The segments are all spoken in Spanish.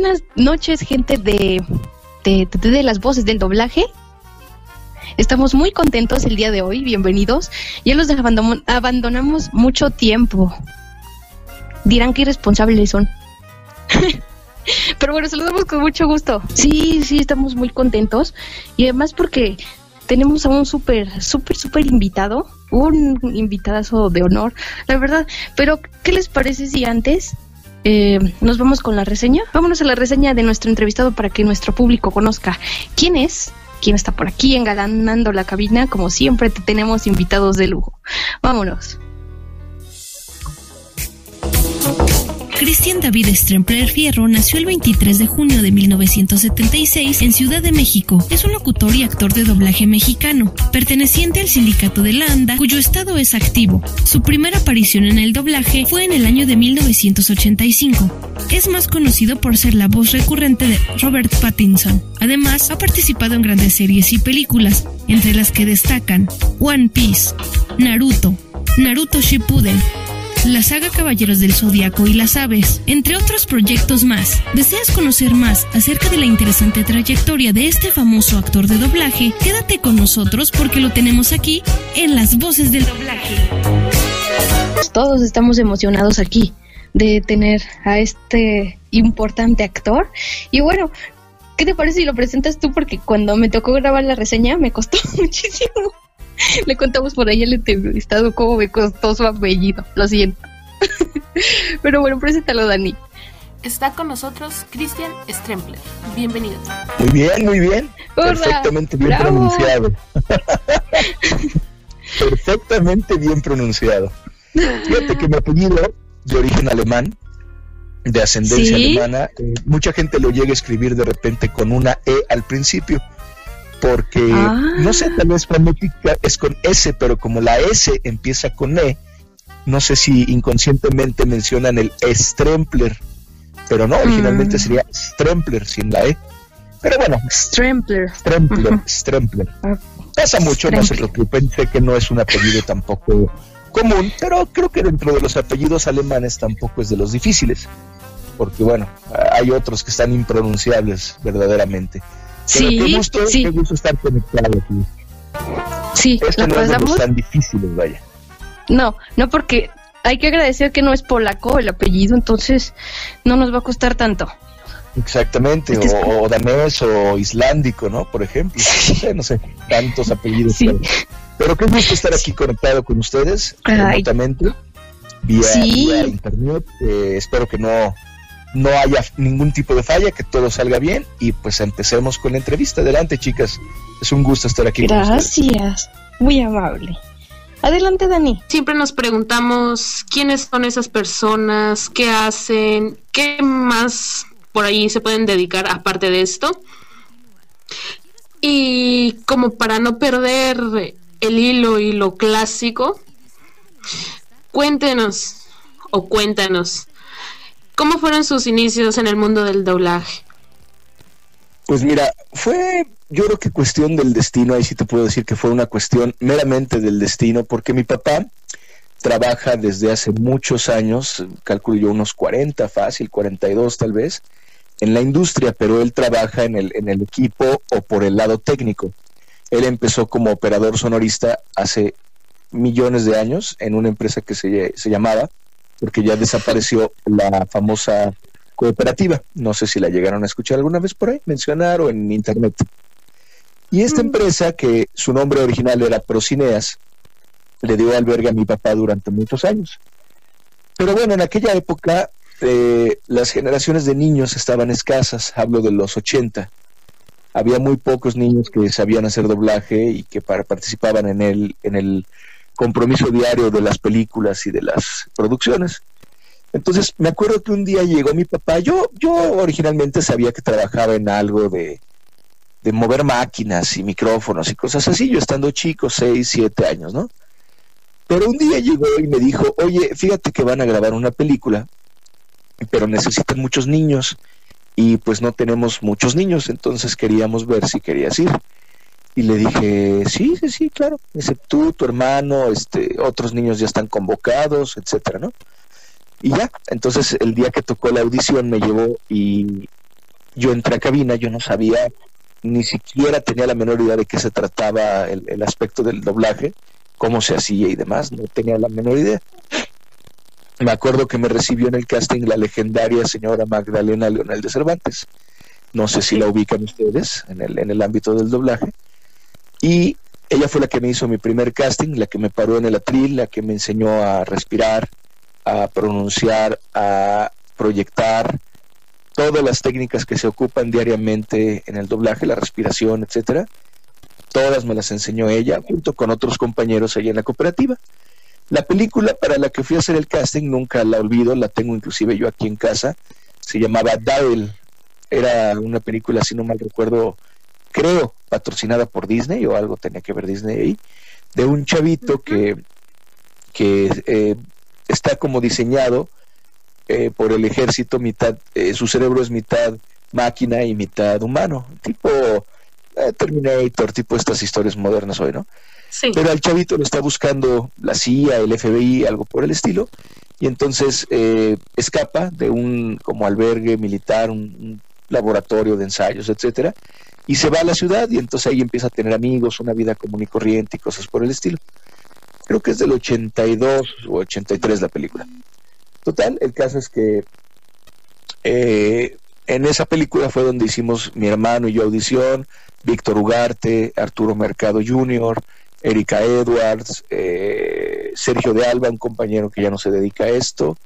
buenas noches, gente de, de, de, las voces del doblaje. Estamos muy contentos el día de hoy, bienvenidos. Ya los abandonamos mucho tiempo. Dirán que irresponsables son. Pero bueno, saludamos con mucho gusto. Sí, sí, estamos muy contentos. Y además porque tenemos a un súper, súper, súper invitado. Un invitadazo de honor, la verdad. Pero, ¿qué les parece si antes eh, nos vamos con la reseña. Vámonos a la reseña de nuestro entrevistado para que nuestro público conozca quién es, quién está por aquí engalanando la cabina. Como siempre, te tenemos invitados de lujo. Vámonos. Cristian David Strempler Fierro nació el 23 de junio de 1976 en Ciudad de México. Es un locutor y actor de doblaje mexicano, perteneciente al sindicato de la ANDA, cuyo estado es activo. Su primera aparición en el doblaje fue en el año de 1985. Es más conocido por ser la voz recurrente de Robert Pattinson. Además, ha participado en grandes series y películas, entre las que destacan One Piece, Naruto, Naruto Shippuden, la saga Caballeros del Zodiaco y las Aves, entre otros proyectos más. ¿Deseas conocer más acerca de la interesante trayectoria de este famoso actor de doblaje? Quédate con nosotros porque lo tenemos aquí en las voces del doblaje. Todos estamos emocionados aquí de tener a este importante actor. Y bueno, ¿qué te parece si lo presentas tú? Porque cuando me tocó grabar la reseña me costó muchísimo. Le contamos por ahí el entrevistado cómo me costó su apellido. Lo siento. Pero bueno, preséntalo, Dani. Está con nosotros Cristian Strempler. Bienvenido. Muy bien, muy bien. Perfectamente bien pronunciado. Perfectamente bien pronunciado. Fíjate que mi apellido, de origen alemán, de ascendencia alemana, eh, mucha gente lo llega a escribir de repente con una E al principio porque ah. no sé, tal vez fonética es con S, pero como la S empieza con E, no sé si inconscientemente mencionan el Strempler, pero no, originalmente mm. sería Strempler sin la E. Pero bueno, Strempler. Strempler, Strempler. Ah, Pasa mucho, no se preocupen, sé que no es un apellido tampoco común, pero creo que dentro de los apellidos alemanes tampoco es de los difíciles, porque bueno, hay otros que están impronunciables verdaderamente. Sí, gusto, sí. Estar conectado aquí. Sí, Esto no es tan difíciles, vaya. No, no porque hay que agradecer que no es polaco el apellido, entonces no nos va a costar tanto. Exactamente, este o, danés o islandico, ¿no? Por ejemplo. No sé, no sé, tantos apellidos. Pero, qué gusto estar aquí conectado con ustedes, remotamente, vía, internet. Eh, espero que no no haya ningún tipo de falla, que todo salga bien y pues empecemos con la entrevista. Adelante, chicas. Es un gusto estar aquí. Gracias. Muy amable. Adelante, Dani. Siempre nos preguntamos quiénes son esas personas, qué hacen, qué más por ahí se pueden dedicar aparte de esto. Y como para no perder el hilo y lo clásico, cuéntenos o cuéntanos ¿Cómo fueron sus inicios en el mundo del doblaje? Pues mira, fue yo creo que cuestión del destino, ahí sí te puedo decir que fue una cuestión meramente del destino, porque mi papá trabaja desde hace muchos años, calculo yo unos 40, fácil, 42 tal vez, en la industria, pero él trabaja en el, en el equipo o por el lado técnico. Él empezó como operador sonorista hace millones de años en una empresa que se, se llamaba porque ya desapareció la famosa cooperativa. No sé si la llegaron a escuchar alguna vez por ahí, mencionar o en internet. Y esta mm. empresa, que su nombre original era Procineas, le dio albergue a mi papá durante muchos años. Pero bueno, en aquella época eh, las generaciones de niños estaban escasas, hablo de los 80. Había muy pocos niños que sabían hacer doblaje y que participaban en el, en el compromiso diario de las películas y de las producciones. Entonces me acuerdo que un día llegó mi papá, yo, yo originalmente sabía que trabajaba en algo de, de mover máquinas y micrófonos y cosas así, yo estando chico, seis, siete años, ¿no? Pero un día llegó y me dijo, oye, fíjate que van a grabar una película, pero necesitan muchos niños y pues no tenemos muchos niños, entonces queríamos ver si querías ir. Y le dije, sí, sí, sí, claro. Dice, tu hermano, este, otros niños ya están convocados, etcétera, ¿no? Y ya, entonces el día que tocó la audición me llevó y yo entré a cabina, yo no sabía, ni siquiera tenía la menor idea de qué se trataba el, el aspecto del doblaje, cómo se hacía y demás, no tenía la menor idea. Me acuerdo que me recibió en el casting la legendaria señora Magdalena Leonel de Cervantes. No sé si la ubican ustedes en el, en el ámbito del doblaje. Y ella fue la que me hizo mi primer casting, la que me paró en el atril, la que me enseñó a respirar, a pronunciar, a proyectar, todas las técnicas que se ocupan diariamente en el doblaje, la respiración, etcétera. Todas me las enseñó ella, junto con otros compañeros allá en la cooperativa. La película para la que fui a hacer el casting nunca la olvido, la tengo inclusive yo aquí en casa. Se llamaba Dial. Era una película, si no mal recuerdo, creo, patrocinada por Disney o algo tenía que ver Disney ahí, de un chavito que, que eh, está como diseñado eh, por el ejército, mitad, eh, su cerebro es mitad máquina y mitad humano, tipo Terminator, tipo estas historias modernas hoy, ¿no? Sí. Pero al chavito lo está buscando la CIA, el FBI, algo por el estilo, y entonces escapa de un como albergue militar, un laboratorio de ensayos, etcétera, y se va a la ciudad y entonces ahí empieza a tener amigos, una vida común y corriente y cosas por el estilo. Creo que es del 82 o 83 la película. Total, el caso es que eh, en esa película fue donde hicimos mi hermano y yo audición, Víctor Ugarte, Arturo Mercado Jr., Erika Edwards, eh, Sergio de Alba, un compañero que ya no se dedica a esto,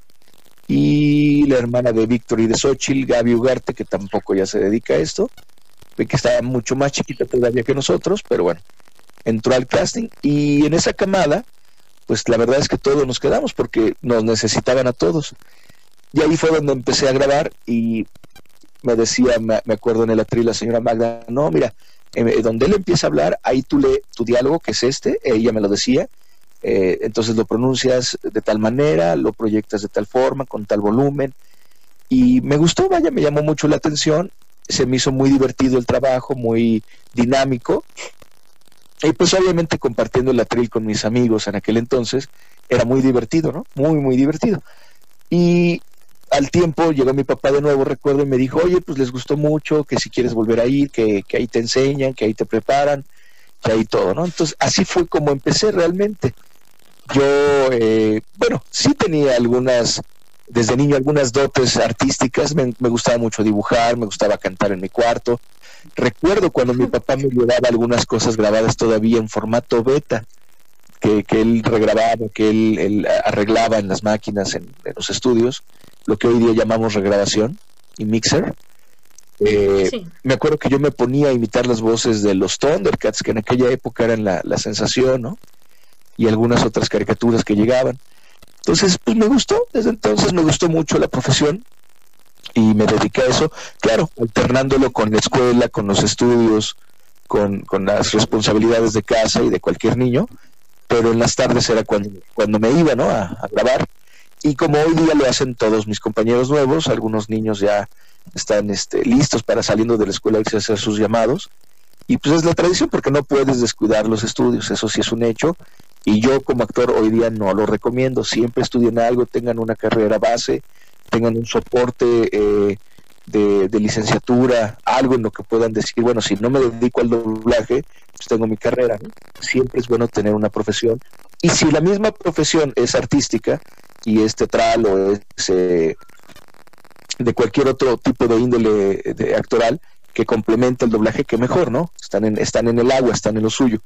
y la hermana de Víctor y de Xochitl, Gaby Ugarte, que tampoco ya se dedica a esto, que estaba mucho más chiquita todavía que nosotros, pero bueno, entró al casting y en esa camada, pues la verdad es que todos nos quedamos porque nos necesitaban a todos. Y ahí fue donde empecé a grabar y me decía, me, acuerdo en el atril la señora Magda, no, mira, eh, donde él empieza a hablar, ahí tú lee tu diálogo, que es este, ella me lo decía, eh, entonces lo pronuncias de tal manera, lo proyectas de tal forma, con tal volumen, y me gustó, vaya, me llamó mucho la atención se me hizo muy divertido el trabajo, muy dinámico. Y pues obviamente compartiendo el atril con mis amigos en aquel entonces, era muy divertido, ¿no? Muy, muy divertido. Y al tiempo llegó mi papá de nuevo, recuerdo, y me dijo, oye, pues les gustó mucho, que si quieres volver a ir, que, que ahí te enseñan, que ahí te preparan, que ahí todo, ¿no? Entonces así fue como empecé realmente. Yo, eh, bueno, sí tenía algunas desde niño algunas dotes artísticas, me, gustaba mucho dibujar, me gustaba cantar en mi cuarto. Recuerdo cuando mi papá me llevaba algunas cosas grabadas todavía en formato beta, que, que él regrababa, que él, arreglaba en las máquinas, en, los estudios, lo que hoy día llamamos regrabación y mixer. Eh, me acuerdo que yo me ponía a imitar las voces de los Thundercats, que en aquella época eran la, la sensación, ¿no? Y algunas otras caricaturas que llegaban. Entonces, pues me gustó, desde entonces me gustó mucho la profesión y me dediqué a eso, claro, alternándolo con la escuela, con los estudios, con, las responsabilidades de casa y de cualquier niño, pero en las tardes era cuando, cuando me iba ¿no? a, grabar. Y como hoy día lo hacen todos mis compañeros nuevos, algunos niños ya están este, listos para saliendo de la escuela y hacer sus llamados. Y pues es la tradición porque no puedes descuidar los estudios, eso sí es un hecho. Y yo como actor hoy día no lo recomiendo. Siempre estudien algo, tengan una carrera base, tengan un soporte eh, de, licenciatura, algo en lo que puedan decir, bueno, si no me dedico al doblaje, pues tengo mi carrera. Siempre es bueno tener una profesión. Y si la misma profesión es artística y es teatral o es eh, de cualquier otro tipo de índole de actoral que complementa el doblaje, que mejor, ¿no? Están en, están en el agua, están en lo suyo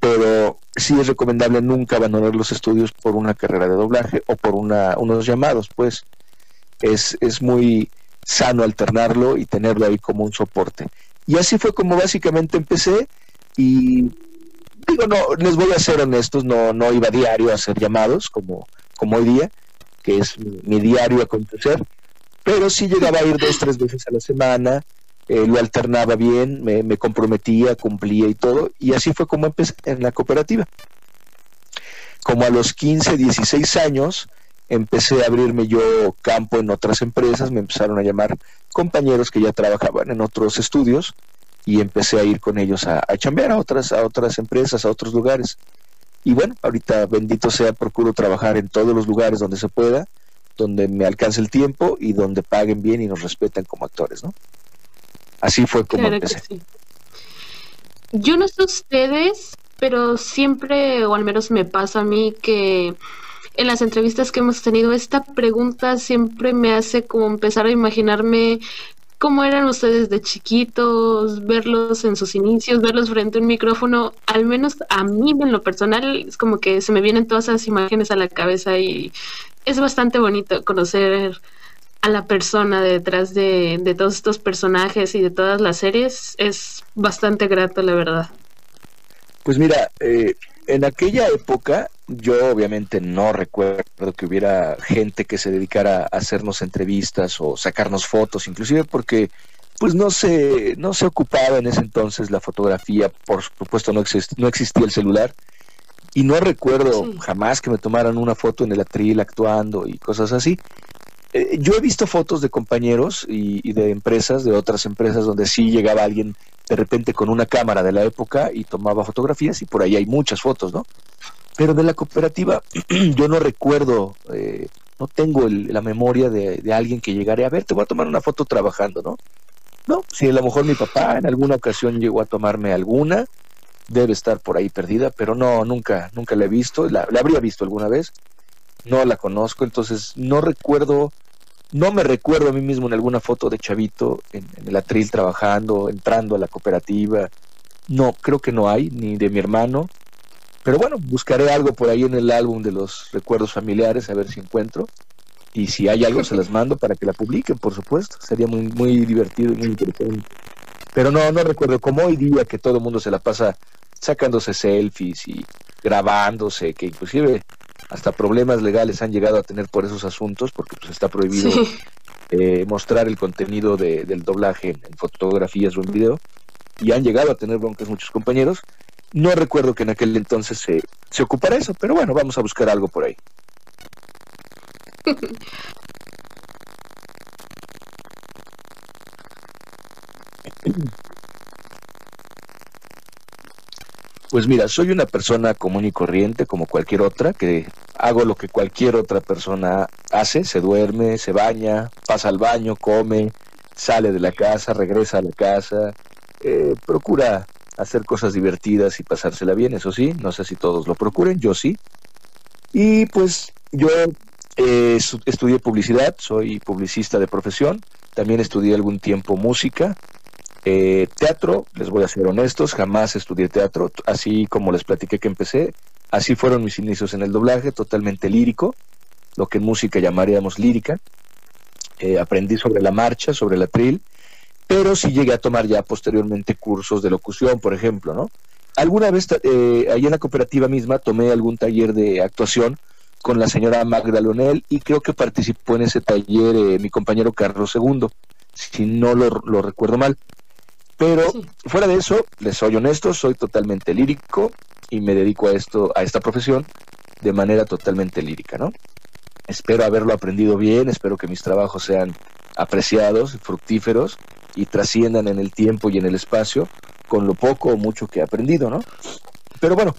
pero sí es recomendable nunca abandonar los estudios por una carrera de doblaje o por una, unos llamados, pues es, es muy sano alternarlo y tenerlo ahí como un soporte. Y así fue como básicamente empecé y digo, no, les voy a ser honestos, no, no iba diario a hacer llamados como, como hoy día, que es mi, mi diario acontecer, pero sí llegaba a ir dos, tres veces a la semana, eh, lo alternaba bien, me, comprometía, cumplía y todo, y así fue como empecé en la cooperativa. Como a los 15, 16 años, empecé a abrirme yo campo en otras empresas, me empezaron a llamar compañeros que ya trabajaban en otros estudios y empecé a ir con ellos a, chambear a otras, a otras empresas, a otros lugares. Y bueno, ahorita bendito sea, procuro trabajar en todos los lugares donde se pueda, donde me alcance el tiempo y donde paguen bien y nos respeten como actores, ¿no? Así fue como empecé. Yo no sé ustedes, pero siempre, o al menos me pasa a mí, que en las entrevistas que hemos tenido, esta pregunta siempre me hace como empezar a imaginarme cómo eran ustedes de chiquitos, verlos en sus inicios, verlos frente a un micrófono, al menos a mí en lo personal es como que se me vienen todas esas imágenes a la cabeza y es bastante bonito conocer a la persona detrás de, de todos estos personajes y de todas las series. Es bastante grato, la verdad. Pues mira, eh, en aquella época yo obviamente no recuerdo que hubiera gente que se dedicara a hacernos entrevistas o sacarnos fotos, inclusive porque pues no se, no se ocupaba en ese entonces la fotografía, por supuesto no, no existía el celular, y no recuerdo jamás que me tomaran una foto en el atril actuando y cosas así. Eh, yo he visto fotos de compañeros y, de empresas, de otras empresas, donde sí llegaba alguien de repente con una cámara de la época y tomaba fotografías y por ahí hay muchas fotos, ¿no? Pero de la cooperativa yo no recuerdo, eh, no tengo la memoria de, alguien que llegara a ver, te voy a tomar una foto trabajando, ¿no? No, si a lo mejor mi papá en alguna ocasión llegó a tomarme alguna, debe estar por ahí perdida, pero no, nunca, nunca la he visto, la habría visto alguna vez, no la conozco, entonces no recuerdo, no me recuerdo a mí mismo en alguna foto de Chavito en, el atril trabajando, entrando a la cooperativa. No, creo que no hay, ni de mi hermano. Pero bueno, buscaré algo por ahí en el álbum de los recuerdos familiares, a ver si encuentro. Y si hay algo, se las mando para que la publiquen, por supuesto. Sería muy, muy divertido y muy interesante. Pero no, no recuerdo, como hoy día que todo el mundo se la pasa sacándose selfies y grabándose, que inclusive hasta problemas legales han llegado a tener por esos asuntos, porque pues está prohibido eh, mostrar el contenido del doblaje en, fotografías o en video, y han llegado a tener broncas muchos compañeros. No recuerdo que en aquel entonces se, se ocupara eso, pero bueno, vamos a buscar algo por ahí. Pues mira, soy una persona común y corriente como cualquier otra, que hago lo que cualquier otra persona hace, se duerme, se baña, pasa al baño, come, sale de la casa, regresa a la casa, eh, procura hacer cosas divertidas y pasársela bien, eso sí, no sé si todos lo procuren, yo sí. Y pues yo eh, estudié publicidad, soy publicista de profesión, también estudié algún tiempo música, eh, teatro, les voy a ser honestos, jamás estudié teatro, así como les platiqué que empecé, así fueron mis inicios en el doblaje, totalmente lírico, lo que en música llamaríamos lírica. Eh, aprendí sobre la marcha, sobre el atril, pero sí llegué a tomar ya posteriormente cursos de locución, por ejemplo, ¿no? Alguna vez, eh, ahí en la cooperativa misma, tomé algún taller de actuación con la señora Magda Leonel y creo que participó en ese taller eh, mi compañero Carlos II, si no lo recuerdo mal. Pero fuera de eso, les soy honesto, soy totalmente lírico y me dedico a esto, a esta profesión de manera totalmente lírica, ¿no? Espero haberlo aprendido bien, espero que mis trabajos sean apreciados, fructíferos y trasciendan en el tiempo y en el espacio con lo poco o mucho que he aprendido, ¿no? Pero bueno,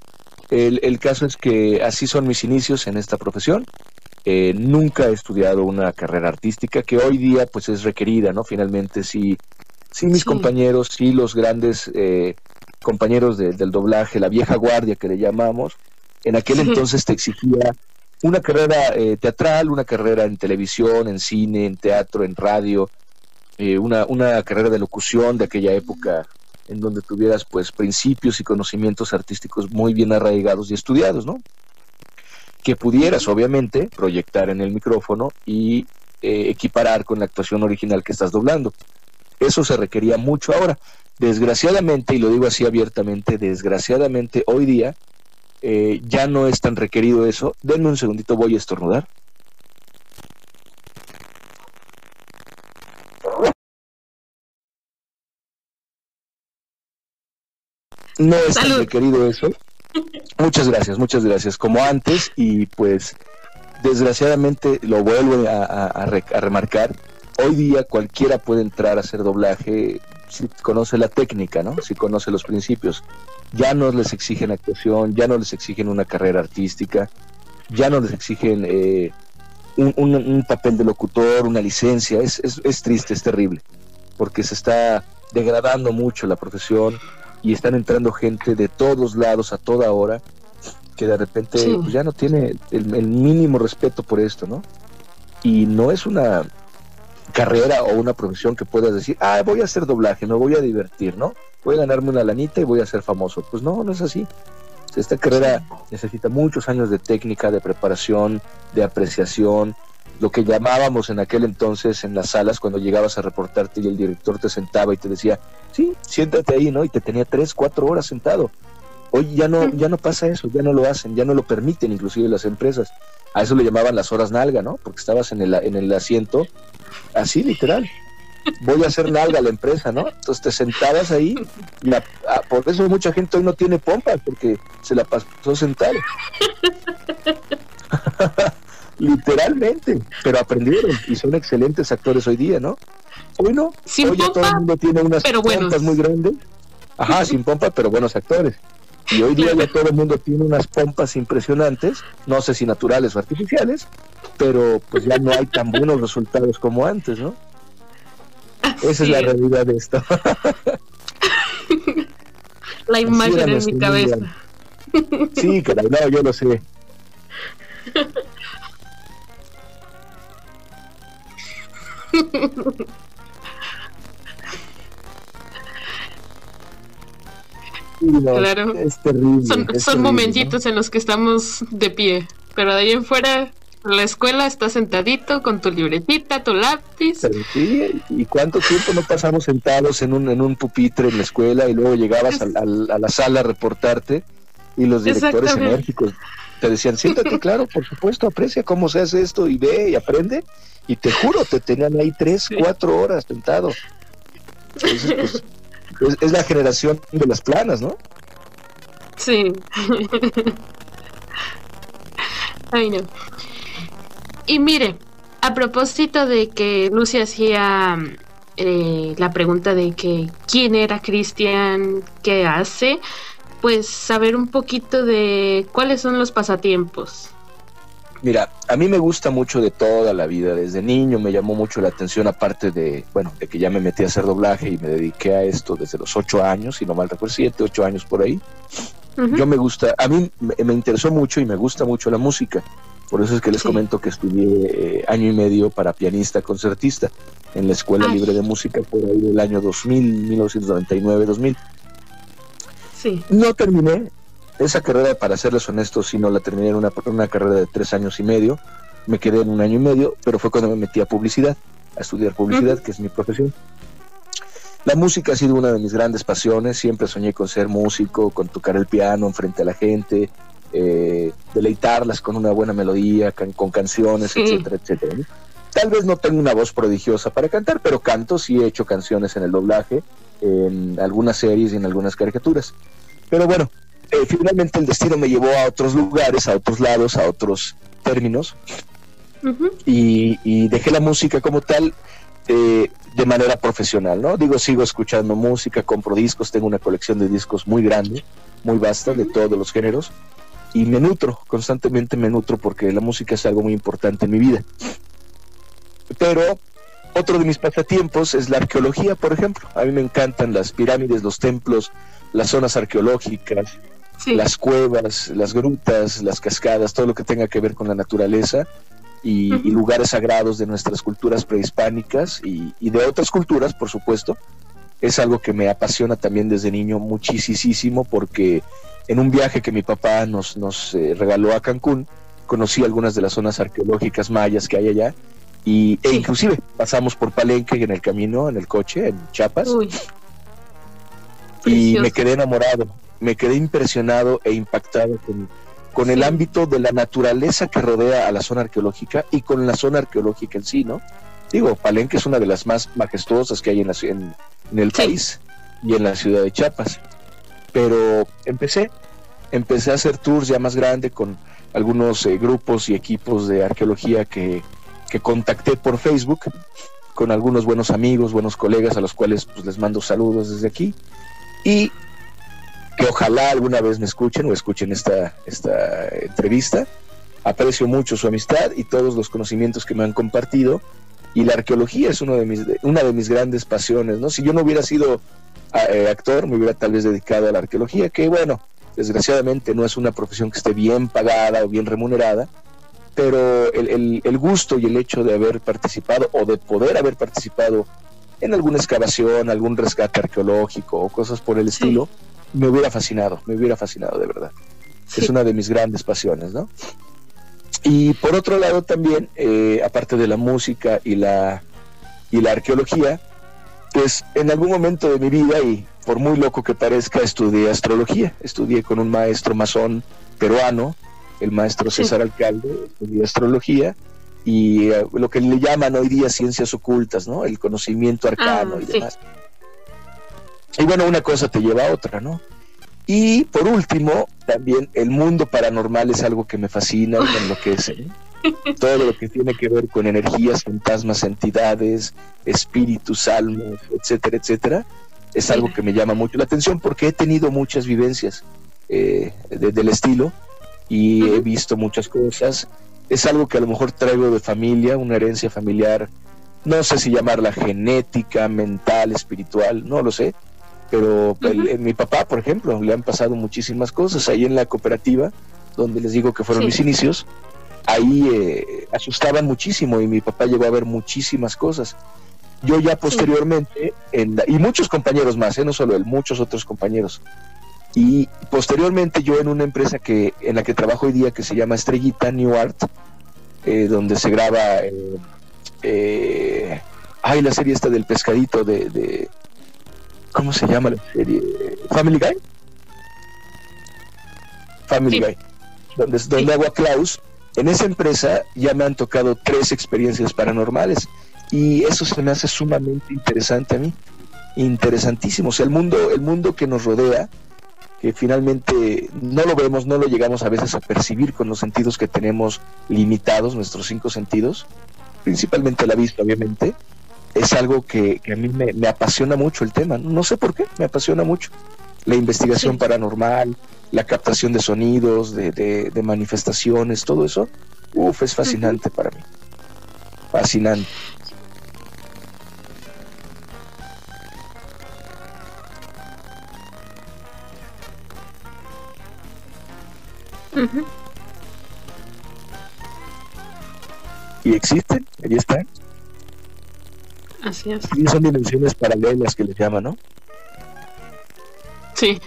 el, el caso es que así son mis inicios en esta profesión. Eh, nunca he estudiado una carrera artística que hoy día pues es requerida, ¿no? Finalmente sí sí mis compañeros, sí los grandes eh, compañeros del doblaje, la vieja guardia que le llamamos, en aquel entonces te exigía una carrera eh, teatral, una carrera en televisión, en cine, en teatro, en radio, eh, una, una carrera de locución de aquella época en donde tuvieras pues principios y conocimientos artísticos muy bien arraigados y estudiados, ¿no? Que pudieras obviamente proyectar en el micrófono y equiparar con la actuación original que estás doblando. Eso se requería mucho ahora. Desgraciadamente, y lo digo así abiertamente, desgraciadamente hoy día eh, ya no es tan requerido eso. Denme un segundito, voy a estornudar. No es tan requerido eso. Muchas gracias, muchas gracias. Como antes, y pues desgraciadamente lo vuelvo a remarcar, hoy día cualquiera puede entrar a hacer doblaje si conoce la técnica, ¿no? Si conoce los principios. Ya no les exigen actuación, ya no les exigen una carrera artística, ya no les exigen eh, un, papel de locutor, una licencia. Es, es, triste, es terrible, porque se está degradando mucho la profesión y están entrando gente de todos lados a toda hora que de repente pues, ya no tiene el, mínimo respeto por esto, ¿no? Y no es una carrera o una profesión que puedas decir, ah, voy a hacer doblaje, me voy a divertir, ¿no? Voy a ganarme una lanita y voy a ser famoso. Pues no, no es así. Esta carrera necesita muchos años de técnica, de preparación, de apreciación, lo que llamábamos en aquel entonces en las salas cuando llegabas a reportarte y el director te sentaba y te decía, sí, siéntate ahí, ¿no? Y te tenía tres, cuatro horas sentado. Hoy ya no, ya no pasa eso, ya no lo hacen, ya no lo permiten inclusive las empresas. A eso le llamaban las horas nalga, ¿no? Porque estabas en el, en el asiento, así literal. Voy a hacer nalga a la empresa, ¿no? Entonces te sentabas ahí, y ah, por eso mucha gente hoy no tiene pompa, porque se la pasó sentado. Literalmente, pero aprendieron y son excelentes actores hoy día, ¿no? Hoy no, hoy todo el mundo tiene unas pompas muy grandes. Ajá, sin pompa, pero buenos actores. Y hoy día ya todo el mundo tiene unas pompas impresionantes, no sé si naturales o artificiales, pero pues ya no hay tan buenos resultados como antes, ¿no? Esa es la realidad de esto. la imagen en mi cabeza. Sí, claro, no, yo lo sé. claro. Son, momentitos en los que estamos de pie, pero de ahí en fuera, la escuela está sentadito con tu libretita, tu lápiz. ¿y cuánto tiempo no pasamos sentados en un, en un pupitre en la escuela y luego llegabas a, a, la sala a reportarte y los directores enérgicos te decían, siéntate, claro, por supuesto, aprecia cómo se hace esto y ve y aprende. Y te juro, te tenían ahí tres, cuatro horas sentado. Entonces, pues, es, la generación de las planas, ¿no? Sí. Ay, no. Y mire, a propósito de que Lucy hacía eh, la pregunta de que quién era Cristian, qué hace, pues saber un poquito de cuáles son los pasatiempos. Mira, a mí me gusta mucho de toda la vida. Desde niño me llamó mucho la atención, aparte de, bueno, de que ya me metí a hacer doblaje y me dediqué a esto desde los ocho años, si no mal recuerdo, siete, ocho años por ahí. Yo me gusta, a mí me, interesó mucho y me gusta mucho la música. Por eso es que les comento que estudié eh, año y medio para pianista concertista en la Escuela Libre de Música por ahí del año 2000, 1999-2000. No terminé esa carrera, para serles honestos, si no la terminé en una, una carrera de tres años y medio. Me quedé en un año y medio, pero fue cuando me metí a publicidad, a estudiar publicidad, que es mi profesión. La música ha sido una de mis grandes pasiones. Siempre soñé con ser músico, con tocar el piano enfrente a la gente, eh, deleitarlas con una buena melodía, con canciones, etcétera, etcétera. Tal vez no tengo una voz prodigiosa para cantar, pero canto, sí he hecho canciones en el doblaje en algunas series y en algunas caricaturas. Pero bueno, eh, finalmente el destino me llevó a otros lugares, a otros lados, a otros términos. y, dejé la música como tal eh, de manera profesional, ¿no? Digo, sigo escuchando música, compro discos, tengo una colección de discos muy grande, muy vasta, de todos los géneros. Y me nutro, constantemente me nutro porque la música es algo muy importante en mi vida. Pero otro de mis pasatiempos es la arqueología, por ejemplo. A mí me encantan las pirámides, los templos, las zonas arqueológicas, las cuevas, las grutas, las cascadas, todo lo que tenga que ver con la naturaleza y, lugares sagrados de nuestras culturas prehispánicas y, de otras culturas, por supuesto. Es algo que me apasiona también desde niño muchísimo porque en un viaje que mi papá nos, nos eh, regaló a Cancún, conocí algunas de las zonas arqueológicas mayas que hay allá y, e inclusive pasamos por Palenque en el camino, en el coche, en Chiapas. Y me quedé enamorado, me quedé impresionado e impactado con, con el ámbito de la naturaleza que rodea a la zona arqueológica y con la zona arqueológica en sí, ¿no? Digo, Palenque es una de las más majestuosas que hay en, la, en, el país y en la ciudad de Chiapas. Pero empecé, empecé a hacer tours ya más grande con algunos eh, grupos y equipos de arqueología que, que contacté por Facebook con algunos buenos amigos, buenos colegas a los cuales pues, les mando saludos desde aquí y que ojalá alguna vez me escuchen o escuchen esta, esta entrevista. Aprecio mucho su amistad y todos los conocimientos que me han compartido y la arqueología es uno de mis, una de mis grandes pasiones, ¿no? Si yo no hubiera sido eh, actor, me hubiera tal vez dedicado a la arqueología, que bueno, desgraciadamente no es una profesión que esté bien pagada o bien remunerada, pero el, el, gusto y el hecho de haber participado o de poder haber participado en alguna excavación, algún rescate arqueológico o cosas por el estilo, me hubiera fascinado, me hubiera fascinado de verdad. Es una de mis grandes pasiones, ¿no? Y por otro lado también, eh, aparte de la música y la, y la arqueología, pues en algún momento de mi vida, y por muy loco que parezca, estudié astrología. Estudié con un maestro masón peruano, el maestro César Alcalde, estudié astrología y eh, lo que le llaman hoy día ciencias ocultas, ¿no? El conocimiento arcano ah, y demás. Y bueno, una cosa te lleva a otra, ¿no? Y por último, también el mundo paranormal es algo que me fascina y me enloquece. Todo lo que tiene que ver con energías, fantasmas, entidades, espíritus, almas, etcétera, etcétera, es algo que me llama mucho la atención porque he tenido muchas vivencias eh, del estilo y he visto muchas cosas. Es algo que a lo mejor traigo de familia, una herencia familiar, no sé si llamarla genética, mental, espiritual, no lo sé, pero en mi papá, por ejemplo, le han pasado muchísimas cosas ahí en la cooperativa, donde les digo que fueron mis inicios, ahí eh, asustaban muchísimo y mi papá llegó a ver muchísimas cosas. Yo ya posteriormente, y muchos compañeros más, ¿eh? no solo él, muchos otros compañeros. Y posteriormente yo en una empresa que en la que trabajo hoy día que se llama Estrellita New Art, eh, donde se graba, eh, ay, la serie esta del pescadito de ¿Cómo se llama la serie? Family Guy. Family Guy. Donde, donde hago a Klaus. En esa empresa ya me han tocado tres experiencias paranormales y eso se me hace sumamente interesante a mí. Interesantísimo. O sea, el mundo, el mundo que nos rodea, que finalmente no lo vemos, no lo llegamos a veces a percibir con los sentidos que tenemos limitados, nuestros cinco sentidos, principalmente la vista, obviamente, es algo que, a mí me, apasiona mucho el tema. No sé por qué, me apasiona mucho. La investigación paranormal, la captación de sonidos, de, manifestaciones, todo eso, uf, es fascinante para mí. Fascinante. Y existen, ahí están. Así es. Y son dimensiones paralelas que les llaman, ¿no? Sí.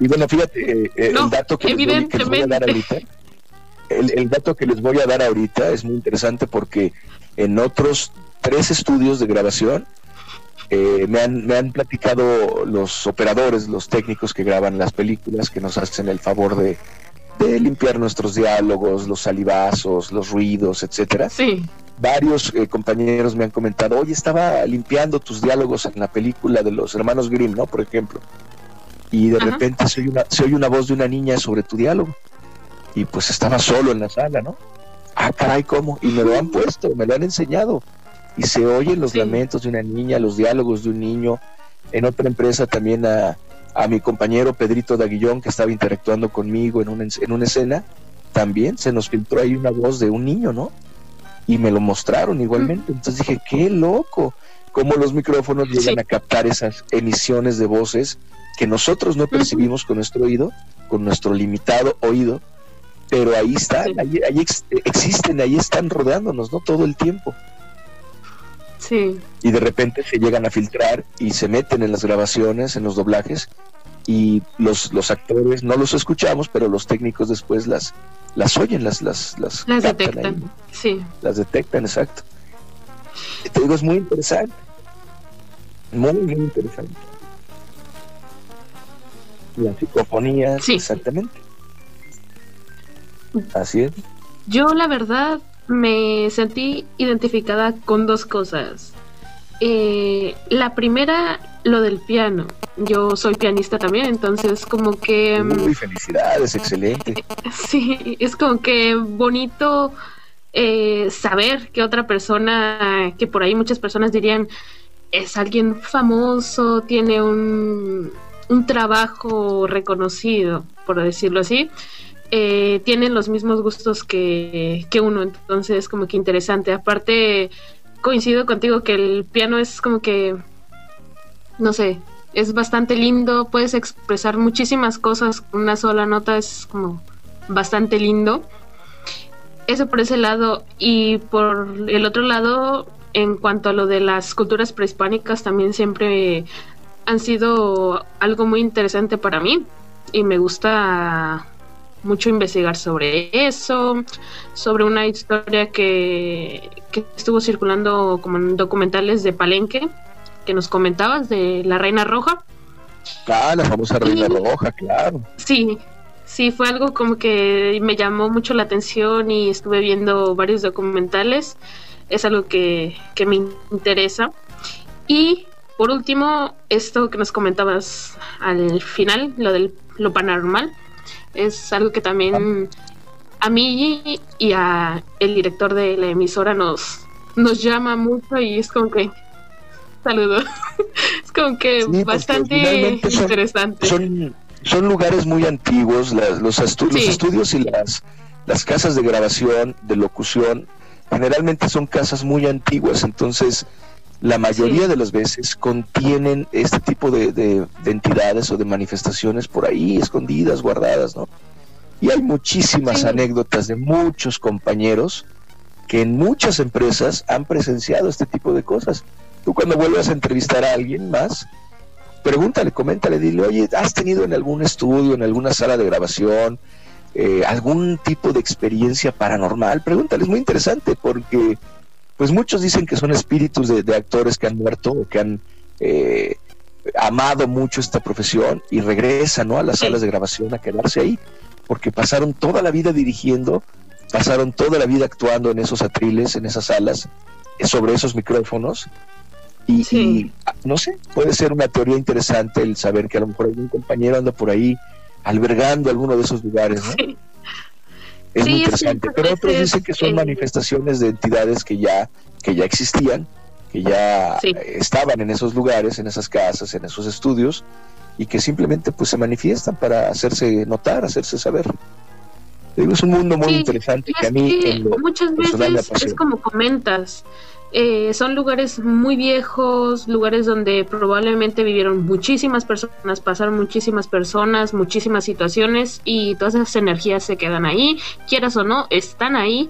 y bueno, fíjate, eh, eh, el dato que les, voy, a dar ahorita, el, dato que les voy a dar ahorita es muy interesante porque en otros tres estudios de grabación eh, me, han, me han platicado los operadores, los técnicos que graban las películas, que nos hacen el favor de, de limpiar nuestros diálogos, los salivazos, los ruidos, etcétera. Sí. Varios eh, compañeros me han comentado, oye, estaba limpiando tus diálogos en la película de los hermanos Grimm, ¿no? Por ejemplo. Y de repente se oye, una, se oye una voz de una niña sobre tu diálogo. Y pues estaba solo en la sala, ¿no? Ah, caray, ¿cómo? Y me lo han puesto, me lo han enseñado. Y se oyen los lamentos de una niña, los diálogos de un niño. En otra empresa también a, a mi compañero Pedrito Daguillón, que estaba interactuando conmigo en una, en una escena, también se nos filtró ahí una voz de un niño, ¿no? Y me lo mostraron igualmente. Entonces dije, qué loco, cómo los micrófonos llegan a captar esas emisiones de voces que nosotros no percibimos con nuestro oído, con nuestro limitado oído, pero ahí están, ahí, ahí existen, ahí están rodeándonos, ¿no? Todo el tiempo. Y de repente se llegan a filtrar y se meten en las grabaciones, en los doblajes, y los, los actores no los escuchamos, pero los técnicos después las, las oyen, las, las, las, detectan. Sí. Las detectan, exacto. te digo, es muy interesante. Muy, muy interesante. Las psicofonías, exactamente. Así es. Yo, la verdad, me sentí identificada con dos cosas. Eh, la primera, lo del piano. Yo soy pianista también, entonces como que... Muy felicidades, excelente. Sí, es como que bonito eh, saber que otra persona, que por ahí muchas personas dirían, es alguien famoso, tiene un, un trabajo reconocido, por decirlo así eh, tienen los mismos gustos que, que uno, entonces como que interesante. Aparte, coincido contigo que el piano es como que, no sé, es bastante lindo, puedes expresar muchísimas cosas con una sola nota, es como bastante lindo. Eso por ese lado. Y por el otro lado, en cuanto a lo de las culturas prehispánicas, también siempre han sido algo muy interesante para mí. Y me gusta mucho investigar sobre eso, sobre una historia que, que estuvo circulando como en documentales de Palenque, que nos comentabas de la Reina Roja. Ah, la famosa Reina Roja, claro. Sí, sí, fue algo como que me llamó mucho la atención y estuve viendo varios documentales. Es algo que, que me interesa. Y por último, esto que nos comentabas al final, lo del lo paranormal, es algo que también a mí y a el director de la emisora nos, nos llama mucho y es como que saludo. es como que bastante interesante. Son, son, lugares muy antiguos, los, los estudios y las, las casas de grabación, de locución, generalmente son casas muy antiguas, entonces la mayoría de las veces contienen este tipo de, de, entidades o de manifestaciones por ahí escondidas, guardadas, ¿no? Y hay muchísimas anécdotas de muchos compañeros que en muchas empresas han presenciado este tipo de cosas. Tú cuando vuelvas a entrevistar a alguien más, pregúntale, coméntale, dile, oye, ¿has tenido en algún estudio, en alguna sala de grabación, eh, algún tipo de experiencia paranormal? Pregúntale, es muy interesante porque pues muchos dicen que son espíritus de, actores que han muerto o que han eh, amado mucho esta profesión y regresan ¿no? a las salas de grabación a quedarse ahí, porque pasaron toda la vida dirigiendo, pasaron toda la vida actuando en esos atriles, en esas salas, sobre esos micrófonos, y, no sé, puede ser una teoría interesante el saber que a lo mejor algún compañero anda por ahí albergando alguno de esos lugares, ¿no? Es muy interesante. Pero otros dicen que son manifestaciones de entidades que ya, que ya existían, que ya estaban en esos lugares, en esas casas, en esos estudios, y que simplemente pues se manifiestan para hacerse notar, hacerse saber. es un mundo muy interesante que a mí muchas veces es como comentas, eh, son lugares muy viejos, lugares donde probablemente vivieron muchísimas personas, pasaron muchísimas personas, muchísimas situaciones y todas esas energías se quedan ahí, quieras o no, están ahí.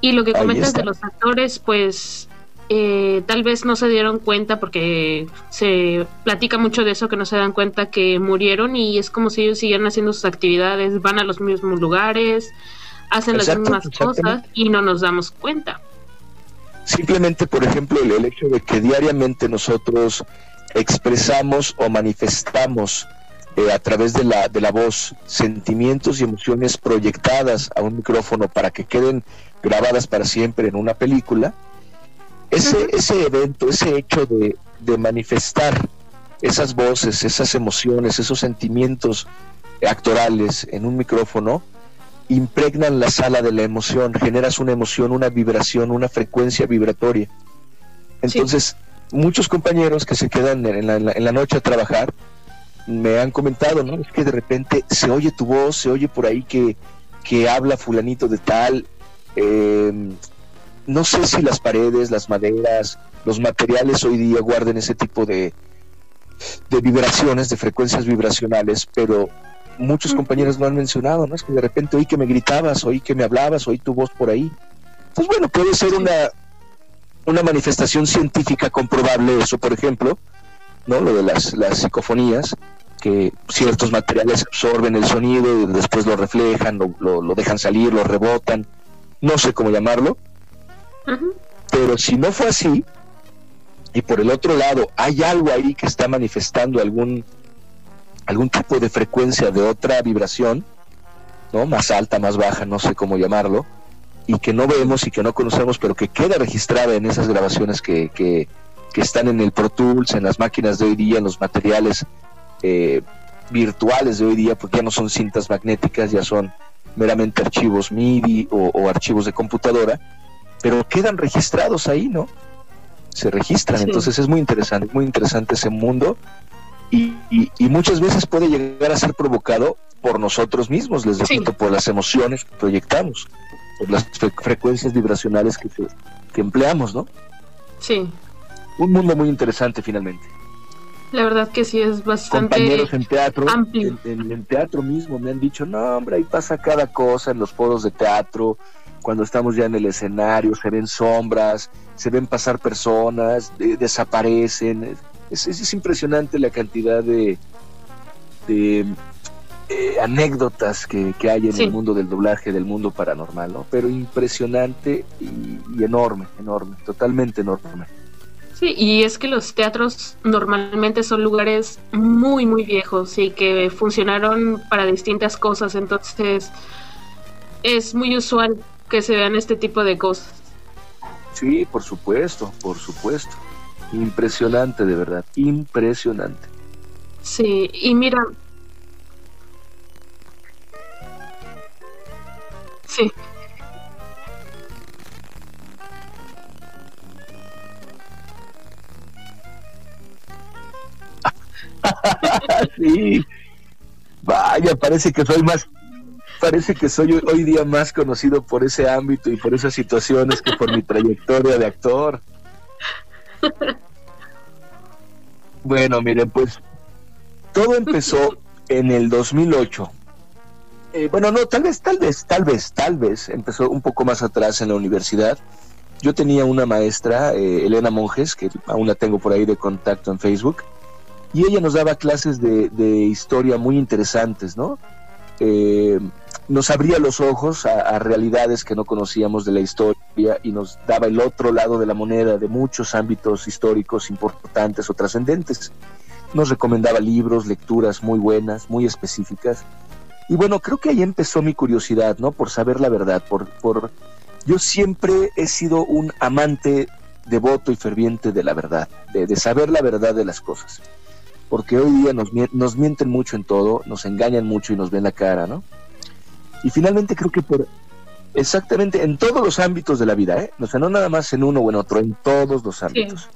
Y lo que comentas de los actores, pues eh, tal vez no se dieron cuenta porque se platica mucho de eso, que no se dan cuenta que murieron y es como si ellos siguieran haciendo sus actividades, van a los mismos lugares, hacen las mismas cosas y no nos damos cuenta. Simplemente, por ejemplo, el, hecho de que diariamente nosotros expresamos o manifestamos eh, a través de la, de la voz sentimientos y emociones proyectadas a un micrófono para que queden grabadas para siempre en una película, ese, ese evento, ese hecho de, de manifestar esas voces, esas emociones, esos sentimientos actorales en un micrófono, impregnan la sala de la emoción, generas una emoción, una vibración, una frecuencia vibratoria. Entonces, muchos compañeros que se quedan en la, en la, noche a trabajar me han comentado, ¿no? Es que de repente se oye tu voz, se oye por ahí que, que habla fulanito de tal. Em, no sé si las paredes, las maderas, los materiales hoy día guarden ese tipo de, de vibraciones, de frecuencias vibracionales, pero muchos compañeros lo han mencionado, ¿no? Es que de repente oí que me gritabas, oí que me hablabas, oí tu voz por ahí. Pues bueno, puede ser una, una manifestación científica comprobable eso, por ejemplo, ¿no? Lo de las, las psicofonías, que ciertos materiales absorben el sonido y después lo reflejan, lo, lo, dejan salir, lo rebotan, no sé cómo llamarlo. Pero si no fue así, y por el otro lado hay algo ahí que está manifestando algún algún tipo de frecuencia de otra vibración, ¿no? Más alta, más baja, no sé cómo llamarlo, y que no vemos y que no conocemos, pero que queda registrada en esas grabaciones que, que, están en el Pro Tools, en las máquinas de hoy día, en los materiales eh, virtuales de hoy día, porque ya no son cintas magnéticas, ya son meramente archivos MIDI o, archivos de computadora, pero quedan registrados ahí, ¿no? Se registran, entonces es muy interesante, muy interesante ese mundo y, muchas veces puede llegar a ser provocado por nosotros mismos, les repito, por las emociones que proyectamos, por las frecuencias vibracionales que, que empleamos, ¿no? Sí. Un mundo muy interesante finalmente. La verdad que sí es bastante Compañeros en teatro, amplio. En, teatro mismo me han dicho, no hombre, ahí pasa cada cosa en los foros de teatro, cuando estamos ya en el escenario, se ven sombras, se ven pasar personas, desaparecen. Es, es, impresionante la cantidad de, de eh, anécdotas que, hay en el mundo del doblaje, del mundo paranormal, ¿no? Pero impresionante y enorme, enorme, totalmente enorme. Sí, y es que los teatros normalmente son lugares muy, muy viejos y que funcionaron para distintas cosas, entonces es muy usual que se vean este tipo de cosas. Sí, por supuesto, por supuesto. Impresionante, de verdad, impresionante. Sí, y mira. Sí. sí. Vaya, parece que soy más, parece que soy hoy día más conocido por ese ámbito y por esas situaciones que por mi trayectoria de actor. Bueno, miren, pues todo empezó en el 2008. Eh, bueno, no, tal vez, tal vez, tal vez, tal vez empezó un poco más atrás en la universidad. Yo tenía una maestra, eh, Elena Monjes, que aún la tengo por ahí de contacto en Facebook y ella nos daba clases de, historia muy interesantes, ¿no? Eh, nos abría los ojos a, realidades que no conocíamos de la historia y nos daba el otro lado de la moneda de muchos ámbitos históricos importantes o trascendentes. Nos recomendaba libros, lecturas muy buenas, muy específicas. Y bueno, creo que ahí empezó mi curiosidad, ¿no? Por saber la verdad, por, por... Yo siempre he sido un amante devoto y ferviente de la verdad, de saber la verdad de las cosas porque hoy día nos, nos mienten mucho en todo, nos engañan mucho y nos ven la cara, ¿no? Y finalmente creo que por exactamente en todos los ámbitos de la vida, ¿eh? O sea, no nada más en uno o en otro, en todos los ámbitos.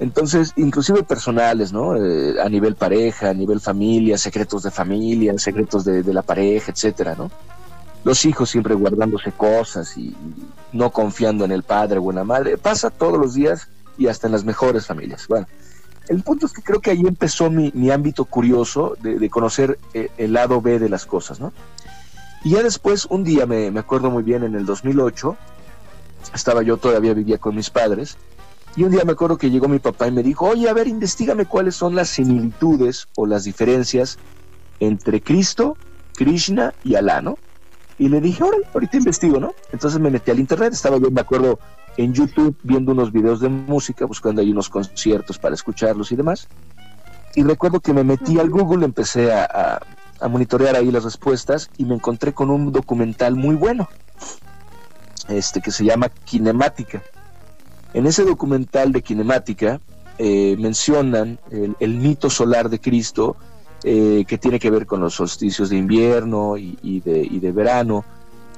Entonces, inclusive personales, ¿no? Eh, a nivel pareja, a nivel familia, secretos de familia, secretos de, de, la pareja, etcétera, ¿no? Los hijos siempre guardándose cosas y no confiando en el padre o en la madre. Pasa todos los días y hasta en las mejores familias. Bueno, el punto es que creo que ahí empezó mi, ámbito curioso de, conocer eh, el lado B de las cosas, ¿no? Y ya después, un día, me, acuerdo muy bien, en el 2008, estaba yo todavía vivía con mis padres, y un día me acuerdo que llegó mi papá y me dijo, oye, a ver, investigame cuáles son las similitudes o las diferencias entre Cristo, Krishna y Alá, ¿no? Y le dije, ahora, ahorita investigo, ¿no? Entonces me metí al internet, estaba yo, me acuerdo, en YouTube viendo unos videos de música, buscando ahí unos conciertos para escucharlos y demás. Y recuerdo que me metí al Google, empecé a, monitorear ahí las respuestas y me encontré con un documental muy bueno, este que se llama Kinemática. En ese documental de Kinemática eh, mencionan el, mito solar de Cristo, eh, que tiene que ver con los solsticios de invierno y, de, y de verano,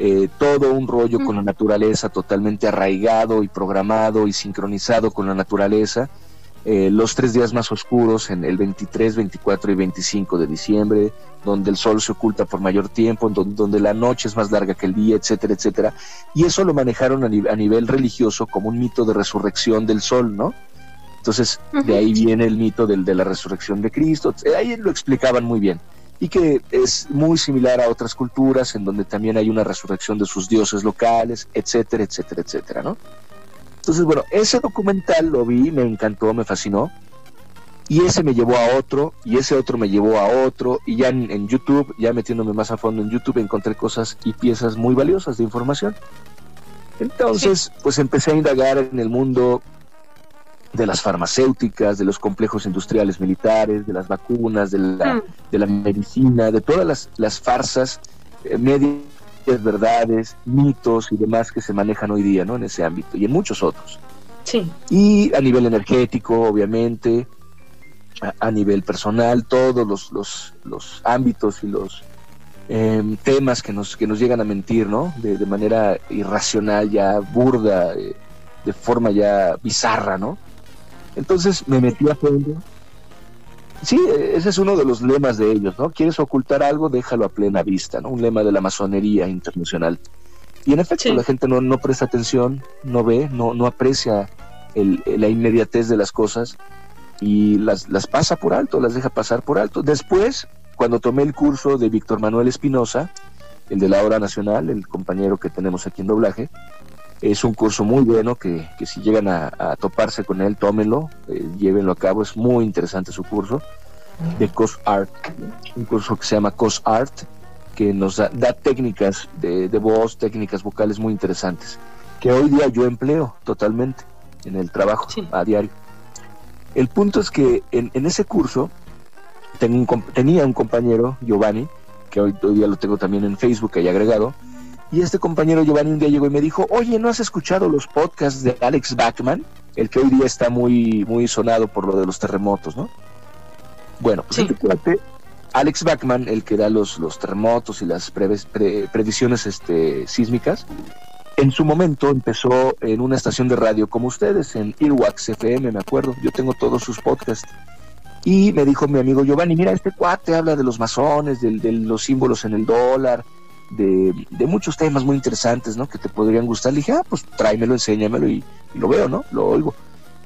eh, todo un rollo con la naturaleza totalmente arraigado y programado y sincronizado con la naturaleza. Eh, los tres días más oscuros en el 23, 24 y 25 de diciembre, donde el sol se oculta por mayor tiempo, donde, la noche es más larga que el día, etcétera, etcétera. Y eso lo manejaron a, nivel religioso como un mito de resurrección del sol, ¿no? Entonces, de ahí viene el mito del, de la resurrección de Cristo. Ahí lo explicaban muy bien y que es muy similar a otras culturas en donde también hay una resurrección de sus dioses locales, etcétera, etcétera, etcétera, ¿no? Entonces, bueno, ese documental lo vi, me encantó, me fascinó, y ese me llevó a otro, y ese otro me llevó a otro, y ya en, en YouTube, ya metiéndome más a fondo en YouTube, encontré cosas y piezas muy valiosas de información. Entonces, pues empecé a indagar en el mundo de las farmacéuticas, de los complejos industriales militares, de las vacunas, de la, mm. de la medicina, de todas las, las farsas, eh, medias verdades, mitos y demás que se manejan hoy día ¿no? en ese ámbito y en muchos otros. Sí. Y a nivel energético, obviamente, a, nivel personal, todos los, los, los ámbitos y los em, temas que nos, que nos llegan a mentir, ¿no? De, de manera irracional, ya burda, eh, de forma ya bizarra, ¿no? Entonces me metí a fondo sí, ese es uno de los lemas de ellos, ¿no? Quieres ocultar algo, déjalo a plena vista, ¿no? Un lema de la masonería internacional. Y en efecto, la gente no, no, presta atención, no ve, no, no aprecia el, la inmediatez de las cosas y las, las pasa por alto, las deja pasar por alto. Después, cuando tomé el curso de Víctor Manuel Espinosa, el de la Hora Nacional, el compañero que tenemos aquí en doblaje, es un curso muy bueno que, que si llegan a, toparse con él, tómenlo, eh, llévenlo a cabo. Es muy interesante su curso de Cos Art, un curso que se llama Cos Art, que nos da, técnicas de, voz, técnicas vocales muy interesantes, que hoy día yo empleo totalmente en el trabajo a diario. El punto es que en, ese curso tenía un compañero, Giovanni, que hoy, hoy día lo tengo también en Facebook ahí agregado, y este compañero Giovanni un día llegó y me dijo, oye, ¿no has escuchado los podcasts de Alex Bachman? El que hoy día está muy, muy sonado por lo de los terremotos, ¿no? Bueno, pues este Alex Bachman, el que da los, los terremotos y las predicciones este, sísmicas, en su momento empezó en una estación de radio como ustedes, en Earwax FM, me acuerdo. Yo tengo todos sus podcasts. Y me dijo mi amigo Giovanni, mira, este cuate habla de los masones, de, de los símbolos en el dólar, de, muchos temas muy interesantes, ¿no? Que te podrían gustar. Le dije, ah, pues tráemelo, enséñamelo y, lo veo, ¿no? Lo oigo.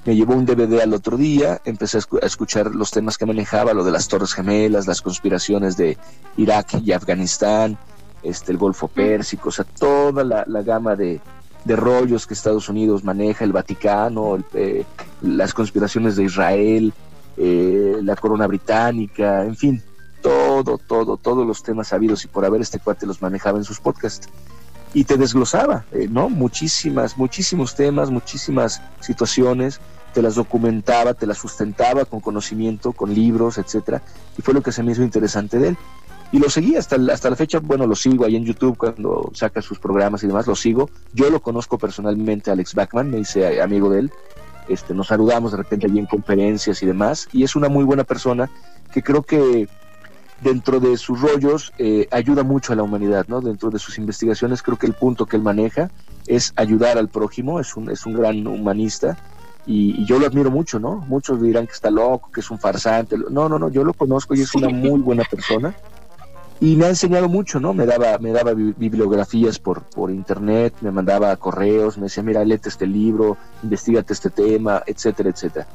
Me llevó un DVD al otro día, empecé a, escuchar los temas que manejaba, lo de las Torres Gemelas, las conspiraciones de Irak y Afganistán, este, el Golfo Pérsico, o sea, toda la, gama de, rollos que Estados Unidos maneja, el Vaticano, eh, las conspiraciones de Israel, eh, la corona británica, en fin, todo, todo, todos los temas sabidos y por haber este cuate los manejaba en sus podcasts. Y te desglosaba, eh, ¿no? Muchísimas, muchísimos temas, muchísimas situaciones, te las documentaba, te las sustentaba con conocimiento, con libros, etcétera, y fue lo que se me hizo interesante de él. Y lo seguí hasta, hasta la fecha, bueno, lo sigo ahí en YouTube cuando saca sus programas y demás, lo sigo. Yo lo conozco personalmente, Alex Backman, me hice amigo de él. Este, nos saludamos de repente allí en conferencias y demás, y es una muy buena persona que creo que dentro de sus rollos eh, ayuda mucho a la humanidad, ¿no? Dentro de sus investigaciones creo que el punto que él maneja es ayudar al prójimo, es un, es un gran humanista y, yo lo admiro mucho, ¿no? Muchos dirán que está loco, que es un farsante. No, no, no, yo lo conozco y es una muy buena persona y me ha enseñado mucho, ¿no? Me daba, me daba bibliografías por, por internet, me mandaba correos, me decía, mira, léete este libro, investigate este tema, etcétera, etcétera.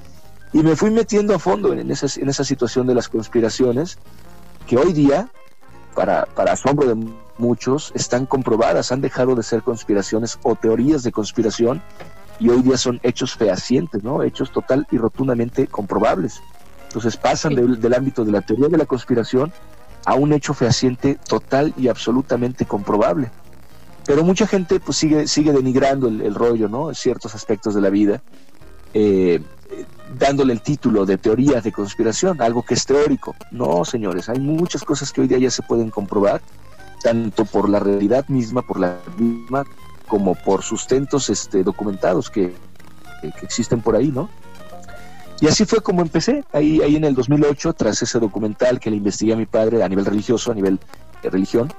Y me fui metiendo a fondo en esa, en esa situación de las conspiraciones que hoy día, para, para asombro de muchos, están comprobadas, han dejado de ser conspiraciones o teorías de conspiración y hoy día son hechos fehacientes, ¿no? Hechos total y rotundamente comprobables. Entonces pasan del ámbito de la teoría de la conspiración a un hecho fehaciente total y absolutamente comprobable. Pero mucha gente pues sigue, sigue denigrando el, rollo, ¿no? Ciertos aspectos de la vida. Eh, dándole el título de teorías de conspiración, algo que es teórico. No, señores, hay muchas cosas que hoy día ya se pueden comprobar, tanto por la realidad misma, por la misma, como por sustentos este, documentados que, existen por ahí, ¿no? Y así fue como empecé, ahí, ahí en el 2008, tras ese documental que le investigué a mi padre a nivel religioso, a nivel de religión,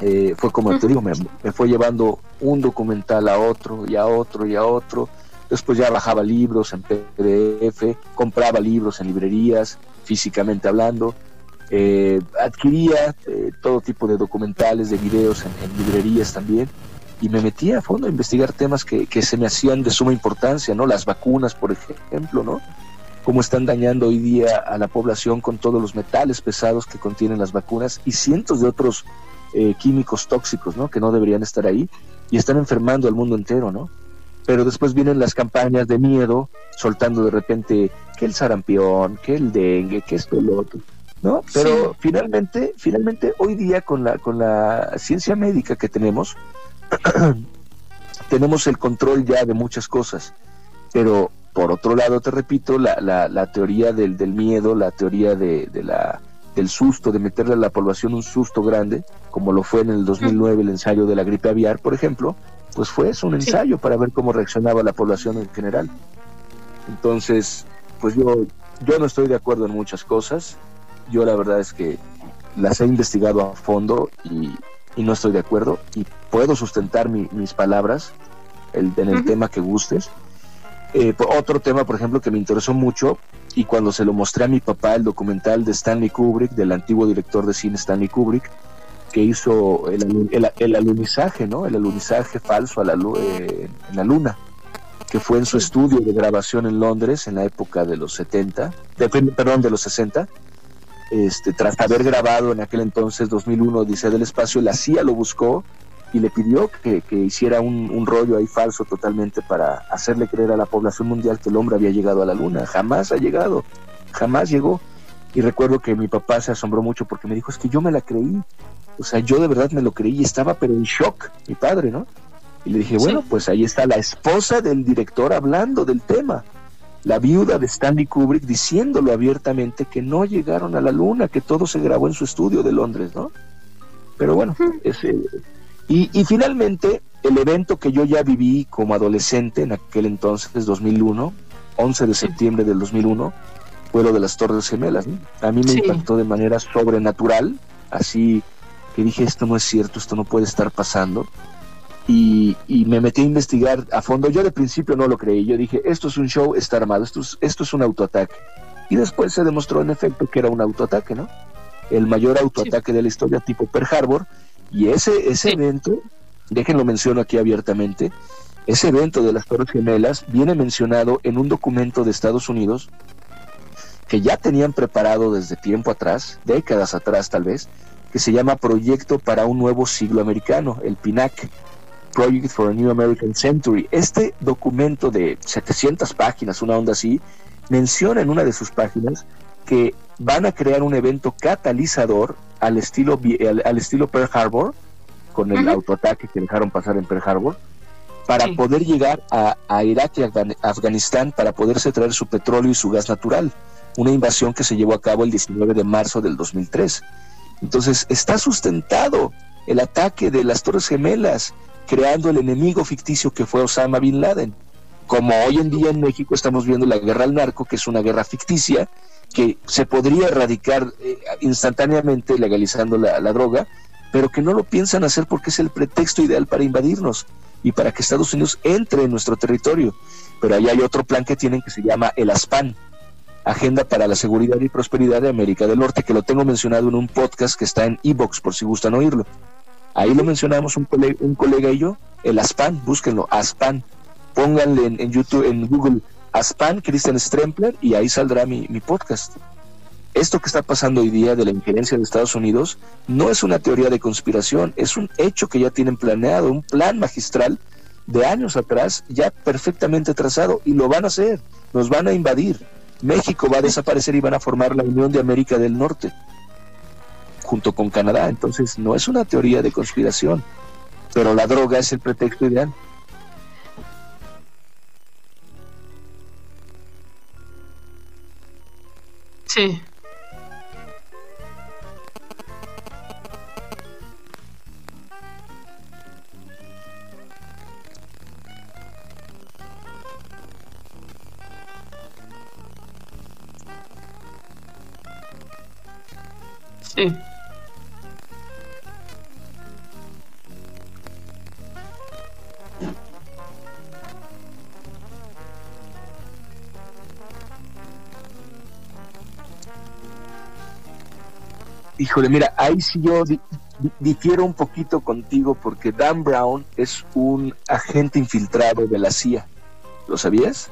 eh, fue como te digo, me, me, fue llevando un documental a otro y a otro y a otro, Después ya bajaba libros en PDF, compraba libros en librerías, físicamente hablando. Eh, adquiría eh, todo tipo de documentales, de videos en, librerías también y me metía a fondo a investigar temas que, se me hacían de suma importancia, ¿no? Las vacunas, por ejemplo, ¿no? Cómo están dañando hoy día a la población con todos los metales pesados que contienen las vacunas y cientos de otros eh, químicos tóxicos, ¿no? Que no deberían estar ahí y están enfermando al mundo entero, ¿no? Pero después vienen las campañas de miedo, soltando de repente que el sarampión, que el dengue, que esto, lo otro, ¿no? Pero finalmente, finalmente hoy día con la, con la ciencia médica que tenemos, tenemos el control ya de muchas cosas, pero por otro lado, te repito, la, la, la teoría del, del, miedo, la teoría de, de, la, del susto, de meterle a la población un susto grande, como lo fue en el 2009 el ensayo de la gripe aviar, por ejemplo, pues fue eso, un ensayo para ver cómo reaccionaba la población en general. Entonces, pues yo, yo no estoy de acuerdo en muchas cosas. Yo la verdad es que las he investigado a fondo y, no estoy de acuerdo y puedo sustentar mis palabras el, en el tema que gustes. Eh, otro tema, por ejemplo, que me interesó mucho y cuando se lo mostré a mi papá el documental de Stanley Kubrick, del antiguo director de cine Stanley Kubrick, que hizo el, el, alunizaje, ¿no? El alunizaje falso a la, eh, en la luna, que fue en su estudio de grabación en Londres en la época de los 70, perdón, de los 60, este, tras haber grabado en aquel entonces, 2001, dice del Espacio, la CIA lo buscó y le pidió que, hiciera un, rollo ahí falso totalmente para hacerle creer a la población mundial que el hombre había llegado a la luna. Jamás ha llegado, jamás llegó. Y recuerdo que mi papá se asombró mucho porque me dijo, es que yo me la creí. O sea, yo de verdad me lo creí y estaba pero en shock, mi padre, ¿no? Y le dije, bueno, pues ahí está la esposa del director hablando del tema. La viuda de Stanley Kubrick diciéndolo abiertamente que no llegaron a la luna, que todo se grabó en su estudio de Londres, ¿no? Pero bueno, ese, y, finalmente, el evento que yo ya viví como adolescente en aquel entonces, 2001, 11 de septiembre del 2001, fue lo de las Torres Gemelas. A mí me impactó de manera sobrenatural, así que dije, esto no es cierto, esto no puede estar pasando. Y, me metí a investigar a fondo. Yo de principio no lo creí, yo dije, esto es un show, está armado, esto es, esto es un autoataque. Y después se demostró en efecto que era un autoataque, ¿no? El mayor autoataque de la historia tipo Pearl Harbor y ese, ese evento, déjenlo menciono aquí abiertamente, ese evento de las Torres Gemelas viene mencionado en un documento de Estados Unidos que ya tenían preparado desde tiempo atrás, décadas atrás tal vez, que se llama Proyecto para un Nuevo Siglo Americano, el PINAC, Project for a New American Century. Este documento de 700 páginas, una onda así, menciona en una de sus páginas que van a crear un evento catalizador al estilo, al, estilo Pearl Harbor, con el autoataque que dejaron pasar en Pearl Harbor, para poder llegar a, Irak y Afganistán para poderse traer su petróleo y su gas natural. Una invasión que se llevó a cabo el 19 de marzo del 2003. Entonces, está sustentado el ataque de las Torres Gemelas, creando el enemigo ficticio que fue Osama Bin Laden. Como hoy en día en México estamos viendo la guerra al narco, que es una guerra ficticia, que se podría erradicar eh, instantáneamente legalizando la, droga, pero que no lo piensan hacer porque es el pretexto ideal para invadirnos y para que Estados Unidos entre en nuestro territorio. Pero ahí hay otro plan que tienen que se llama el ASPAN, Agenda para la Seguridad y Prosperidad de América del Norte, que lo tengo mencionado en un podcast que está en Evox, por si gustan oírlo. Ahí lo mencionamos un colega, un colega y yo, el ASPAN, búsquenlo, ASPAN. Pónganle en, YouTube, en Google Aspan, Christian Strempler, y ahí saldrá mi, podcast. Esto que está pasando hoy día de la injerencia de Estados Unidos no es una teoría de conspiración, es un hecho que ya tienen planeado, un plan magistral de años atrás, ya perfectamente trazado, y lo van a hacer, nos van a invadir. México va a desaparecer y van a formar la Unión de América del Norte, junto con Canadá. Entonces, no es una teoría de conspiración, pero la droga es el pretexto ideal. Sí. Sí. Híjole, mira, ahí sí yo difiero un poquito contigo porque Dan Brown es un agente infiltrado de la CIA. ¿Lo sabías?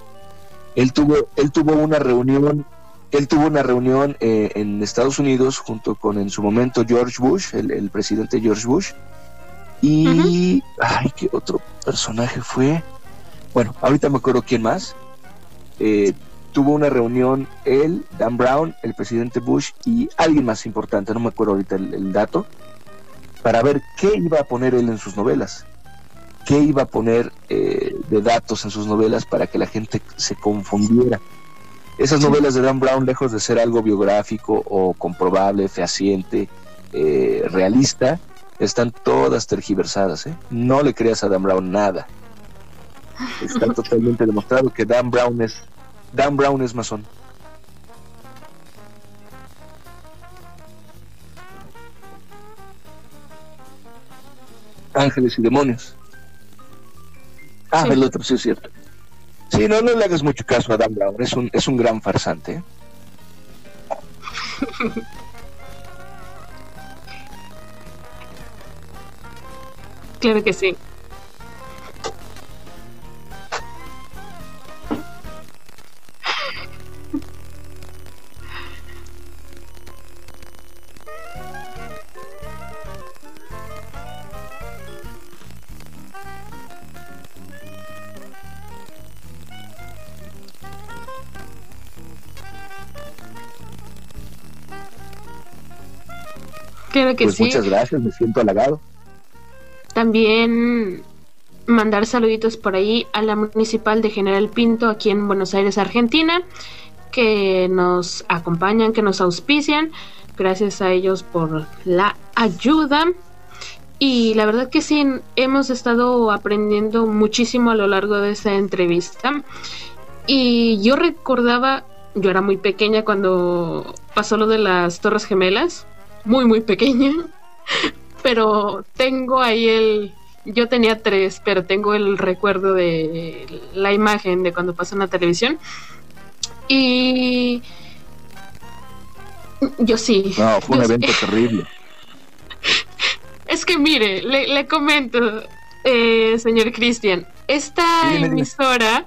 Él tuvo, él tuvo una reunión, él tuvo una reunión eh, en Estados Unidos junto con en su momento George Bush, el, presidente George Bush. Y ay, qué otro personaje fue. Bueno, ahorita me acuerdo quién más. Eh, tuvo una reunión él, Dan Brown, el presidente Bush y alguien más importante, no me acuerdo ahorita el, dato, para ver qué iba a poner él en sus novelas, qué iba a poner eh, de datos en sus novelas para que la gente se confundiera. Esas novelas de Dan Brown, lejos de ser algo biográfico o comprobable, fehaciente, eh, realista, están todas tergiversadas. ¿eh? No le creas a Dan Brown nada. Está totalmente demostrado que Dan Brown es Dan Brown es masón. Ángeles y demonios. Ah, el otro, sí es cierto. Sí, no, no le hagas mucho caso a Dan Brown, es un, es un gran farsante. claro que sí. Claro que Pues sí. muchas gracias, me siento halagado. También mandar saluditos por ahí a la municipal de General Pinto aquí en Buenos Aires, Argentina, que nos acompañan, que nos auspician. Gracias a ellos por la ayuda. Y la verdad que sí, hemos estado aprendiendo muchísimo a lo largo de esta entrevista. Y yo recordaba, yo era muy pequeña cuando pasó lo de las Torres Gemelas, muy, muy pequeña, pero tengo ahí el... Yo tenía tres, pero tengo el recuerdo de la imagen de cuando pasó en la televisión. Y yo sí. No, fue un sí. evento terrible. Es que mire, le, le comento, eh, señor Cristian, esta Dime, dime. emisora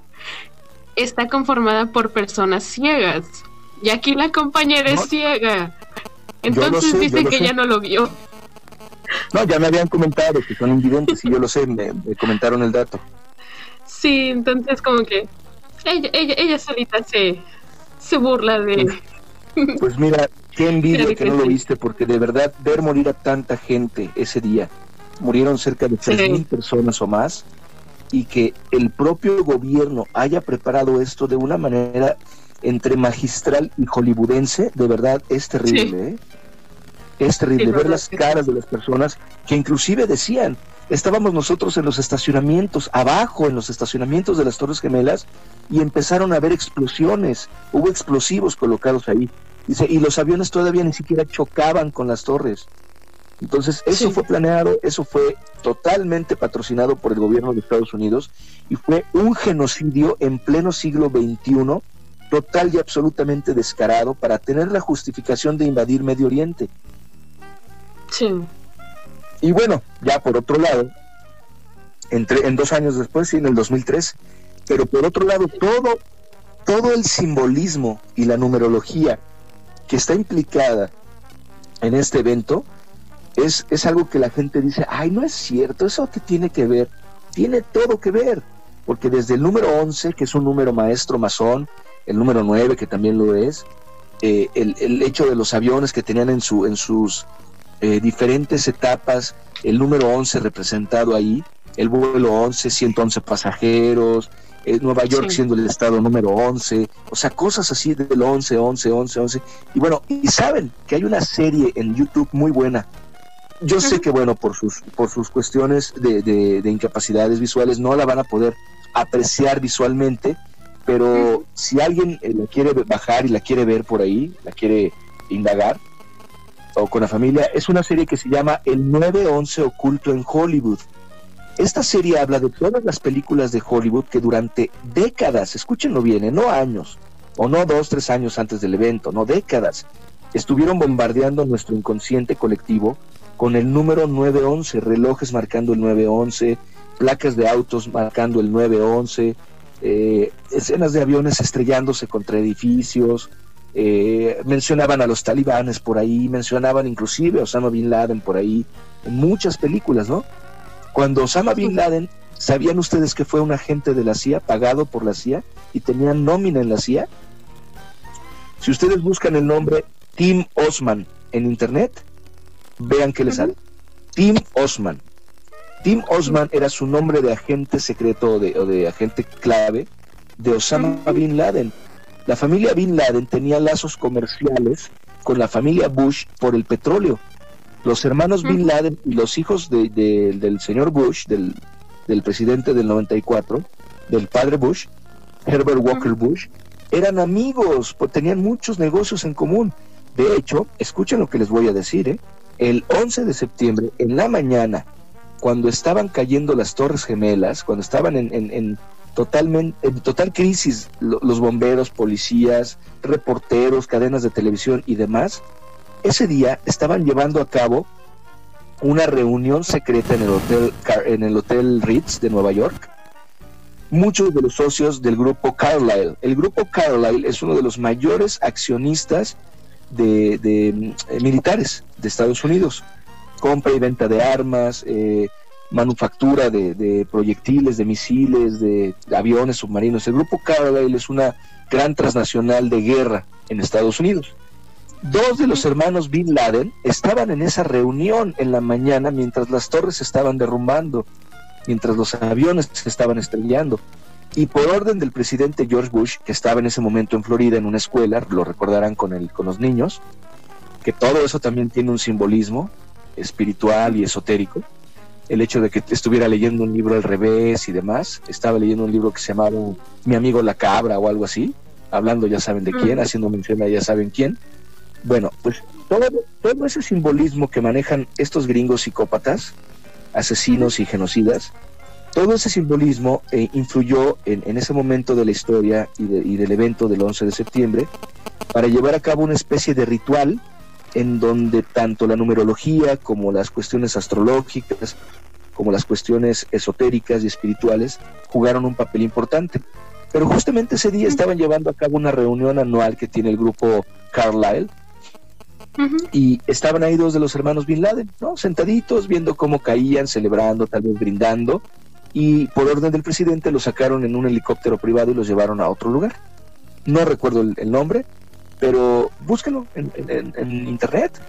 está conformada por personas ciegas. Y aquí la compañera No. es ciega. Entonces sé, dice que sé. ya no lo vio. No, ya me habían comentado que son invidentes y yo lo sé, me, me comentaron el dato. Sí, entonces como que ella, ella, ella solita se, se burla de... Pues mira, qué envidia que que no lo sí. viste, porque de verdad ver morir a tanta gente ese día, murieron cerca de Sí. 3.000 personas o más, y que el propio gobierno haya preparado esto de una manera entre magistral y hollywoodense, de verdad es terrible, ¿eh? Es terrible Sí, ver las caras de las personas que inclusive decían, estábamos nosotros en los estacionamientos, abajo en los estacionamientos de las Torres Gemelas, y empezaron a haber explosiones, hubo explosivos colocados ahí. Dice, y los aviones todavía ni siquiera chocaban con las torres. Entonces, eso Sí. fue planeado, eso fue totalmente patrocinado por el gobierno de Estados Unidos y fue un genocidio en pleno siglo XXI, total y absolutamente descarado para tener la justificación de invadir Medio Oriente. Sí, Y bueno, ya por otro lado, entre, en dos años después, sí, en el 2003, pero por otro lado, todo, todo el simbolismo y la numerología que está implicada en este evento es, es algo que la gente dice, ay, no es cierto, eso que tiene que ver, tiene todo que ver, porque desde el número 11, que es un número maestro masón, el número 9, que también lo es, eh, el, el hecho de los aviones que tenían en, su, en sus eh, diferentes etapas, el número 11 representado ahí, el vuelo 11, 111 pasajeros, eh, Nueva York Sí. siendo el estado número 11, o sea, cosas así del 11, 11, 11, 11. Y bueno, y saben que hay una serie en YouTube muy buena. Yo sé que, bueno, por sus, por sus cuestiones de, de- de incapacidades visuales no la van a poder apreciar visualmente, pero si alguien eh, la quiere bajar y la quiere ver por ahí, la quiere indagar, o con la familia, es una serie que se llama El 911 oculto en Hollywood. Esta serie habla de todas las películas de Hollywood que durante décadas, escúchenlo bien, ¿eh? no años, o no dos, tres años antes del evento, no décadas, estuvieron bombardeando nuestro inconsciente colectivo con el número 911, relojes marcando el 911, placas de autos marcando el 911, eh, escenas de aviones estrellándose contra edificios, eh, mencionaban a los talibanes por ahí, mencionaban inclusive a Osama Bin Laden por ahí, en muchas películas, ¿no? Cuando Osama Bin Laden, ¿sabían ustedes que fue un agente de la CIA, pagado por la CIA, y tenía nómina en la CIA? Si ustedes buscan el nombre Tim Osman en internet, vean qué les sale. Tim Osman. Tim Osman era su nombre de agente secreto o de, o de agente clave de Osama. Bin Laden. La familia Bin Laden tenía lazos comerciales con la familia Bush por el petróleo. Los hermanos Bin. Laden y los hijos de- de- del señor Bush, del, del presidente del 94, del padre Bush, Herbert Walker Bush, eran amigos, pues, tenían muchos negocios en común. De hecho, escuchen lo que les voy a decir, ¿eh? el 11 de septiembre, en la mañana, cuando estaban cayendo las Torres Gemelas, cuando estaban en, en- en- totalmente, en total crisis, los bomberos, policías, reporteros, cadenas de televisión y demás, ese día estaban llevando a cabo una reunión secreta en el hotel en el hotel Ritz de Nueva York. Muchos de los socios del grupo Carlyle. El grupo Carlyle es uno de los mayores accionistas de, eh, militares de Estados Unidos. Compra y venta de armas, eh, manufactura de, proyectiles, de misiles, de, aviones submarinos. El grupo Carlyle es una gran transnacional de guerra en Estados Unidos. Dos de los hermanos Bin Laden estaban en esa reunión en la mañana mientras las torres se estaban derrumbando, mientras los aviones se estaban estrellando. Y por orden del presidente George Bush, que estaba en ese momento en Florida en una escuela, lo recordarán con, el, con los niños, que todo eso también tiene un simbolismo espiritual y esotérico, el hecho de que estuviera leyendo un libro al revés y demás. Estaba leyendo un libro que se llamaba Mi amigo la cabra o algo así, hablando ya saben de quién, haciendo mención a ya saben quién. Bueno, pues todo, todo ese simbolismo que manejan estos gringos psicópatas, asesinos y genocidas, todo ese simbolismo eh, influyó en, ese momento de la historia y, y, del evento del 11 de septiembre para llevar a cabo una especie de ritual en donde tanto la numerología como las cuestiones astrológicas, como las cuestiones esotéricas y espirituales jugaron un papel importante. Pero justamente ese día estaban llevando a cabo una reunión anual que tiene el grupo Carlyle, y estaban ahí dos de los hermanos Bin Laden, ¿no? Sentaditos, viendo cómo caían, celebrando, tal vez brindando. Y por orden del presidente los sacaron en un helicóptero privado y los llevaron a otro lugar. No recuerdo el nombre, pero búsquenlo en, internet.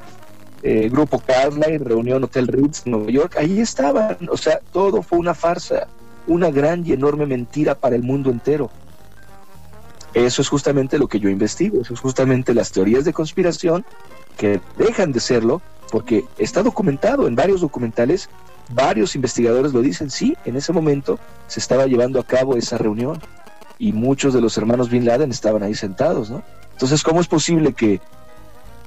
Eh, Grupo Carlyle, Reunión Hotel Ritz, Nueva York, ahí estaban. O sea, todo fue una farsa, una gran y enorme mentira para el mundo entero. Eso es justamente lo que yo investigo, eso es justamente las teorías de conspiración que dejan de serlo porque está documentado en varios documentales, varios investigadores lo dicen, sí, en ese momento se estaba llevando a cabo esa reunión y muchos de los hermanos Bin Laden estaban ahí sentados, ¿no? Entonces, ¿cómo es posible que,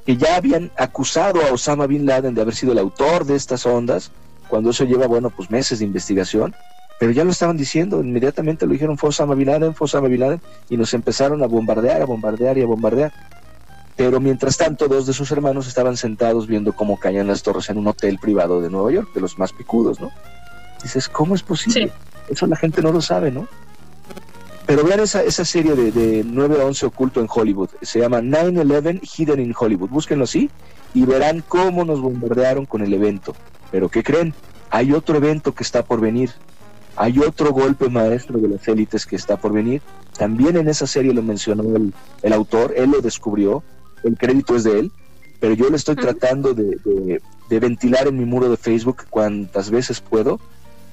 que ya habían acusado a Osama Bin Laden de haber sido el autor de estas ondas, cuando eso lleva, bueno, pues meses de investigación? Pero ya lo estaban diciendo, inmediatamente lo dijeron, fue Osama Bin Laden, fue Osama Bin Laden, y nos empezaron a bombardear, a bombardear y a bombardear. Pero mientras tanto, dos de sus hermanos estaban sentados viendo cómo caían las torres en un hotel privado de Nueva York, de los más picudos, ¿no? Dices, ¿cómo es posible? Eso la gente no lo sabe, ¿no? Pero vean esa, esa serie de, de 9-11 oculto en Hollywood. Se llama 9-11 Hidden in Hollywood. Búsquenlo así y verán cómo nos bombardearon con el evento. Pero ¿qué creen? Hay otro evento que está por venir. Hay otro golpe maestro de las élites que está por venir. También en esa serie lo mencionó el, el autor, él lo descubrió, el crédito es de él, pero yo lo estoy tratando de, de, de ventilar en mi muro de Facebook cuantas veces puedo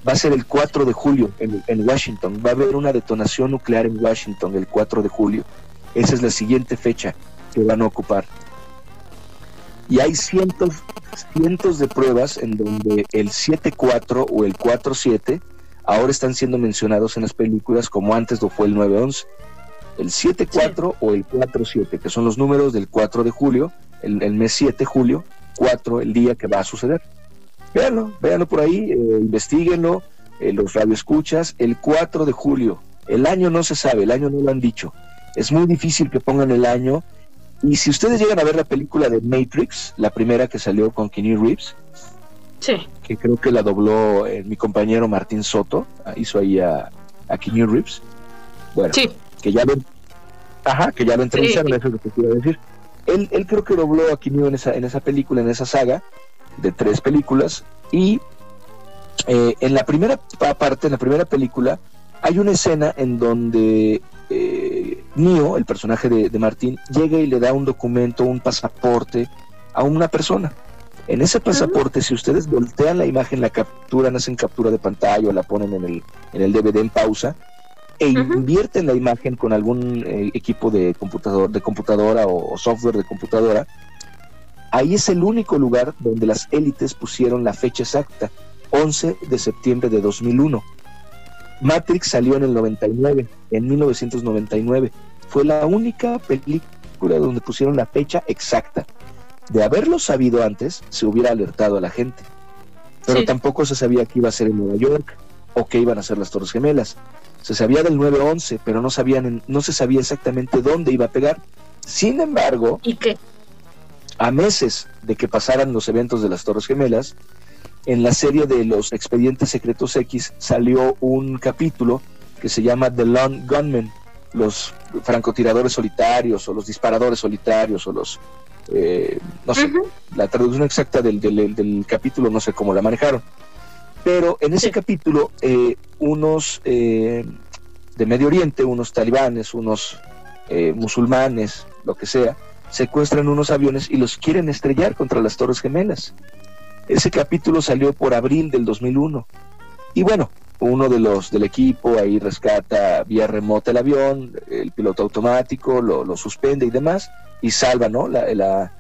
va a ser el 4 de julio en, Washington. Va a haber una detonación nuclear en Washington el 4 de julio. Esa es la siguiente fecha que van a ocupar. Y hay cientos, cientos de pruebas en donde el 7-4 o el 4-7 ahora están siendo mencionados en las películas como antes lo fue el 9-11. El 7-4 o el 4-7, que son los números del 4 de julio, el, el mes 7 de julio, 4 el día que va a suceder. Véanlo, véanlo por ahí, eh, investiguenlo, eh, los radioescuchas, el 4 de julio. El año no se sabe, el año no lo han dicho. Es muy difícil que pongan el año. Y si ustedes llegan a ver la película de Matrix, la primera que salió con Keanu Reeves, sí. que creo que la dobló eh, mi compañero Martín Soto, ah, hizo ahí a, a Keanu Reeves. Bueno, que ya lo, ajá, que ya lo entrevistaron, eso es lo que quiero decir. Él, él creo que dobló a Keanu en esa, en esa película, en esa saga, de tres películas y eh, en la primera parte, en la primera película, hay una escena en donde eh, Neo, el personaje de, Martín, llega y le da un documento, un pasaporte a una persona. En ese pasaporte, si ustedes voltean la imagen, la capturan, hacen captura de pantalla o la ponen en el, en el DVD en pausa, e invierten la imagen con algún eh, equipo de computador, de computadora o, software de computadora, Ahí es el único lugar donde las élites pusieron la fecha exacta, 11 de septiembre de 2001. Matrix salió en el 99, en 1999. Fue la única película donde pusieron la fecha exacta. De haberlo sabido antes, se hubiera alertado a la gente. Pero tampoco se sabía que iba a ser en Nueva York, o qué iban a ser las Torres Gemelas. Se sabía del 9-11, pero no, sabían, no se sabía exactamente dónde iba a pegar. Sin embargo, ¿y qué? A meses de que pasaran los eventos de las Torres Gemelas, en la serie de los Expedientes Secretos X salió un capítulo que se llama The Lone Gunmen, los francotiradores solitarios o los disparadores solitarios o los eh, no sé, la traducción exacta del, del, capítulo no sé cómo la manejaron. Pero en ese capítulo, eh, unos eh, de Medio Oriente, unos talibanes, unos musulmanes, lo que sea, secuestran unos aviones y los quieren estrellar contra las Torres Gemelas. Ese capítulo salió por abril del 2001. Y bueno, uno de los del equipo ahí rescata vía remota el avión, el piloto automático lo, lo suspende y demás, y salva ¿no? La,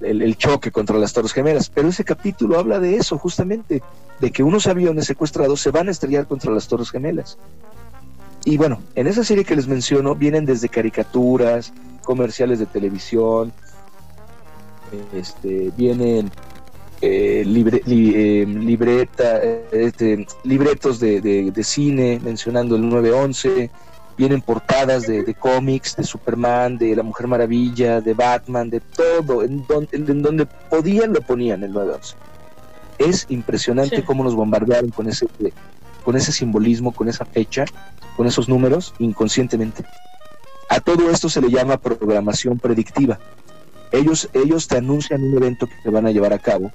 el, choque contra las Torres Gemelas. Pero ese capítulo habla de eso, justamente, de que unos aviones secuestrados se van a estrellar contra las Torres Gemelas. Y bueno, en esa serie que les menciono vienen desde caricaturas, comerciales de televisión, este, vienen eh, libre, eh, libreta, este, libretos de, de, cine mencionando el 911, vienen portadas de, cómics, de Superman, de la Mujer Maravilla, de Batman, de todo, en, en donde podían lo ponían el 911. Es impresionante cómo nos bombardearon con ese, con ese simbolismo, con esa fecha, con esos números, inconscientemente. A todo esto se le llama programación predictiva. Ellos, ellos te anuncian un evento que te van a llevar a cabo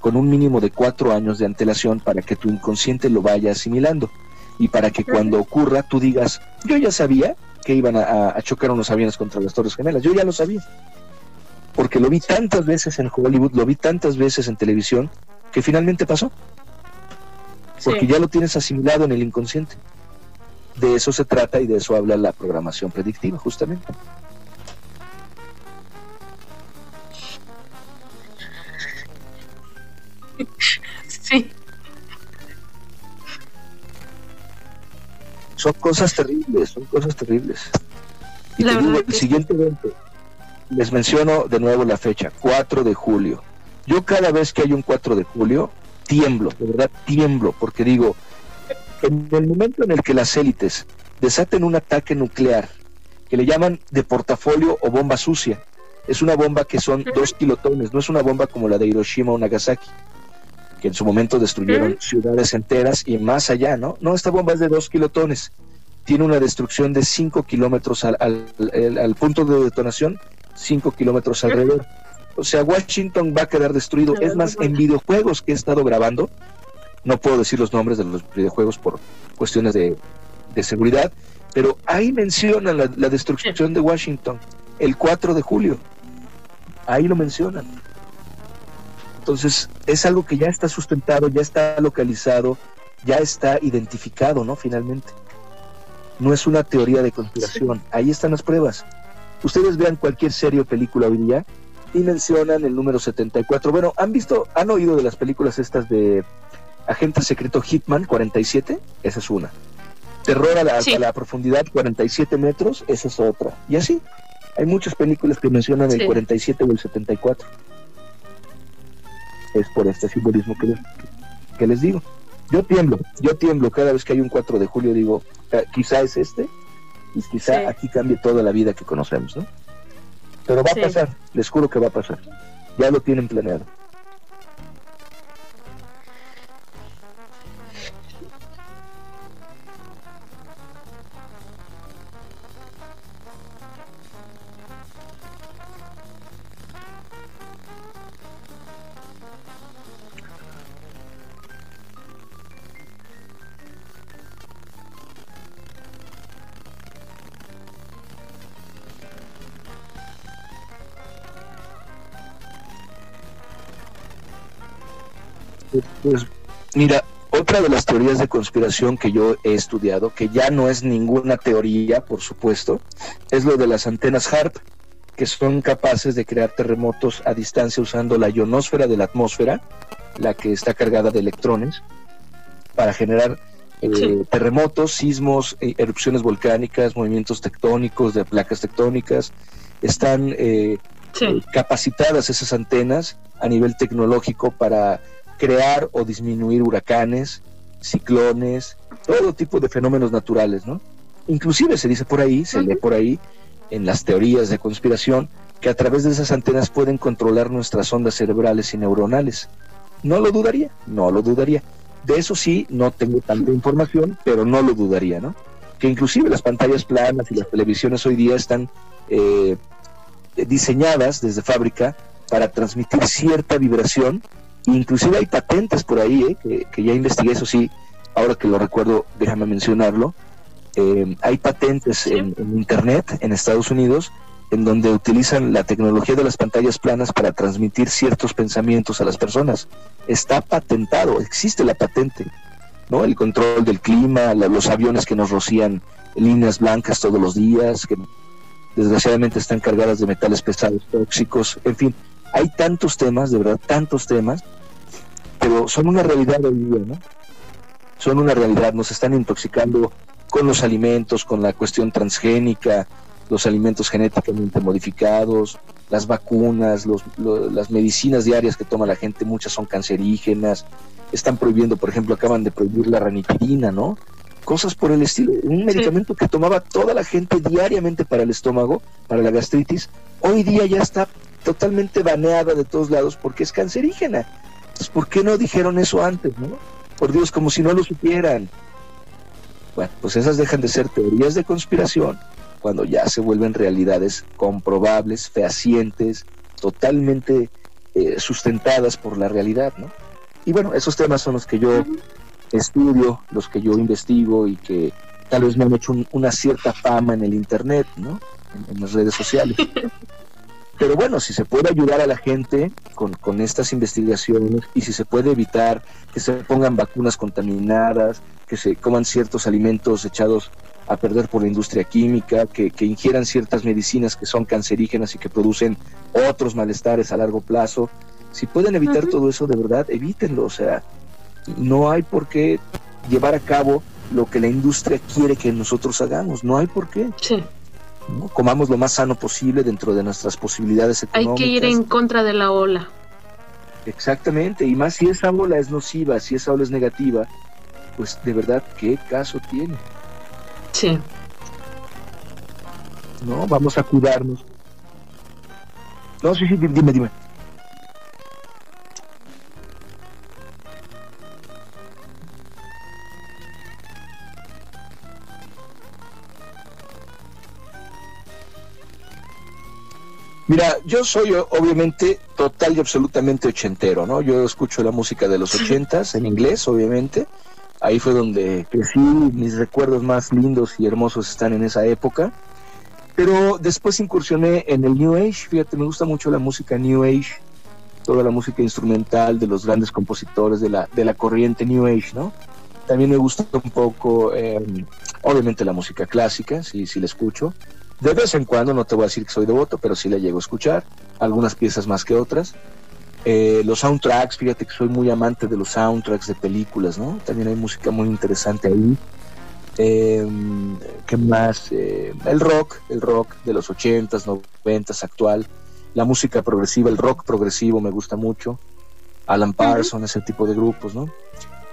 con un mínimo de cuatro años de antelación para que tu inconsciente lo vaya asimilando. Y para que cuando ocurra tú digas, yo ya sabía que iban a, chocar unos aviones contra las Torres Gemelas, yo ya lo sabía, porque lo vi tantas veces en Hollywood, lo vi tantas veces en televisión, que finalmente pasó, porque ya lo tienes asimilado en el inconsciente. De eso se trata y de eso habla la programación predictiva, justamente. Sí. son cosas terribles, son cosas terribles. Y te digo, el siguiente evento, les menciono de nuevo la fecha, 4 de julio. Yo cada vez que hay un 4 de julio, tiemblo, de verdad tiemblo, porque digo, en el momento en el que las élites desaten un ataque nuclear, que le llaman de portafolio o bomba sucia, es una bomba que son dos kilotones, no es una bomba como la de Hiroshima o Nagasaki que en su momento destruyeron ciudades enteras y más allá, ¿no? No, esta bomba es de dos kilotones, tiene una destrucción de cinco kilómetros al, al, punto de detonación, cinco kilómetros alrededor. O sea, Washington va a quedar destruido. Es más, en videojuegos que he estado grabando, no puedo decir los nombres de los videojuegos por cuestiones de, seguridad, pero ahí mencionan la, la destrucción de Washington el 4 de julio. Ahí lo mencionan. Entonces, es algo que ya está sustentado, ya está localizado, ya está identificado, ¿no? Finalmente. No es una teoría de conspiración. Ahí están las pruebas. Ustedes vean cualquier serie o película hoy día y mencionan el número 74. Bueno, ¿han visto, han oído de las películas estas de Agente Secreto Hitman 47? Esa es una. Terror a la, a la profundidad 47 metros, esa es otra. Y así, hay muchas películas que mencionan el 47 o el 74 es por este simbolismo que, que les digo. Yo tiemblo, yo tiemblo cada vez que hay un 4 de julio, digo, ah, quizá es este, y quizá aquí cambie toda la vida que conocemos, ¿no? Pero va a pasar, les juro que va a pasar. Ya lo tienen planeado. Pues mira, otra de las teorías de conspiración que yo he estudiado, que ya no es ninguna teoría, por supuesto, es lo de las antenas HARP, que son capaces de crear terremotos a distancia usando la ionosfera de la atmósfera, la que está cargada de electrones, para generar eh, terremotos, sismos, eh, erupciones volcánicas, movimientos tectónicos de placas tectónicas. Están eh, capacitadas esas antenas a nivel tecnológico para crear o disminuir huracanes, ciclones, todo tipo de fenómenos naturales, ¿no? Inclusive se dice por ahí, se lee por ahí, en las teorías de conspiración, que a través de esas antenas pueden controlar nuestras ondas cerebrales y neuronales. No lo dudaría, no lo dudaría. De eso sí, no tengo tanta información, pero no lo dudaría, ¿no? Que inclusive las pantallas planas y las televisiones hoy día están eh, diseñadas desde fábrica para transmitir cierta vibración. Inclusive hay patentes por ahí, eh, que, ya investigué, eso sí, ahora que lo recuerdo, déjame mencionarlo. Eh, hay patentes en, en Internet en Estados Unidos en donde utilizan la tecnología de las pantallas planas para transmitir ciertos pensamientos a las personas. Está patentado, existe la patente, ¿no? El control del clima, los aviones que nos rocían líneas blancas todos los días, que desgraciadamente están cargadas de metales pesados tóxicos, en fin, hay tantos temas, de verdad, tantos temas, pero son una realidad hoy día, ¿no? Son una realidad, nos están intoxicando con los alimentos, con la cuestión transgénica, los alimentos genéticamente modificados, las vacunas, las medicinas diarias que toma la gente, muchas son cancerígenas, están prohibiendo, por ejemplo, acaban de prohibir la ranitidina, ¿no? Cosas por el estilo. Un medicamento que tomaba toda la gente diariamente para el estómago, para la gastritis, hoy día ya está totalmente baneada de todos lados porque es cancerígena. Entonces, ¿por qué no dijeron eso antes, no? Por Dios, como si no lo supieran. Bueno, pues esas dejan de ser teorías de conspiración cuando ya se vuelven realidades comprobables, fehacientes, totalmente eh, sustentadas por la realidad, ¿no? Y bueno, esos temas son los que yo estudio, los que yo investigo y que tal vez me han hecho una cierta fama en el Internet, ¿no? En, las redes sociales. Pero bueno, si se puede ayudar a la gente con, con, estas investigaciones y si se puede evitar que se pongan vacunas contaminadas, que se coman ciertos alimentos echados a perder por la industria química, que, ingieran ciertas medicinas que son cancerígenas y que producen otros malestares a largo plazo. Si pueden evitar todo eso, de verdad, evítenlo. O sea, no hay por qué llevar a cabo lo que la industria quiere que nosotros hagamos. No hay por qué. Sí. Comamos lo más sano posible dentro de nuestras posibilidades económicas. Hay que ir en contra de la ola. Exactamente, y más si esa ola es nociva, si esa ola es negativa, pues de verdad, ¿qué caso tiene? Sí. No, vamos a cuidarnos. No, sí, sí, dime, dime. Mira, yo soy obviamente total y absolutamente ochentero, ¿no? Yo escucho la música de los ochentas en inglés, obviamente, ahí fue donde crecí, mis recuerdos más lindos y hermosos están en esa época. Pero después incursioné en el New Age, fíjate, me gusta mucho la música New Age, toda la música instrumental de los grandes compositores de la, de la corriente New Age, ¿no? También me gusta un poco, em, obviamente, la música clásica, sí, sí la escucho. De vez en cuando, no te voy a decir que soy devoto, pero sí la llego a escuchar, algunas piezas más que otras. Eh, los soundtracks, fíjate que soy muy amante de los soundtracks de películas, ¿no? También hay música muy interesante ahí. Eh, ¿Qué más? Eh, el rock, el rock de los 80s, 90s, actual. La música progresiva, el rock progresivo me gusta mucho. Alan Parsons, ese tipo de grupos, ¿no?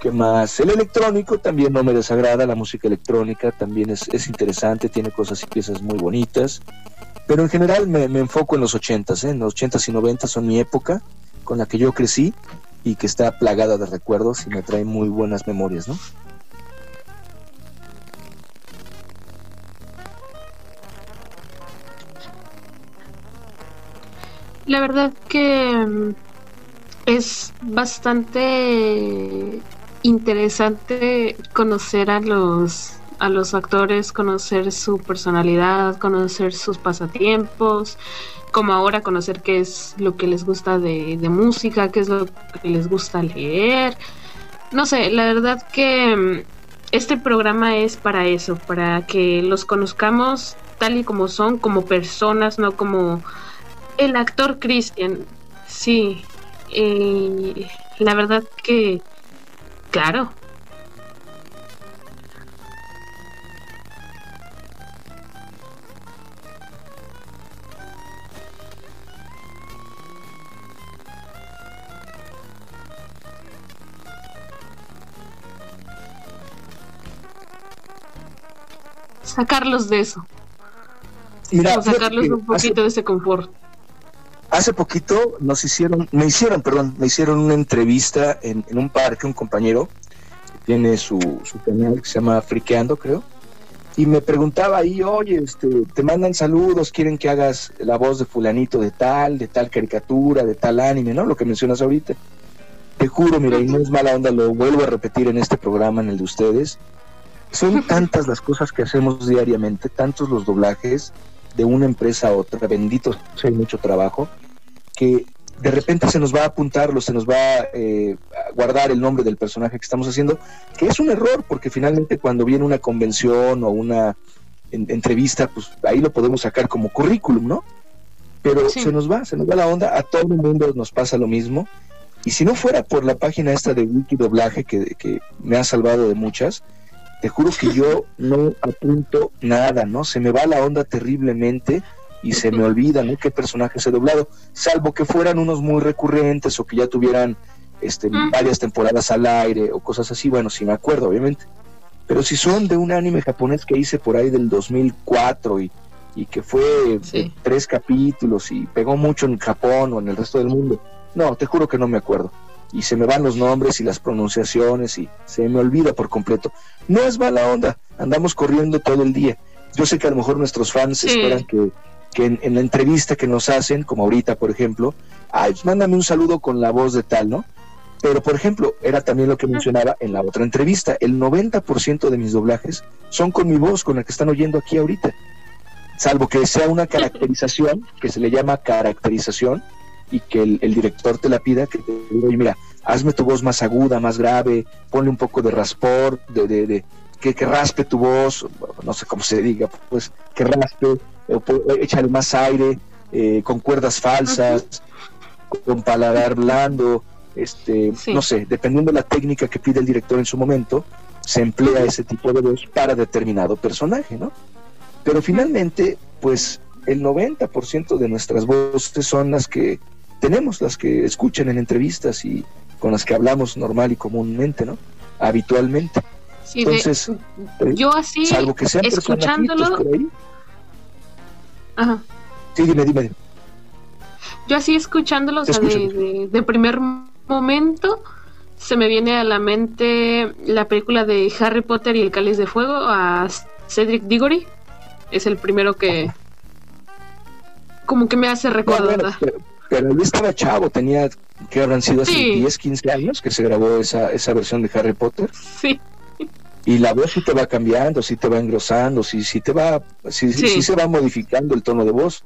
¿Qué más? El electrónico también no me desagrada, la música electrónica también es, es interesante, tiene cosas y piezas muy bonitas. Pero en general me, me enfoco en los 80s, ¿eh? En los 80s y 90s son mi época con la que yo crecí y que está plagada de recuerdos y me trae muy buenas memorias, ¿no? La verdad que mm, es bastante interesante conocer a los a los actores, conocer su personalidad, conocer sus pasatiempos, como ahora conocer qué es lo que les gusta de, música, qué es lo que les gusta leer. No sé, la verdad que mm, este programa es para eso, para que los conozcamos tal y como son, como personas, no como el actor Christian. Sí, eh, la verdad que, Claro. Sacarlos de eso. Mira, sacarlos un poquito de ese confort hace poquito nos hicieron, me hicieron, perdón, me hicieron una entrevista en, en un parque, un compañero que tiene su, su canal que se llama Friqueando, creo. Y me preguntaba ahí, oye, este, te mandan saludos, quieren que hagas la voz de fulanito de tal, de tal caricatura, de tal anime, ¿no? Lo que mencionas ahorita. Te juro, mira, y no es mala onda, lo vuelvo a repetir en este programa, en el de ustedes. Son tantas las cosas que hacemos diariamente, tantos los doblajes de una empresa a otra, bendito sea hay mucho trabajo, que de repente se nos va a apuntarlo, se nos va eh, a guardar el nombre del personaje que estamos haciendo, que es un error, porque finalmente cuando viene una convención o una en- entrevista, pues ahí lo podemos sacar como currículum, ¿no? Pero Sí. se nos va, se nos va la onda, a todo el mundo nos pasa lo mismo. Y si no fuera por la página esta de Wiki Doblaje, que, que me ha salvado de muchas, te juro que yo no apunto nada, ¿no? Se me va la onda terriblemente y se me olvida, ¿no? ¿Qué personajes he doblado? Salvo que fueran unos muy recurrentes o que ya tuvieran este, varias temporadas al aire o cosas así, bueno, sí me acuerdo, obviamente. Pero si son de un anime japonés que hice por ahí del 2004 y, y que fue Sí. de tres capítulos y pegó mucho en Japón o en el resto del mundo, no, te juro que no me acuerdo. Y se me van los nombres y las pronunciaciones y se me olvida por completo. No es mala onda, andamos corriendo todo el día. Yo sé que a lo mejor nuestros fans Sí. esperan que, que en, en la entrevista que nos hacen, como ahorita, por ejemplo, ay, pues mándame un saludo con la voz de tal, ¿no? Pero, por ejemplo, era también lo que mencionaba en la otra entrevista, el 90% de mis doblajes son con mi voz, con la que están oyendo aquí ahorita. Salvo que sea una caracterización, que se le llama caracterización, y que el, el director te la pida, que te diga, "Oye, mira, hazme tu voz más aguda, más grave, ponle un poco de raspor, de, de, de- que, que raspe tu voz, no sé cómo se diga, pues que raspe, échale más aire, eh, con cuerdas falsas, con paladar blando, este, Sí. no sé, dependiendo de la técnica que pide el director en su momento, se emplea ese tipo de voz para determinado personaje, ¿no? Pero finalmente, pues el 90% de nuestras voces son las que tenemos, las que escuchan en entrevistas y con las que hablamos normal y comúnmente, ¿no? Habitualmente. Sí, de- Entonces, eh, yo así, salvo que sean escuchándolo, personajitos por ahí. Ajá, Sí, dime, dime. yo así escuchándolo, o Te sea, de, escucho. de- de primer momento, se me viene a la mente la película de Harry Potter y el Cáliz de Fuego a Cedric Diggory. Es el primero que como que me hace No, recordar. bueno, pero, pero él estaba chavo, tenía que habrán sido hace Sí. 10, 15 años que se grabó esa, esa versión de Harry Potter. Sí, Y la voz sí te va cambiando, sí te va engrosando, sí, sí te va, sí, sí, se va modificando el tono de voz.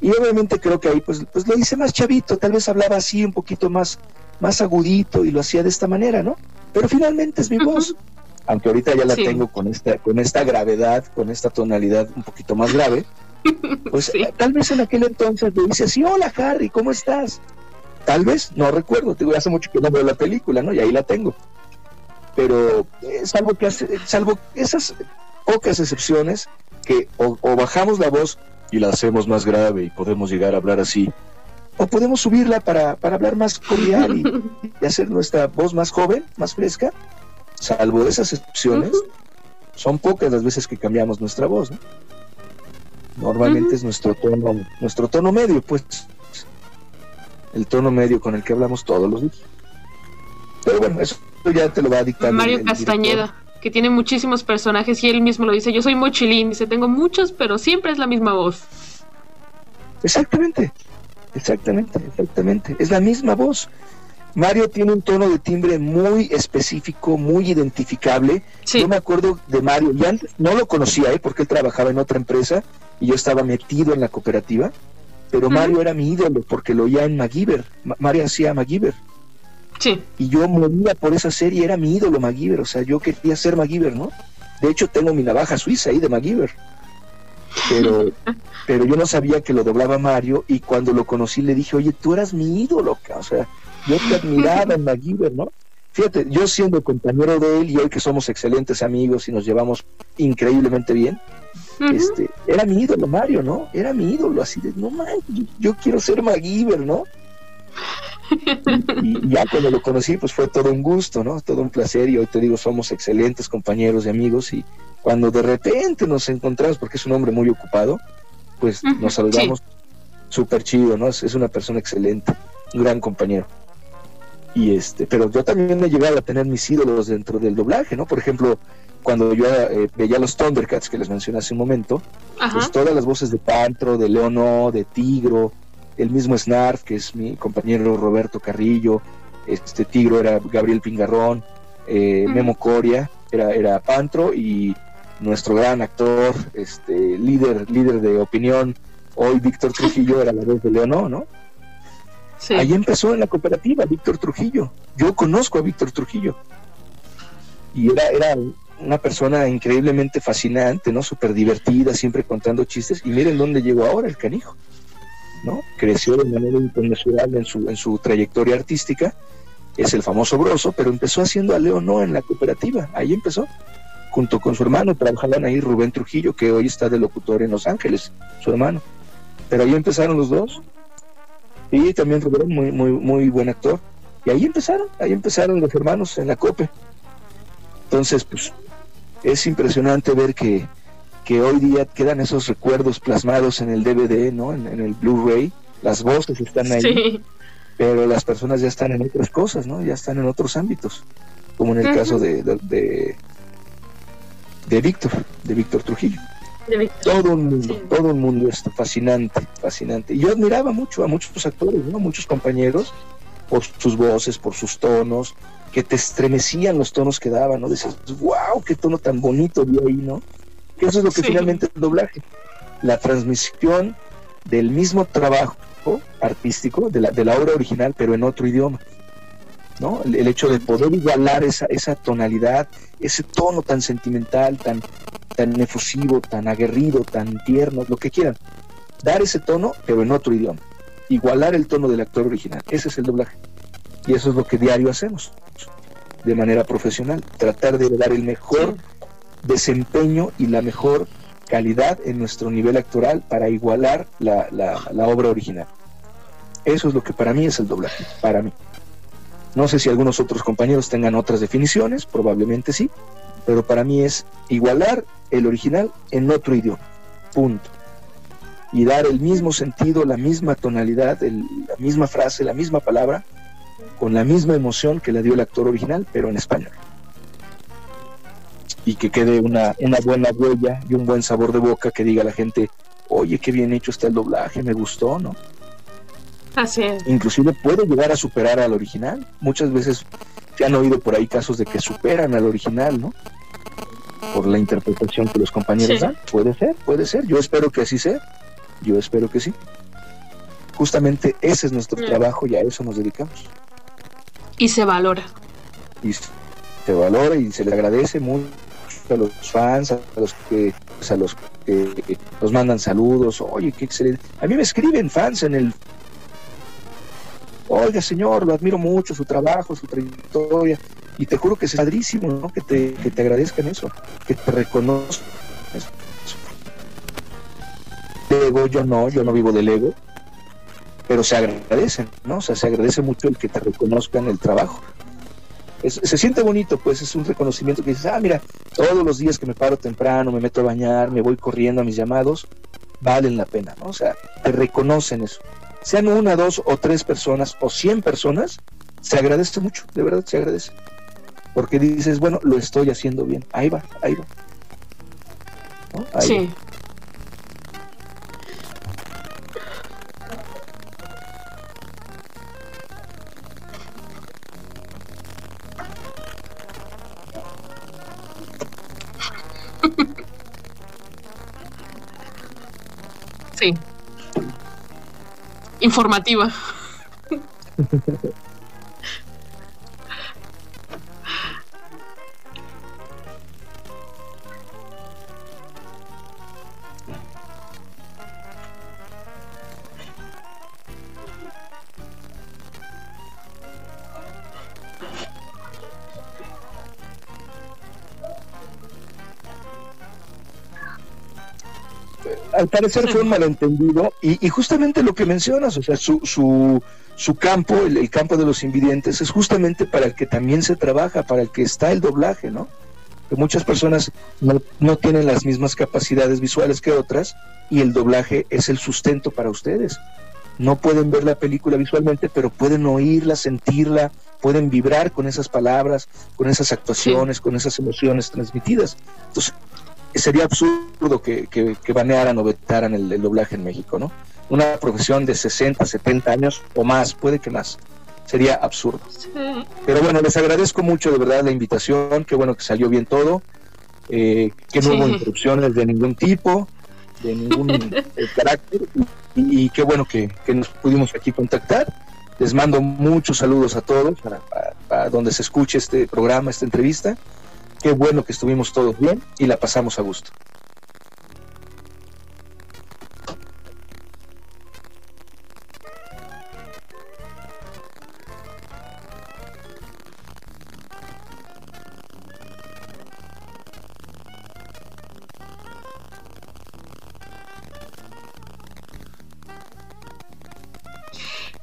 Y obviamente creo que ahí pues, pues lo hice más chavito, tal vez hablaba así un poquito más, más agudito y lo hacía de esta manera, ¿no? Pero finalmente es mi voz. Aunque ahorita ya la tengo con esta, con esta gravedad, con esta tonalidad un poquito más grave, pues eh, tal vez en aquel entonces le hice así, hola Harry, ¿cómo estás? Tal vez, no recuerdo, te digo, hace mucho que no veo la película, ¿no? Y ahí la tengo. Pero eh, salvo que hace- salvo esas pocas excepciones que o, o bajamos la voz y la hacemos más grave y podemos llegar a hablar así, o podemos subirla para, para hablar más cordial y, y hacer nuestra voz más joven, más fresca, salvo esas excepciones, son pocas las veces que cambiamos nuestra voz, ¿no? Normalmente es nuestro tono, nuestro tono medio, pues, el tono medio con el que hablamos todos los días. Pero bueno, eso ya te lo va a dictar. el- Mario el. Castañeda, que tiene muchísimos personajes y él mismo lo dice, yo soy mochilín, dice, tengo muchos, pero siempre es la misma voz. Exactamente, exactamente, exactamente. Es la misma voz. Mario tiene un tono de timbre muy específico, muy identificable. Sí, Yo me acuerdo de Mario, y antes no lo conocía, ¿eh? porque él trabajaba en otra empresa y yo estaba metido en la cooperativa, pero. Mario era mi ídolo porque lo oía en MacGyver. Ma- Mario hacía MacGyver sí, y yo moría por esa serie, era mi ídolo MacGyver, o sea, yo quería ser MacGyver, ¿no? De hecho, tengo mi navaja suiza ahí de MacGyver. Pero, pero yo no sabía que lo doblaba Mario y cuando lo conocí le dije, oye, tú eras mi ídolo, o sea, yo te admiraba en MacGyver, ¿no? Fíjate, yo siendo compañero de él y hoy que somos excelentes amigos y nos llevamos increíblemente bien, este, era mi ídolo Mario, ¿no? Era mi ídolo, así de, no manches, yo, yo quiero ser MacGyver, ¿no? Y, ya cuando lo conocí, pues fue todo un gusto, ¿no? Todo un placer y hoy te digo, somos excelentes compañeros y amigos y cuando de repente nos encontramos, porque es un hombre muy ocupado, pues nos saludamos súper chido, ¿no? Es, una persona excelente, un gran compañero. Y este, pero yo también he llegado a tener mis ídolos dentro del doblaje, ¿no? Por ejemplo, cuando yo eh, veía los Thundercats que les mencioné hace un momento, pues todas las voces de Pantro, de Leono, de Tigro, el mismo Snarf, que es mi compañero Roberto Carrillo, este Tigro era Gabriel Pingarrón, eh, Memo Coria era, era Pantro y nuestro gran actor, este líder, líder de opinión, hoy Víctor Trujillo era la voz de Leono, ¿no? Sí. Ahí empezó en la cooperativa Víctor Trujillo. Yo conozco a Víctor Trujillo. Y era, era una persona increíblemente fascinante, ¿no? Súper divertida, siempre contando chistes. Y miren dónde llegó ahora el canijo, ¿no? Creció de manera internacional en su, en su trayectoria artística. Es el famoso Broso, pero empezó haciendo a no en la cooperativa. Ahí empezó. Junto con su hermano, trabajaban ahí Rubén Trujillo, que hoy está de locutor en Los Ángeles, su hermano. Pero ahí empezaron los dos. Y también Rubén, muy, muy, muy buen actor. Y ahí empezaron, ahí empezaron los hermanos en la COPE. Entonces, pues es impresionante ver que, hoy día quedan esos recuerdos plasmados en el DVD, ¿no? En, el Blu-ray, las voces están ahí, pero las personas ya están en otras cosas, ¿no? Ya están en otros ámbitos, como en el caso de, de, de, Víctor, de Víctor Trujillo. Todo el mundo, todo el mundo es fascinante, fascinante. Y yo admiraba mucho a muchos actores, ¿no? Muchos compañeros por sus voces, por sus tonos, que te estremecían los tonos que daban, ¿no? Decías, wow, qué tono tan bonito dio ahí, ¿no? Que eso es lo que finalmente es el doblaje. La transmisión del mismo trabajo artístico, de la, de la obra original, pero en otro idioma. ¿no? El, hecho de poder igualar esa, esa tonalidad, ese tono tan sentimental, tan, tan efusivo, tan aguerrido, tan tierno, lo que quieran. Dar ese tono, pero en otro idioma. Igualar el tono del actor original. Ese es el doblaje. Y eso es lo que diario hacemos de manera profesional, tratar de dar el mejor desempeño y la mejor calidad en nuestro nivel actoral para igualar la, la, obra original. Eso es lo que para mí es el doblaje, para mí. No sé si algunos otros compañeros tengan otras definiciones, probablemente sí, pero para mí es igualar el original en otro idioma. Punto. Y dar el mismo sentido, la misma tonalidad, la misma frase, la misma palabra con la misma emoción que le dio el actor original, pero en español. Y que quede una, una buena huella y un buen sabor de boca que diga a la gente, oye, qué bien hecho está el doblaje, me gustó, ¿no? Así es. Inclusive puede llegar a superar al original. Muchas veces se han oído por ahí casos de que superan al original, ¿no? Por la interpretación que los compañeros dan. Puede ser, puede ser. Yo espero que así sea. Yo espero que sí. Justamente ese es nuestro mm. trabajo y a eso nos dedicamos. Y se valora. Y se valora y se le agradece mucho a los fans, a los que, pues, a los que nos mandan saludos. Oye, qué excelente. A mí me escriben fans en el. Oiga, señor, lo admiro mucho, su trabajo, su trayectoria. Y te juro que es padrísimo, ¿no? Que te, que te agradezcan eso, que te reconozcan eso. Ego, yo no, yo no vivo del ego pero se agradecen, ¿no? O sea, se agradece mucho el que te reconozcan el trabajo. Se siente bonito, pues es un reconocimiento que dices, ah, mira, todos los días que me paro temprano, me meto a bañar, me voy corriendo a mis llamados, valen la pena, ¿no? O sea, te reconocen eso. Sean una, dos o tres personas o cien personas, se agradece mucho, de verdad se agradece. Porque dices, bueno, lo estoy haciendo bien, ahí va, ahí va. sí. Sí. Informativa. al parecer fue un malentendido y, justamente lo que mencionas, o sea, su, su, su campo, el, campo de los invidentes, es justamente para el que también se trabaja, para el que está el doblaje, ¿no? Que muchas personas no, no tienen las mismas capacidades visuales que otras y el doblaje es el sustento para ustedes. No pueden ver la película visualmente, pero pueden oírla, sentirla, pueden vibrar con esas palabras, con esas actuaciones, con esas emociones transmitidas. Entonces, sería absurdo que, que, banearan o vetaran el, el doblaje en México, ¿no? una profesión de 60, 70 años o más, puede que más. Sería absurdo. Pero bueno, les agradezco mucho de verdad la invitación, qué bueno que salió bien todo, eh, que no hubo interrupciones de ningún tipo, de ningún eh, carácter, y, qué bueno que, nos pudimos aquí contactar. Les mando muchos saludos a todos, para donde se escuche este programa, esta entrevista. Qué bueno que estuvimos todos bien y la pasamos a gusto.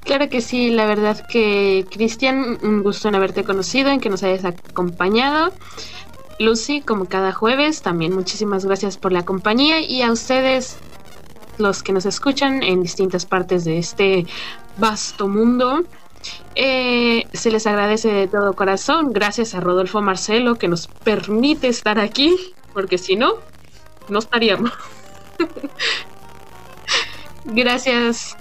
Claro que sí, la verdad que Cristian, un gusto en haberte conocido, en que nos hayas acompañado. Lucy, como cada jueves, también muchísimas gracias por la compañía y a ustedes, los que nos escuchan en distintas partes de este vasto mundo. Eh, se les agradece de todo corazón. Gracias a Rodolfo Marcelo que nos permite estar aquí, porque si no, no estaríamos. gracias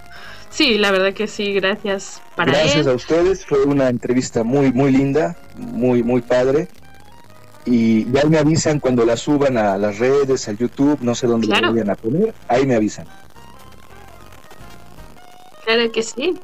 Sí, la verdad que sí, gracias para Gracias a ustedes, fue una entrevista muy, muy linda, muy, muy padre. Y ya me avisan cuando la suban a las redes, al YouTube, no sé dónde la vayan a poner, ahí me avisan. Claro que sí.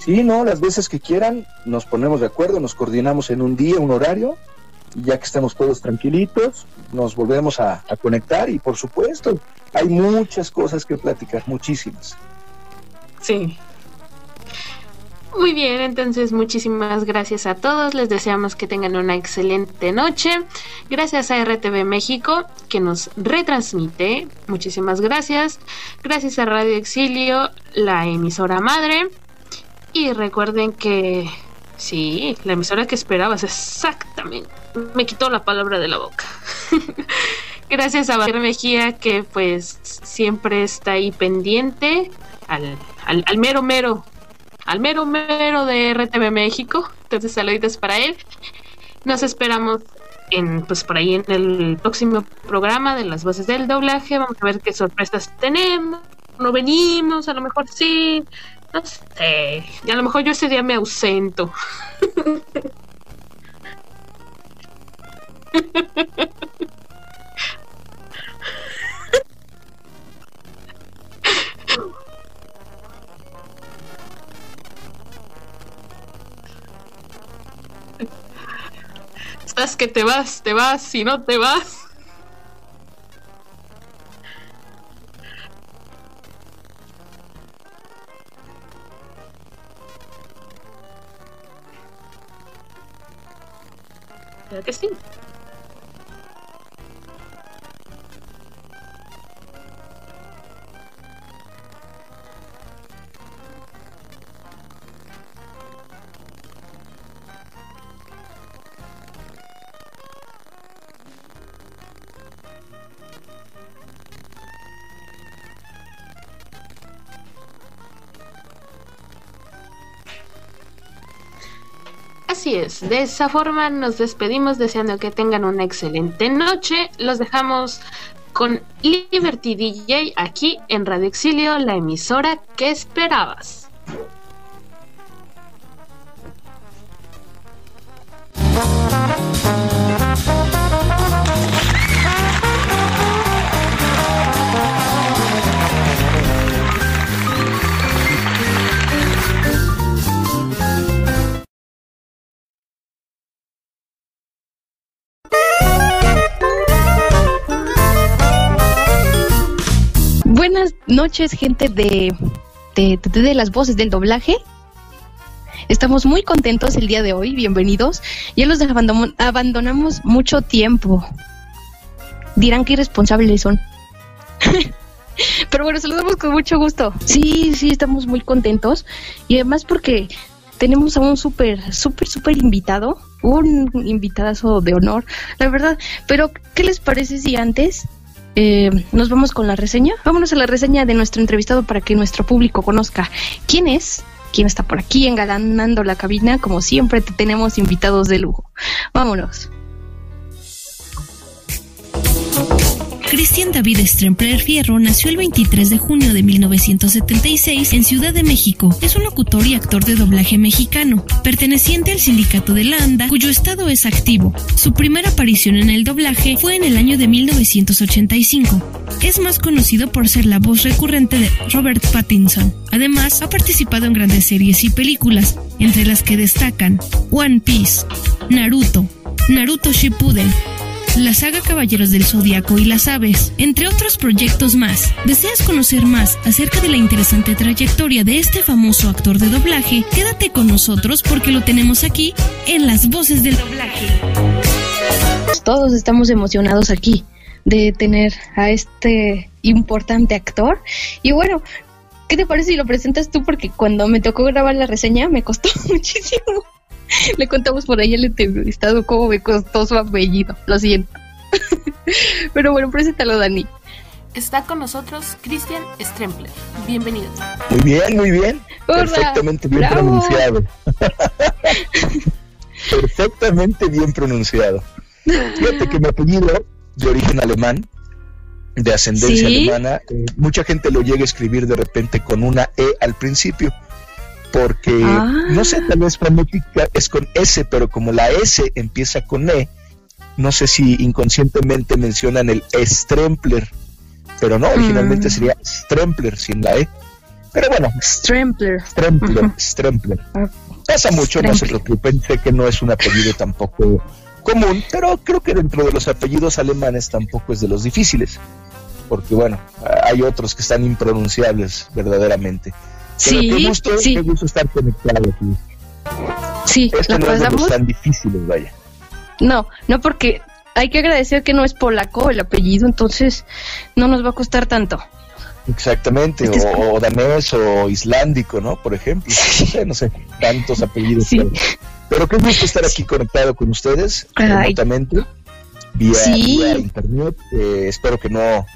Sí, no, las veces que quieran, nos ponemos de acuerdo, nos coordinamos en un día, un horario, y ya que estamos todos tranquilitos, nos volvemos a, conectar y por supuesto, hay muchas cosas que platicar, muchísimas. Sí. Muy bien, entonces muchísimas gracias a todos, les deseamos que tengan una excelente noche. Gracias a RTV México que nos retransmite, muchísimas gracias. Gracias a Radio Exilio, la emisora madre. Y recuerden que sí, la emisora que esperabas, exactamente. Me quitó la palabra de la boca. Gracias a Bayer Mejía, que pues siempre está ahí pendiente al, al, mero mero, al mero mero de RTV México. Entonces, saluditos para él. Nos esperamos en, pues por ahí en el próximo programa de las voces del doblaje. Vamos a ver qué sorpresas tenemos. No venimos, a lo mejor sí. No sé. Y a lo mejor yo ese día me ausento. Estás que te vas, te vas, si no te vas. Que sí. Es, de esa forma nos despedimos deseando que tengan una excelente noche. Los dejamos con Liberty DJ aquí en Radio Exilio, la emisora que esperabas. Buenas noches, gente de, de, las voces del doblaje. Estamos muy contentos el día de hoy, bienvenidos. Ya los abandonamos mucho tiempo. Dirán que irresponsables son. Pero bueno, saludamos con mucho gusto. Sí, sí, estamos muy contentos. Y además porque tenemos a un súper, súper, súper invitado. Un invitadazo de honor, la verdad. Pero, ¿qué les parece si antes eh, nos vamos con la reseña? Vámonos a la reseña de nuestro entrevistado para que nuestro público conozca quién es, quién está por aquí engalanando la cabina. Como siempre, tenemos invitados de lujo. Vámonos. Cristian David Strempler Fierro nació el 23 de junio de 1976 en Ciudad de México. Es un locutor y actor de doblaje mexicano, perteneciente al sindicato de la ANDA, cuyo estado es activo. Su primera aparición en el doblaje fue en el año de 1985. Es más conocido por ser la voz recurrente de Robert Pattinson. Además, ha participado en grandes series y películas, entre las que destacan One Piece, Naruto, Naruto Shippuden, la saga Caballeros del Zodiaco y las Aves, entre otros proyectos más. ¿Deseas conocer más acerca de la interesante trayectoria de este famoso actor de doblaje? Quédate con nosotros porque lo tenemos aquí en las voces del doblaje. Todos estamos emocionados aquí de tener a este importante actor. Y bueno, ¿qué te parece si lo presentas tú? Porque cuando me tocó grabar la reseña me costó muchísimo. Le contamos por ahí el entrevistado cómo me costó su apellido. Lo siento. Pero bueno, preséntalo, Dani. Está con nosotros Cristian Strempler. Bienvenido. Muy bien, muy bien. Perfectamente bien pronunciado. Perfectamente bien pronunciado. Fíjate que mi apellido, de origen alemán, de ascendencia alemana, eh, mucha gente lo llega a escribir de repente con una E al principio porque no sé, tal vez fonética es con S, pero como la S empieza con E, no sé si inconscientemente mencionan el Strempler, pero no, originalmente mm. sería Strempler sin la E. Pero bueno, Strempler. Strempler, Strempler. Ah, Pasa mucho, no se preocupen, sé que no es un apellido tampoco común, pero creo que dentro de los apellidos alemanes tampoco es de los difíciles, porque bueno, hay otros que están impronunciables verdaderamente. Sí, gusto, sí. Qué gusto estar conectado aquí. Sí, Esto no es tan difíciles, vaya. No, no porque hay que agradecer que no es polaco el apellido, entonces no nos va a costar tanto. Exactamente, o, danés o islandico, ¿no? Por ejemplo. No sé, no sé, tantos apellidos. Pero, qué gusto estar aquí conectado con ustedes, remotamente, vía, internet. Eh, espero que no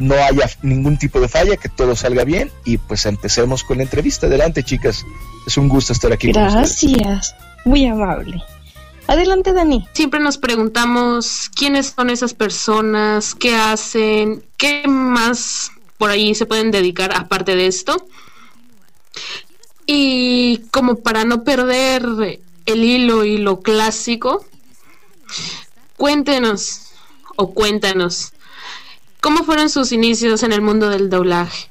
no haya ningún tipo de falla, que todo salga bien y pues empecemos con la entrevista. Adelante, chicas. Es un gusto estar aquí. Gracias. Muy amable. Adelante, Dani. Siempre nos preguntamos quiénes son esas personas, qué hacen, qué más por ahí se pueden dedicar aparte de esto. Y como para no perder el hilo y lo clásico, cuéntenos o cuéntanos ¿Cómo fueron sus inicios en el mundo del doblaje?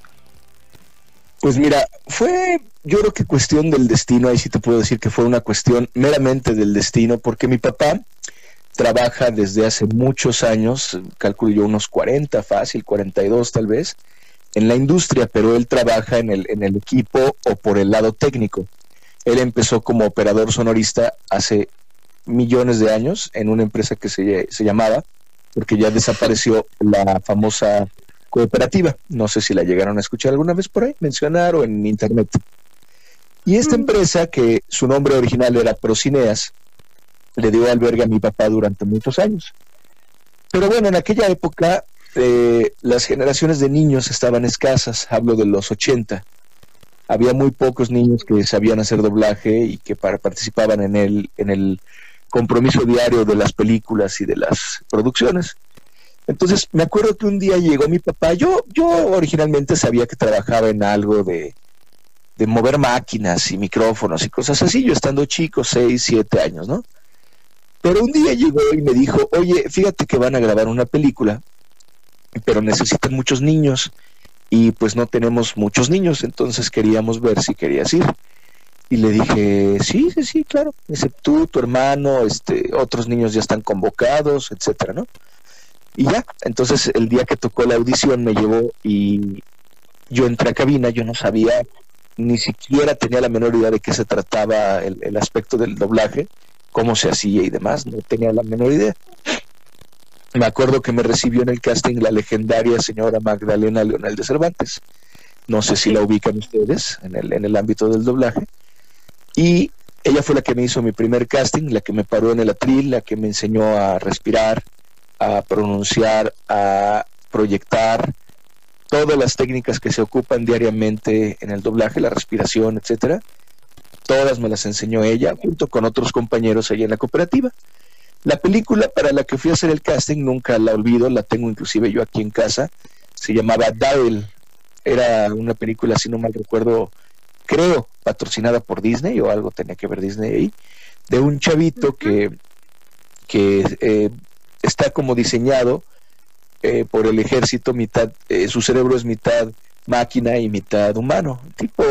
Pues mira, fue yo creo que cuestión del destino, ahí sí te puedo decir que fue una cuestión meramente del destino, porque mi papá trabaja desde hace muchos años, calculo yo unos 40, fácil, 42 tal vez, en la industria, pero él trabaja en el, en el equipo o por el lado técnico. Él empezó como operador sonorista hace millones de años en una empresa que se, se llamaba porque ya desapareció la famosa cooperativa. No sé si la llegaron a escuchar alguna vez por ahí, mencionar o en internet. Y esta mm. empresa, que su nombre original era Procineas, le dio albergue a mi papá durante muchos años. Pero bueno, en aquella época eh, las generaciones de niños estaban escasas, hablo de los 80. Había muy pocos niños que sabían hacer doblaje y que para, participaban en el, en el compromiso diario de las películas y de las producciones. Entonces, me acuerdo que un día llegó mi papá, yo, yo originalmente sabía que trabajaba en algo de, de mover máquinas y micrófonos y cosas así, yo estando chico, seis, siete años, ¿no? Pero un día llegó y me dijo, oye, fíjate que van a grabar una película, pero necesitan muchos niños y pues no tenemos muchos niños, entonces queríamos ver si querías ir. Y le dije, sí, sí, sí, claro. Dice, tú, tu hermano, este, otros niños ya están convocados, etcétera, ¿no? Y ya, entonces el día que tocó la audición me llevó y yo entré a cabina, yo no sabía ni siquiera tenía la menor idea de qué se trataba el, aspecto del doblaje, cómo se hacía y demás, no tenía la menor idea. Me acuerdo que me recibió en el casting la legendaria señora Magdalena Leonel de Cervantes. No sé si la ubican ustedes en el, en el ámbito del doblaje. Y ella fue la que me hizo mi primer casting, la que me paró en el atril, la que me enseñó a respirar, a pronunciar, a proyectar, todas las técnicas que se ocupan diariamente en el doblaje, la respiración, etcétera. Todas me las enseñó ella, junto con otros compañeros allá en la cooperativa. La película para la que fui a hacer el casting, nunca la olvido, la tengo inclusive yo aquí en casa, se llamaba Dial. Era una película, si no mal recuerdo, creo, patrocinada por Disney o algo tenía que ver Disney ahí, de un chavito que, que eh, está como diseñado eh, por el ejército, mitad, eh, su cerebro es mitad máquina y mitad humano, tipo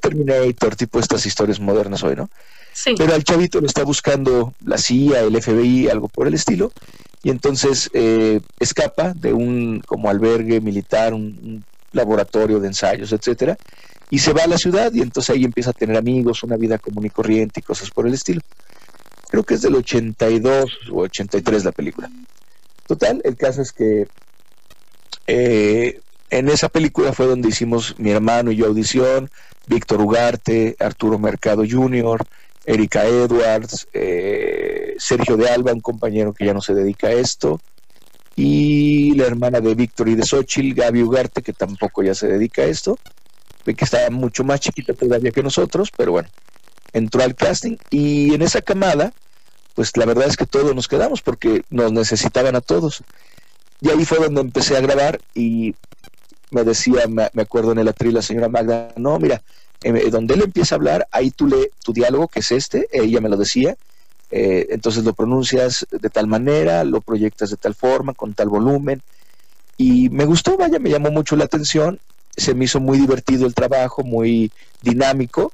Terminator, tipo estas historias modernas hoy, ¿no? Sí. Pero al chavito lo está buscando la CIA, el FBI, algo por el estilo, y entonces escapa de un como albergue militar, un laboratorio de ensayos, etcétera, y se va a la ciudad y entonces ahí empieza a tener amigos, una vida común y corriente y cosas por el estilo. Creo que es del 82 o 83 la película. Total, el caso es que eh, en esa película fue donde hicimos mi hermano y yo audición, Víctor Ugarte, Arturo Mercado Jr., Erika Edwards, eh, Sergio de Alba, un compañero que ya no se dedica a esto, y la hermana de Víctor y de Xochitl, Gaby Ugarte, que tampoco ya se dedica a esto, que estaba mucho más chiquita todavía que nosotros, pero bueno, entró al casting y en esa camada, pues la verdad es que todos nos quedamos porque nos necesitaban a todos. Y ahí fue donde empecé a grabar y me decía, me, acuerdo en el atril la señora Magda, no, mira, eh, donde él empieza a hablar, ahí tú lee tu diálogo, que es este, ella me lo decía, eh, entonces lo pronuncias de tal manera, lo proyectas de tal forma, con tal volumen, y me gustó, vaya, me llamó mucho la atención se me hizo muy divertido el trabajo, muy dinámico.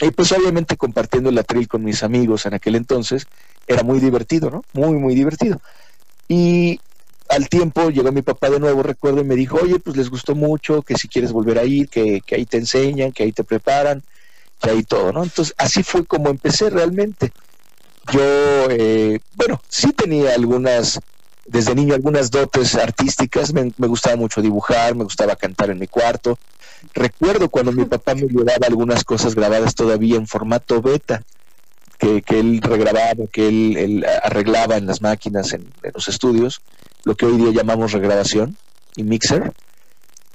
Y pues obviamente compartiendo el atril con mis amigos en aquel entonces, era muy divertido, ¿no? Muy, muy divertido. Y al tiempo llegó mi papá de nuevo, recuerdo, y me dijo, oye, pues les gustó mucho, que si quieres volver a ir, que, que ahí te enseñan, que ahí te preparan, que ahí todo, ¿no? Entonces así fue como empecé realmente. Yo, eh, bueno, sí tenía algunas desde niño algunas dotes artísticas, me, gustaba mucho dibujar, me gustaba cantar en mi cuarto. Recuerdo cuando mi papá me llevaba algunas cosas grabadas todavía en formato beta, que, él regrababa, que él, arreglaba en las máquinas, en, los estudios, lo que hoy día llamamos regrabación y mixer.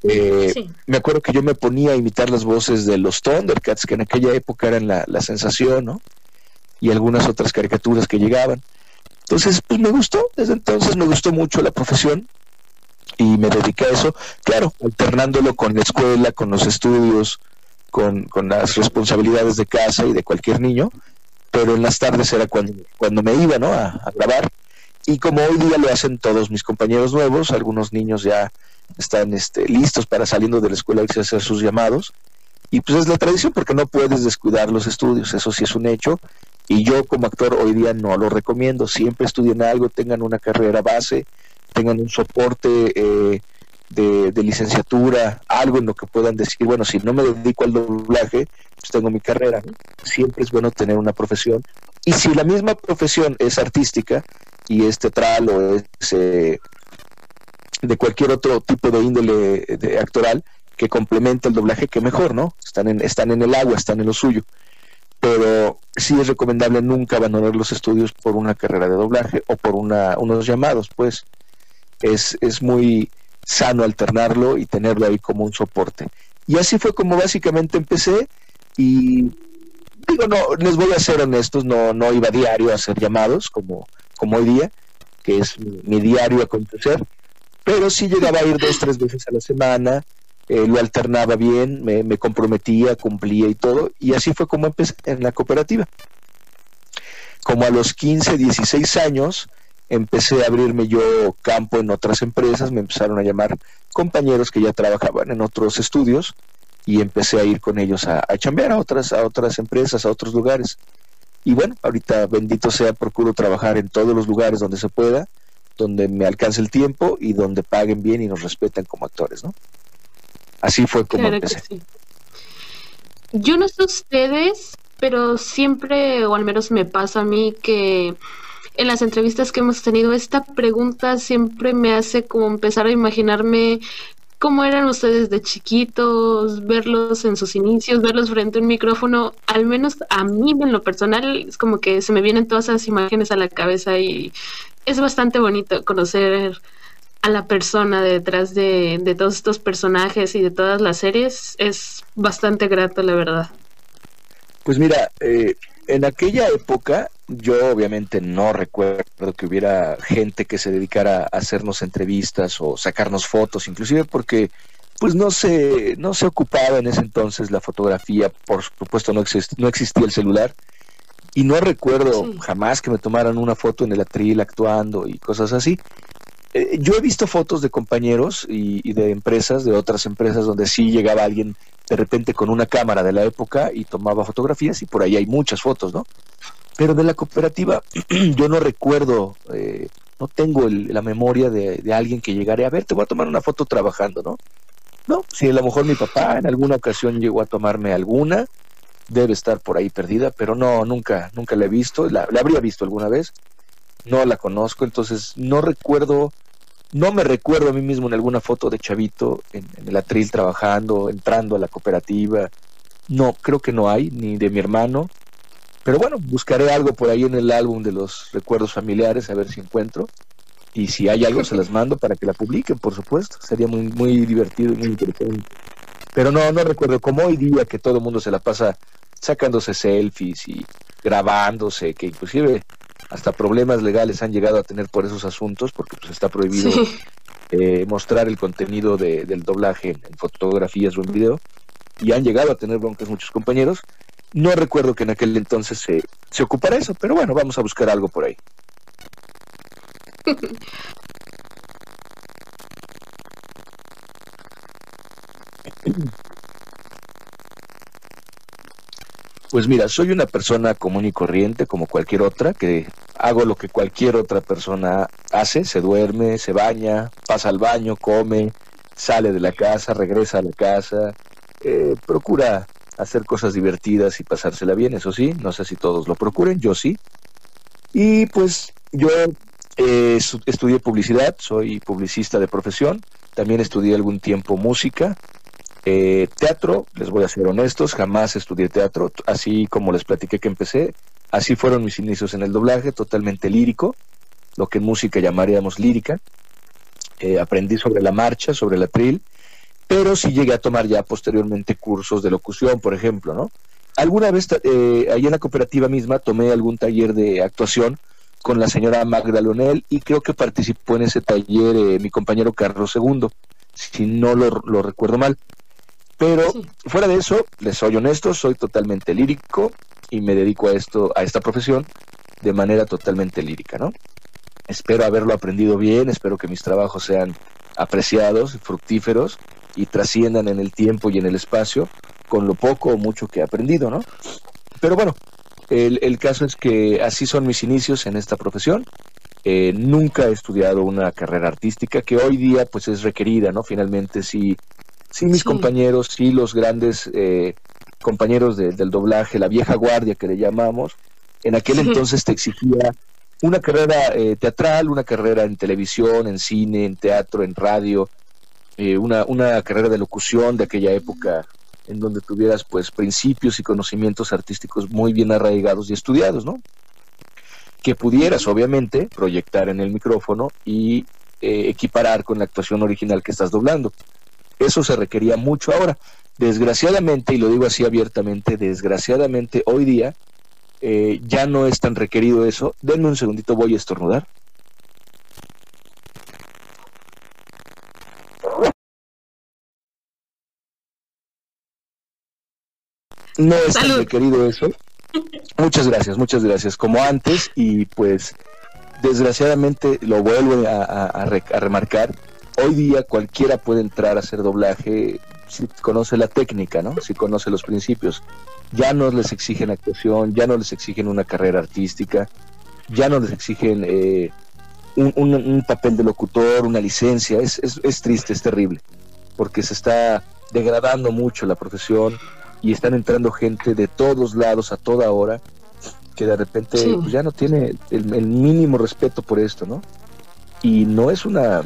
Eh, me acuerdo que yo me ponía a imitar las voces de los Thundercats, que en aquella época eran la, la sensación, ¿no? Y algunas otras caricaturas que llegaban. Entonces, pues me gustó, desde entonces me gustó mucho la profesión y me dediqué a eso, claro, alternándolo con la escuela, con los estudios, con, con las responsabilidades de casa y de cualquier niño, pero en las tardes era cuando, cuando me iba ¿no? a, grabar. Y como hoy día lo hacen todos mis compañeros nuevos, algunos niños ya están este, listos para saliendo de la escuela y hacer sus llamados. Y pues es la tradición porque no puedes descuidar los estudios, eso sí es un hecho. Y yo como actor hoy día no lo recomiendo. Siempre estudien algo, tengan una carrera base, tengan un soporte eh, de, licenciatura, algo en lo que puedan decir, bueno, si no me dedico al doblaje, pues tengo mi carrera. Siempre es bueno tener una profesión. Y si la misma profesión es artística y es teatral o es eh, de cualquier otro tipo de índole de actoral que complemente el doblaje, que mejor, ¿no? Están en, están en el agua, están en lo suyo pero sí es recomendable nunca abandonar los estudios por una carrera de doblaje o por una, unos llamados, pues es, es muy sano alternarlo y tenerlo ahí como un soporte. Y así fue como básicamente empecé y digo, no, les voy a ser honestos, no, no iba diario a hacer llamados como, como hoy día, que es mi, mi diario acontecer, pero sí llegaba a ir dos, tres veces a la semana, eh, lo alternaba bien, me, comprometía, cumplía y todo, y así fue como empecé en la cooperativa. Como a los 15, 16 años, empecé a abrirme yo campo en otras empresas, me empezaron a llamar compañeros que ya trabajaban en otros estudios y empecé a ir con ellos a, a chambear a otras, a otras empresas, a otros lugares. Y bueno, ahorita bendito sea, procuro trabajar en todos los lugares donde se pueda, donde me alcance el tiempo y donde paguen bien y nos respeten como actores, ¿no? Así fue como empecé. Yo no sé ustedes, pero siempre, o al menos me pasa a mí, que en las entrevistas que hemos tenido, esta pregunta siempre me hace como empezar a imaginarme cómo eran ustedes de chiquitos, verlos en sus inicios, verlos frente a un micrófono, al menos a mí en lo personal es como que se me vienen todas esas imágenes a la cabeza y es bastante bonito conocer a la persona detrás de, de todos estos personajes y de todas las series. Es bastante grato, la verdad. Pues mira, eh, en aquella época yo obviamente no recuerdo que hubiera gente que se dedicara a hacernos entrevistas o sacarnos fotos, inclusive porque pues no se, no se ocupaba en ese entonces la fotografía, por supuesto no, no existía el celular, y no recuerdo jamás que me tomaran una foto en el atril actuando y cosas así. Eh, yo he visto fotos de compañeros y, de empresas, de otras empresas, donde sí llegaba alguien de repente con una cámara de la época y tomaba fotografías y por ahí hay muchas fotos, ¿no? Pero de la cooperativa yo no recuerdo, eh, no tengo la memoria de, alguien que llegara a ver, te voy a tomar una foto trabajando, ¿no? No, si a lo mejor mi papá en alguna ocasión llegó a tomarme alguna, debe estar por ahí perdida, pero no, nunca, nunca la he visto, la habría visto alguna vez, no la conozco, entonces no recuerdo, no me recuerdo a mí mismo en alguna foto de Chavito en, el atril trabajando, entrando a la cooperativa. No, creo que no hay, ni de mi hermano. Pero bueno, buscaré algo por ahí en el álbum de los recuerdos familiares, a ver si encuentro. Y si hay algo, se las mando para que la publiquen, por supuesto. Sería muy, muy divertido y muy interesante. Pero no, no recuerdo, como hoy día que todo el mundo se la pasa sacándose selfies y grabándose, que inclusive hasta problemas legales han llegado a tener por esos asuntos, porque pues está prohibido eh, mostrar el contenido del doblaje en, fotografías o en video, y han llegado a tener broncas muchos compañeros. No recuerdo que en aquel entonces se, se ocupara eso, pero bueno, vamos a buscar algo por ahí. Pues mira, soy una persona común y corriente como cualquier otra, que hago lo que cualquier otra persona hace, se duerme, se baña, pasa al baño, come, sale de la casa, regresa a la casa, eh, procura hacer cosas divertidas y pasársela bien, eso sí, no sé si todos lo procuren, yo sí. Y pues yo eh, estudié publicidad, soy publicista de profesión, también estudié algún tiempo música, eh, teatro, les voy a ser honestos, jamás estudié teatro, así como les platiqué que empecé, así fueron mis inicios en el doblaje, totalmente lírico, lo que en música llamaríamos lírica. Eh, aprendí sobre la marcha, sobre la tril, pero sí llegué a tomar ya posteriormente cursos de locución, por ejemplo, ¿no? Alguna vez, eh, ahí en la cooperativa misma, tomé algún taller de actuación con la señora Magda Leonel y creo que participó en ese taller eh, mi compañero Carlos II, si no lo recuerdo mal. Pero fuera de eso, les soy honesto, soy totalmente lírico y me dedico a esto, a esta profesión de manera totalmente lírica, ¿no? Espero haberlo aprendido bien, espero que mis trabajos sean apreciados, fructíferos y trasciendan en el tiempo y en el espacio con lo poco o mucho que he aprendido, ¿no? Pero bueno, el, el caso es que así son mis inicios en esta profesión. Eh, nunca he estudiado una carrera artística que hoy día pues es requerida, ¿no? Finalmente sí sí mis compañeros, sí los grandes eh, compañeros del doblaje, la vieja guardia que le llamamos, en aquel entonces te exigía una carrera eh, teatral, una carrera en televisión, en cine, en teatro, en radio, eh, una, una carrera de locución de aquella época en donde tuvieras pues principios y conocimientos artísticos muy bien arraigados y estudiados, ¿no? Que pudieras obviamente proyectar en el micrófono y equiparar con la actuación original que estás doblando. Eso se requería mucho ahora. Desgraciadamente, y lo digo así abiertamente, desgraciadamente hoy día eh, ya no es tan requerido eso. Denme un segundito, voy a estornudar. No es tan requerido eso. Muchas gracias, muchas gracias. Como antes, y pues desgraciadamente lo vuelvo a remarcar, hoy día cualquiera puede entrar a hacer doblaje si conoce la técnica, ¿no? Si conoce los principios. Ya no les exigen actuación, ya no les exigen una carrera artística, ya no les exigen eh, un, papel de locutor, una licencia. Es, es, es, triste, es terrible, porque se está degradando mucho la profesión. y están entrando gente de todos lados a toda hora que de repente pues, ya no tiene el, el, mínimo respeto por esto, ¿no? Y no es una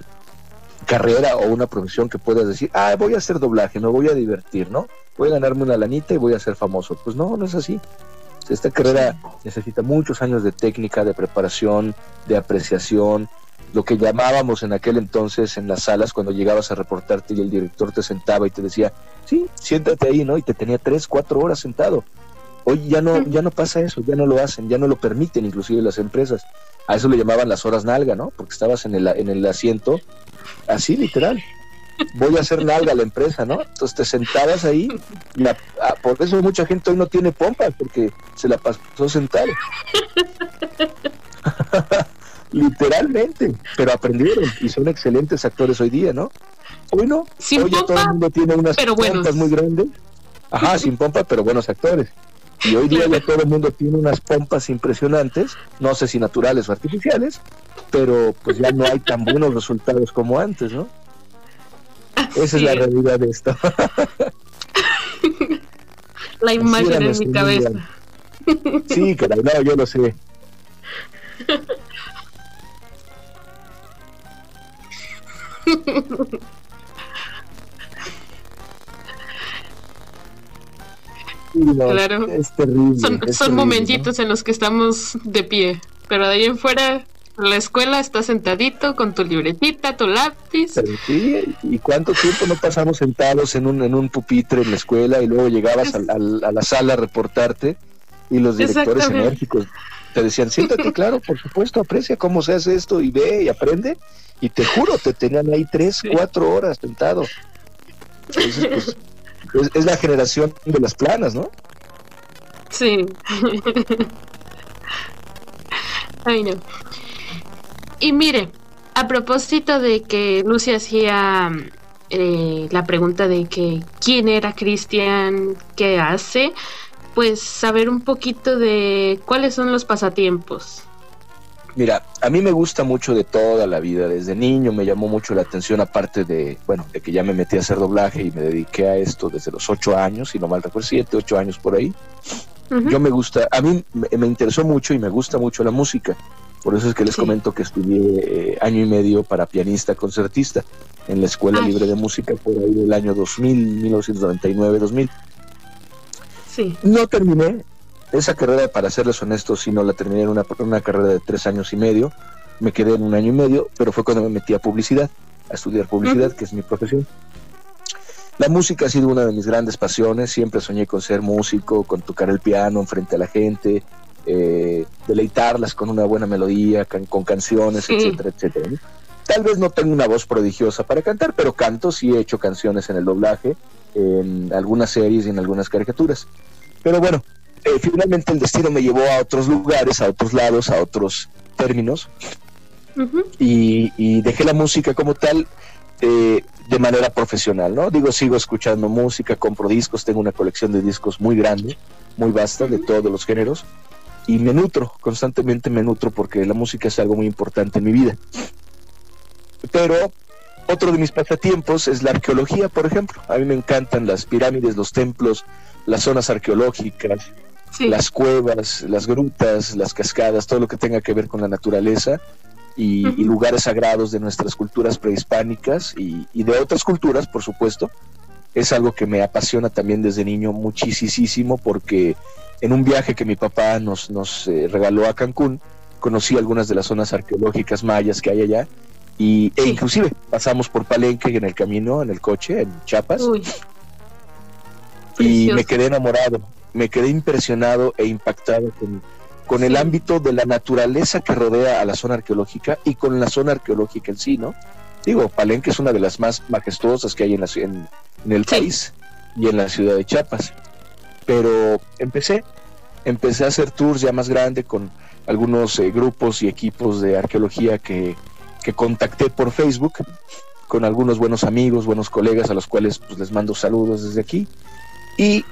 carrera o una profesión que puedas decir, ah, voy a hacer doblaje, me voy a divertir, ¿no? Voy a ganarme una lanita y voy a ser famoso. Pues no, no es así. Esta carrera necesita muchos años de técnica, de preparación, de apreciación, lo que llamábamos en aquel entonces en las salas cuando llegabas a reportarte y el director te sentaba y te decía, sí, siéntate ahí, ¿no? Y te tenía tres, cuatro horas sentado. Hoy ya no, ya no pasa eso, ya no lo hacen, ya no lo permiten inclusive las empresas. A eso le llamaban las horas nalga, ¿no? Porque estabas en el, en el asiento, así literal. Voy a hacer nalga a la empresa, ¿no? Entonces te sentabas ahí, y por eso mucha gente hoy no tiene pompas, porque se la pasó sentado. Literalmente, pero aprendieron y son excelentes actores hoy día, ¿no? Hoy no, sin hoy todo el mundo tiene unas pompas muy grandes. Ajá, sin pompa, pero buenos actores. Y hoy día ya todo el mundo tiene unas pompas impresionantes, no sé si naturales o artificiales, pero pues ya no hay tan buenos resultados como antes, ¿no? Esa es la realidad de esto. la imagen en mi cabeza. Sí, caray, no, yo lo sé. claro. son, momentitos en los que estamos de pie, pero de ahí en fuera la escuela está sentadito con tu libretita, tu lápiz. ¿y cuánto tiempo no pasamos sentados en un, en un pupitre en la escuela y luego llegabas a, la sala a reportarte y los directores enérgicos te decían, siéntate, claro, por supuesto, aprecia cómo se hace esto y ve y aprende. Y te juro, te tenían ahí tres, cuatro horas sentado. Pues, es, la generación de las planas, ¿no? Sí. Ay, no. Y mire, a propósito de que Lucy hacía eh, la pregunta de que quién era Cristian, qué hace, pues saber un poquito de cuáles son los pasatiempos. Mira, a mí me gusta mucho de toda la vida. Desde niño me llamó mucho la atención, aparte de, bueno, de que ya me metí a hacer doblaje y me dediqué a esto desde los ocho años, si no mal recuerdo, siete, ocho años por ahí. Yo me gusta, a mí me, interesó mucho y me gusta mucho la música. Por eso es que les comento que estudié eh, año y medio para pianista concertista en la Escuela Libre de Música por ahí del año 2000, 1999-2000. Sí. No terminé, esa carrera, para serles honestos, si no la terminé en una, una carrera de tres años y medio, me quedé en un año y medio, pero fue cuando me metí a publicidad, a estudiar publicidad, que es mi profesión. La música ha sido una de mis grandes pasiones, siempre soñé con ser músico, con tocar el piano frente a la gente, eh, deleitarlas con una buena melodía, con canciones, etcétera, etcétera. Tal vez no tengo una voz prodigiosa para cantar, pero canto, sí he hecho canciones en el doblaje, en algunas series y en algunas caricaturas. Pero bueno, eh, finalmente el destino me llevó a otros lugares, a otros lados, a otros términos. y, dejé la música como tal eh, de manera profesional, ¿no? Digo, sigo escuchando música, compro discos, tengo una colección de discos muy grande, muy vasta, de todos los géneros, y me nutro, constantemente me nutro porque la música es algo muy importante en mi vida. Pero otro de mis pasatiempos es la arqueología, por ejemplo. A mí me encantan las pirámides, los templos, las zonas arqueológicas, las cuevas, las grutas, las cascadas, todo lo que tenga que ver con la naturaleza y, lugares sagrados de nuestras culturas prehispánicas y, de otras culturas, por supuesto. Es algo que me apasiona también desde niño muchísimo porque en un viaje que mi papá nos, nos eh, regaló a Cancún, conocí algunas de las zonas arqueológicas mayas que hay allá y, e inclusive pasamos por Palenque en el camino, en el coche, en Chiapas. Y me quedé enamorado, me quedé impresionado e impactado con, con el ámbito de la naturaleza que rodea a la zona arqueológica y con la zona arqueológica en sí, ¿no? Digo, Palenque es una de las más majestuosas que hay en, la, en, el país y en la ciudad de Chiapas. Pero empecé, empecé a hacer tours ya más grande con algunos eh, grupos y equipos de arqueología que, que contacté por Facebook con algunos buenos amigos, buenos colegas a los cuales pues, les mando saludos desde aquí y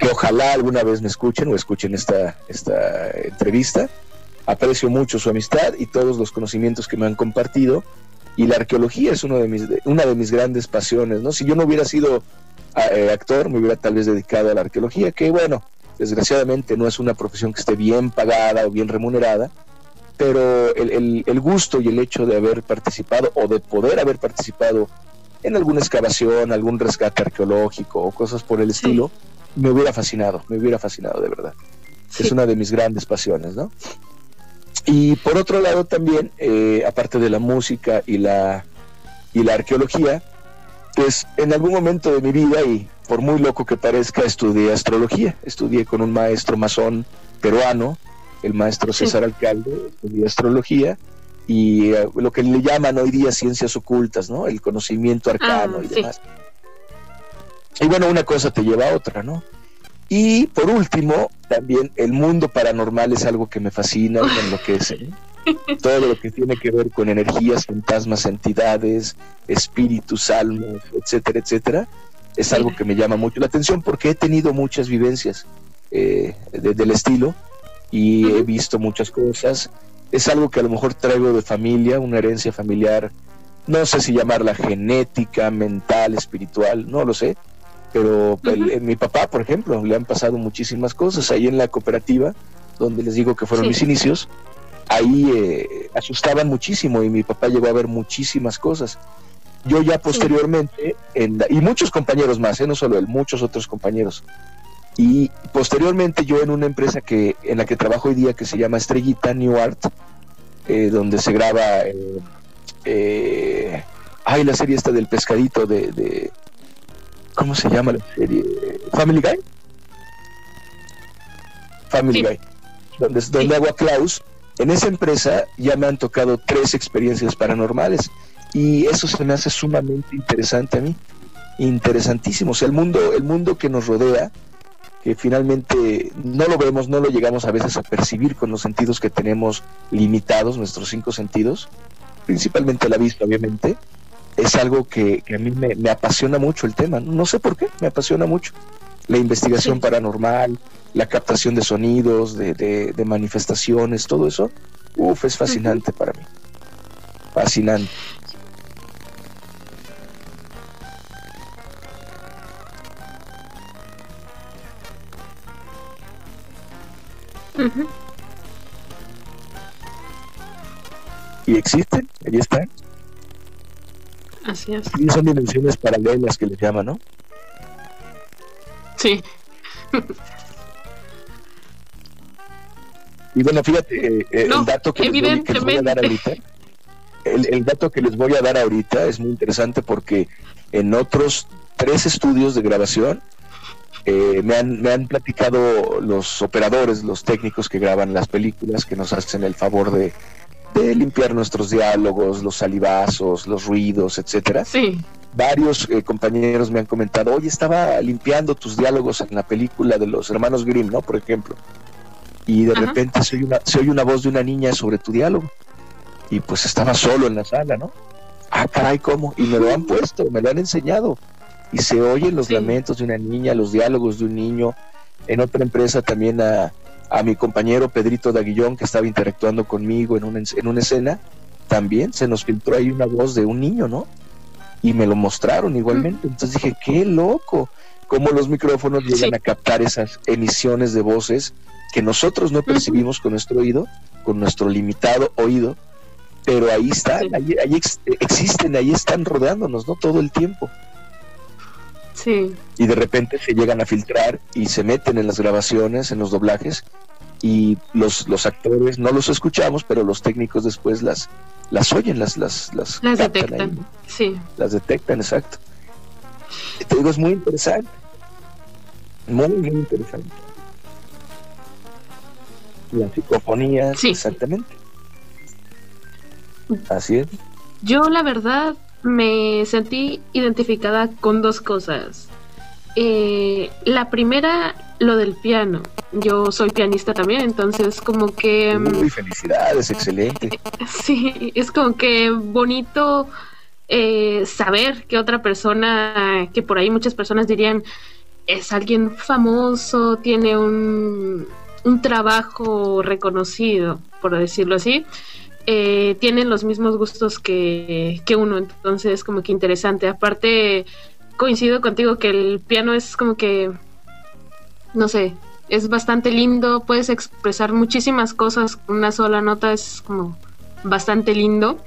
que ojalá alguna vez me escuchen o escuchen esta, esta entrevista. Aprecio mucho su amistad y todos los conocimientos que me han compartido y la arqueología es uno de mis, una de mis grandes pasiones, ¿no? Si yo no hubiera sido eh, actor, me hubiera tal vez dedicado a la arqueología, que bueno, desgraciadamente no es una profesión que esté bien pagada o bien remunerada, pero el, el, gusto y el hecho de haber participado o de poder haber participado en alguna excavación, algún rescate arqueológico o cosas por el estilo, me hubiera fascinado, me hubiera fascinado de verdad. Es una de mis grandes pasiones, ¿no? Y por otro lado también, eh, aparte de la música y la, y la arqueología, pues en algún momento de mi vida, y por muy loco que parezca, estudié astrología. Estudié con un maestro masón peruano, el maestro César Alcalde, estudié astrología y eh, lo que le llaman hoy día ciencias ocultas, ¿no? El conocimiento arcano ah, y demás. Y bueno, una cosa te lleva a otra, ¿no? Y por último, también el mundo paranormal es algo que me fascina, me enloquece. Todo lo que tiene que ver con energías, fantasmas, entidades, espíritus, almas, etcétera, etcétera, es algo que me llama mucho la atención porque he tenido muchas vivencias eh, del estilo y he visto muchas cosas. Es algo que a lo mejor traigo de familia, una herencia familiar, no sé si llamarla genética, mental, espiritual, no lo sé, pero mi papá, por ejemplo, le han pasado muchísimas cosas ahí en la cooperativa, donde les digo que fueron mis inicios, ahí eh, asustaban muchísimo y mi papá llegó a ver muchísimas cosas. Yo ya posteriormente, y muchos compañeros más, ¿eh? no solo él, muchos otros compañeros. Y posteriormente yo en una empresa que en la que trabajo hoy día que se llama Estrellita New Art, eh, donde se graba, eh, ay, la serie esta del pescadito de ¿Cómo se llama la serie? ¿Family Guy? Family Guy. Donde, donde hago a Klaus. En esa empresa ya me han tocado tres experiencias paranormales y eso se me hace sumamente interesante a mí. Interesantísimo. O sea, el mundo, el mundo que nos rodea, que finalmente no lo vemos, no lo llegamos a veces a percibir con los sentidos que tenemos limitados, nuestros cinco sentidos, principalmente la vista, obviamente, es algo que, a mí me, apasiona mucho el tema. No sé por qué, me apasiona mucho. La investigación paranormal, la captación de sonidos, de, manifestaciones, todo eso, uf, es fascinante para mí. Fascinante. Y existen, ahí están. Así es. Y son dimensiones paralelas que le llaman, ¿no? Sí. y bueno, fíjate, eh, el dato que les, voy, a dar ahorita, el, dato que les voy a dar ahorita es muy interesante porque en otros tres estudios de grabación eh, me, han, me han platicado los operadores, los técnicos que graban las películas, que nos hacen el favor de, de limpiar nuestros diálogos, los salivazos, los ruidos, etcétera. Sí. Varios eh, compañeros me han comentado, oye, estaba limpiando tus diálogos en la película de los hermanos Grimm, ¿no? Por ejemplo. Y de repente se oye, una, se oye una voz de una niña sobre tu diálogo. Y pues estaba solo en la sala, ¿no? Ah, caray, ¿cómo? Y me lo han puesto, me lo han enseñado. Y se oyen los lamentos de una niña, los diálogos de un niño. En otra empresa también a, a mi compañero Pedrito Daguillón, que estaba interactuando conmigo en una, en una escena, también se nos filtró ahí una voz de un niño, ¿no? Y me lo mostraron igualmente. Entonces dije, qué loco, cómo los micrófonos llegan a captar esas emisiones de voces que nosotros no percibimos con nuestro oído, con nuestro limitado oído, pero ahí están, ahí, existen, ahí están rodeándonos, ¿no? Todo el tiempo. Y de repente se llegan a filtrar y se meten en las grabaciones, en los doblajes, y los, los actores no los escuchamos, pero los técnicos después las, las oyen, las, las, las, detectan. Sí. Las detectan, exacto. te digo, es muy interesante. Muy, muy interesante. Las psicofonías, sí. exactamente. Así es. Yo, la verdad, me sentí identificada con dos cosas. Eh, la primera, lo del piano. Yo soy pianista también, entonces como que... Muy mm, felicidades, excelente. Sí, es como que bonito eh, saber que otra persona, que por ahí muchas personas dirían, es alguien famoso, tiene un, un trabajo reconocido, por decirlo así eh, tienen los mismos gustos que, que uno, entonces como que interesante. Aparte, coincido contigo que el piano es como que, no sé, es bastante lindo, puedes expresar muchísimas cosas con una sola nota, es como bastante lindo.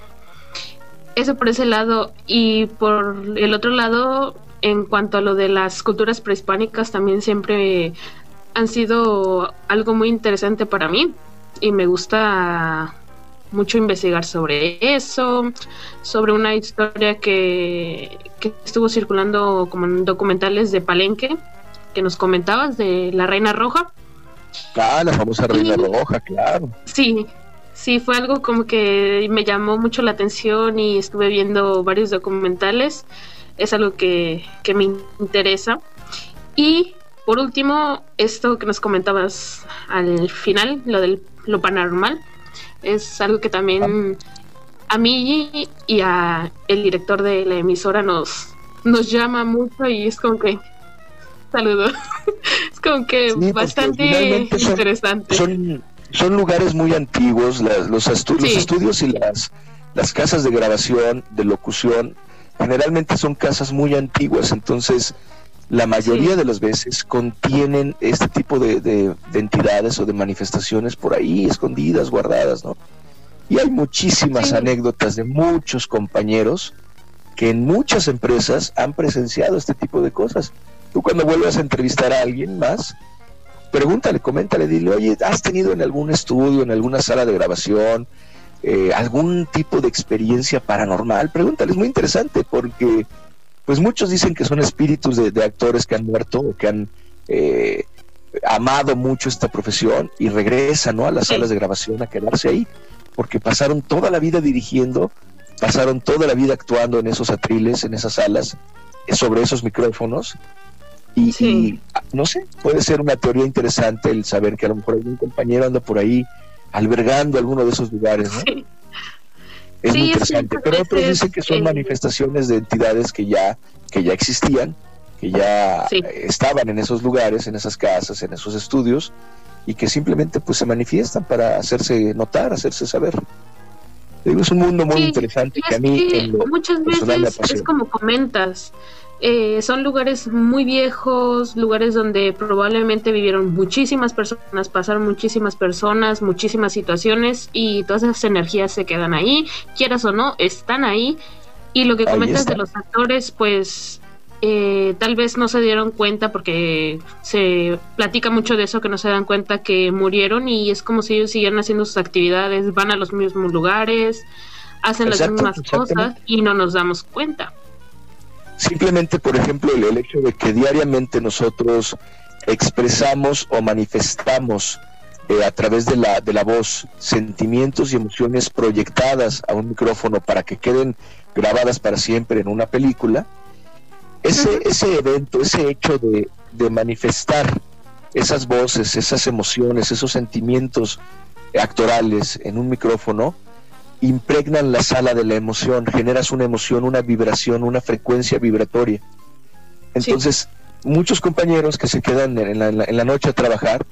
Eso por ese lado. Y por el otro lado, en cuanto a lo de las culturas prehispánicas, también siempre han sido algo muy interesante para mí. Y me gusta mucho investigar sobre eso, sobre una historia que, estuvo circulando como en documentales de Palenque, que nos comentabas de la Reina Roja. Ah, la famosa Reina Roja, claro. Sí, sí, fue algo como que me llamó mucho la atención y estuve viendo varios documentales. Es algo que, que me interesa. Y por último, esto que nos comentabas al final, lo del lo paranormal es algo que también a mí y a el director de la emisora nos, nos llama mucho y es como que saludos es como que bastante interesante. son, son, lugares muy antiguos los, los estudios y las las casas de grabación de locución generalmente son casas muy antiguas entonces la mayoría de las veces contienen este tipo de, entidades o de manifestaciones por ahí escondidas, guardadas, ¿no? Y hay muchísimas anécdotas de muchos compañeros que en muchas empresas han presenciado este tipo de cosas. Tú cuando vuelvas a entrevistar a alguien más, pregúntale, coméntale, dile, oye, ¿has tenido en algún estudio, en alguna sala de grabación, eh, algún tipo de experiencia paranormal? Pregúntale, es muy interesante porque pues muchos dicen que son espíritus de, actores que han muerto o que han eh, amado mucho esta profesión y regresan ¿no? a las salas de grabación a quedarse ahí, porque pasaron toda la vida dirigiendo, pasaron toda la vida actuando en esos atriles, en esas salas, sobre esos micrófonos. Y, no sé, puede ser una teoría interesante el saber que a lo mejor algún compañero anda por ahí albergando alguno de esos lugares, ¿no? Es muy interesante. Pero otros dicen que son manifestaciones de entidades que ya, que ya existían, que ya estaban en esos lugares, en esas casas, en esos estudios, y que simplemente pues se manifiestan para hacerse notar, hacerse saber. es un mundo muy interesante que a mí muchas veces es como comentas, eh, son lugares muy viejos, lugares donde probablemente vivieron muchísimas personas, pasaron muchísimas personas, muchísimas situaciones y todas esas energías se quedan ahí, quieras o no, están ahí. Y lo que comentas de los actores, pues eh, tal vez no se dieron cuenta porque se platica mucho de eso, que no se dan cuenta que murieron y es como si ellos siguieran haciendo sus actividades, van a los mismos lugares, hacen las mismas cosas y no nos damos cuenta. Simplemente, por ejemplo, el, hecho de que diariamente nosotros expresamos o manifestamos eh, a través de la, de la voz sentimientos y emociones proyectadas a un micrófono para que queden grabadas para siempre en una película, ese, ese evento, ese hecho de, de manifestar esas voces, esas emociones, esos sentimientos actorales en un micrófono, impregnan la sala de la emoción, generas una emoción, una vibración, una frecuencia vibratoria. Entonces, muchos compañeros que se quedan en la, noche a trabajar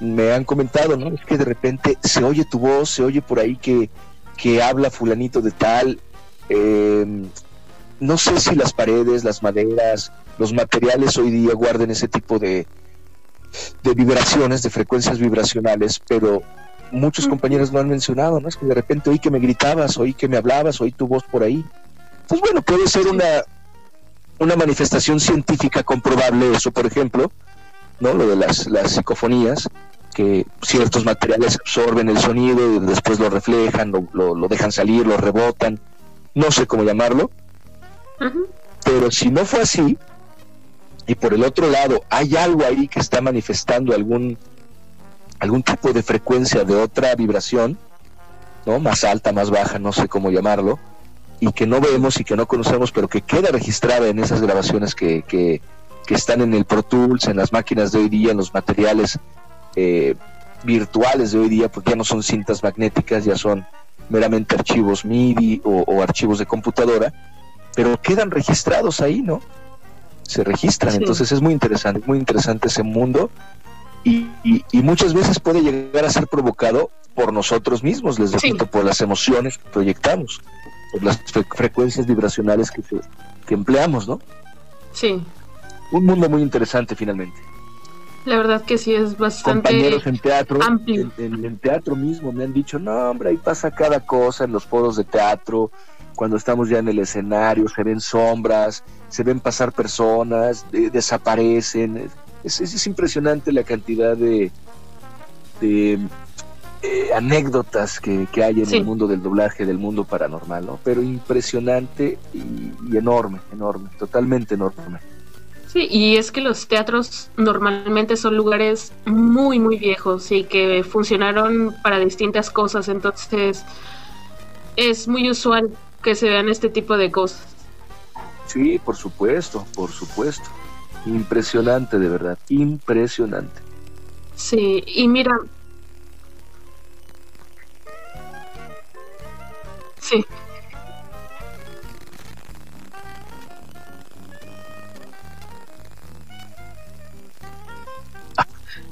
me han comentado, ¿no? Es que de repente se oye tu voz, se oye por ahí que, que habla fulanito de tal. Em, no sé si las paredes, las maderas, los materiales hoy día guarden ese tipo de, de vibraciones, de frecuencias vibracionales, pero muchos compañeros lo han mencionado, ¿no? Es que de repente oí que me gritabas, oí que me hablabas, oí tu voz por ahí. Pues bueno, puede ser una, una manifestación científica comprobable eso, por ejemplo, ¿no? Lo de las, las psicofonías, que ciertos materiales absorben el sonido y después lo reflejan, lo, lo, dejan salir, lo rebotan, no sé cómo llamarlo. Pero si no fue así, y por el otro lado hay algo ahí que está manifestando algún algún tipo de frecuencia de otra vibración, ¿no? Más alta, más baja, no sé cómo llamarlo, y que no vemos y que no conocemos, pero que queda registrada en esas grabaciones que, que, están en el Pro Tools, en las máquinas de hoy día, en los materiales eh, virtuales de hoy día, porque ya no son cintas magnéticas, ya son meramente archivos MIDI o, archivos de computadora, pero quedan registrados ahí, ¿no? Se registran, entonces es muy interesante, muy interesante ese mundo y, muchas veces puede llegar a ser provocado por nosotros mismos, les repito, por las emociones que proyectamos, por las frecuencias vibracionales que, que empleamos, ¿no? Sí. Un mundo muy interesante finalmente. La verdad que sí es bastante Compañeros en teatro, amplio. En, en teatro mismo me han dicho, no hombre, ahí pasa cada cosa en los foros de teatro, cuando estamos ya en el escenario, se ven sombras, se ven pasar personas, de- desaparecen. Es, es- es impresionante la cantidad de, de, eh, anécdotas que, que hay en Sí. el mundo del doblaje, del mundo paranormal, ¿no? Pero impresionante y, y enorme, enorme, totalmente enorme. Sí, y es que los teatros normalmente son lugares muy, muy viejos y que funcionaron para distintas cosas, entonces es muy usual que se vean este tipo de cosas. Sí, por supuesto, por supuesto. Impresionante, de verdad, impresionante. Sí, y mira. Sí,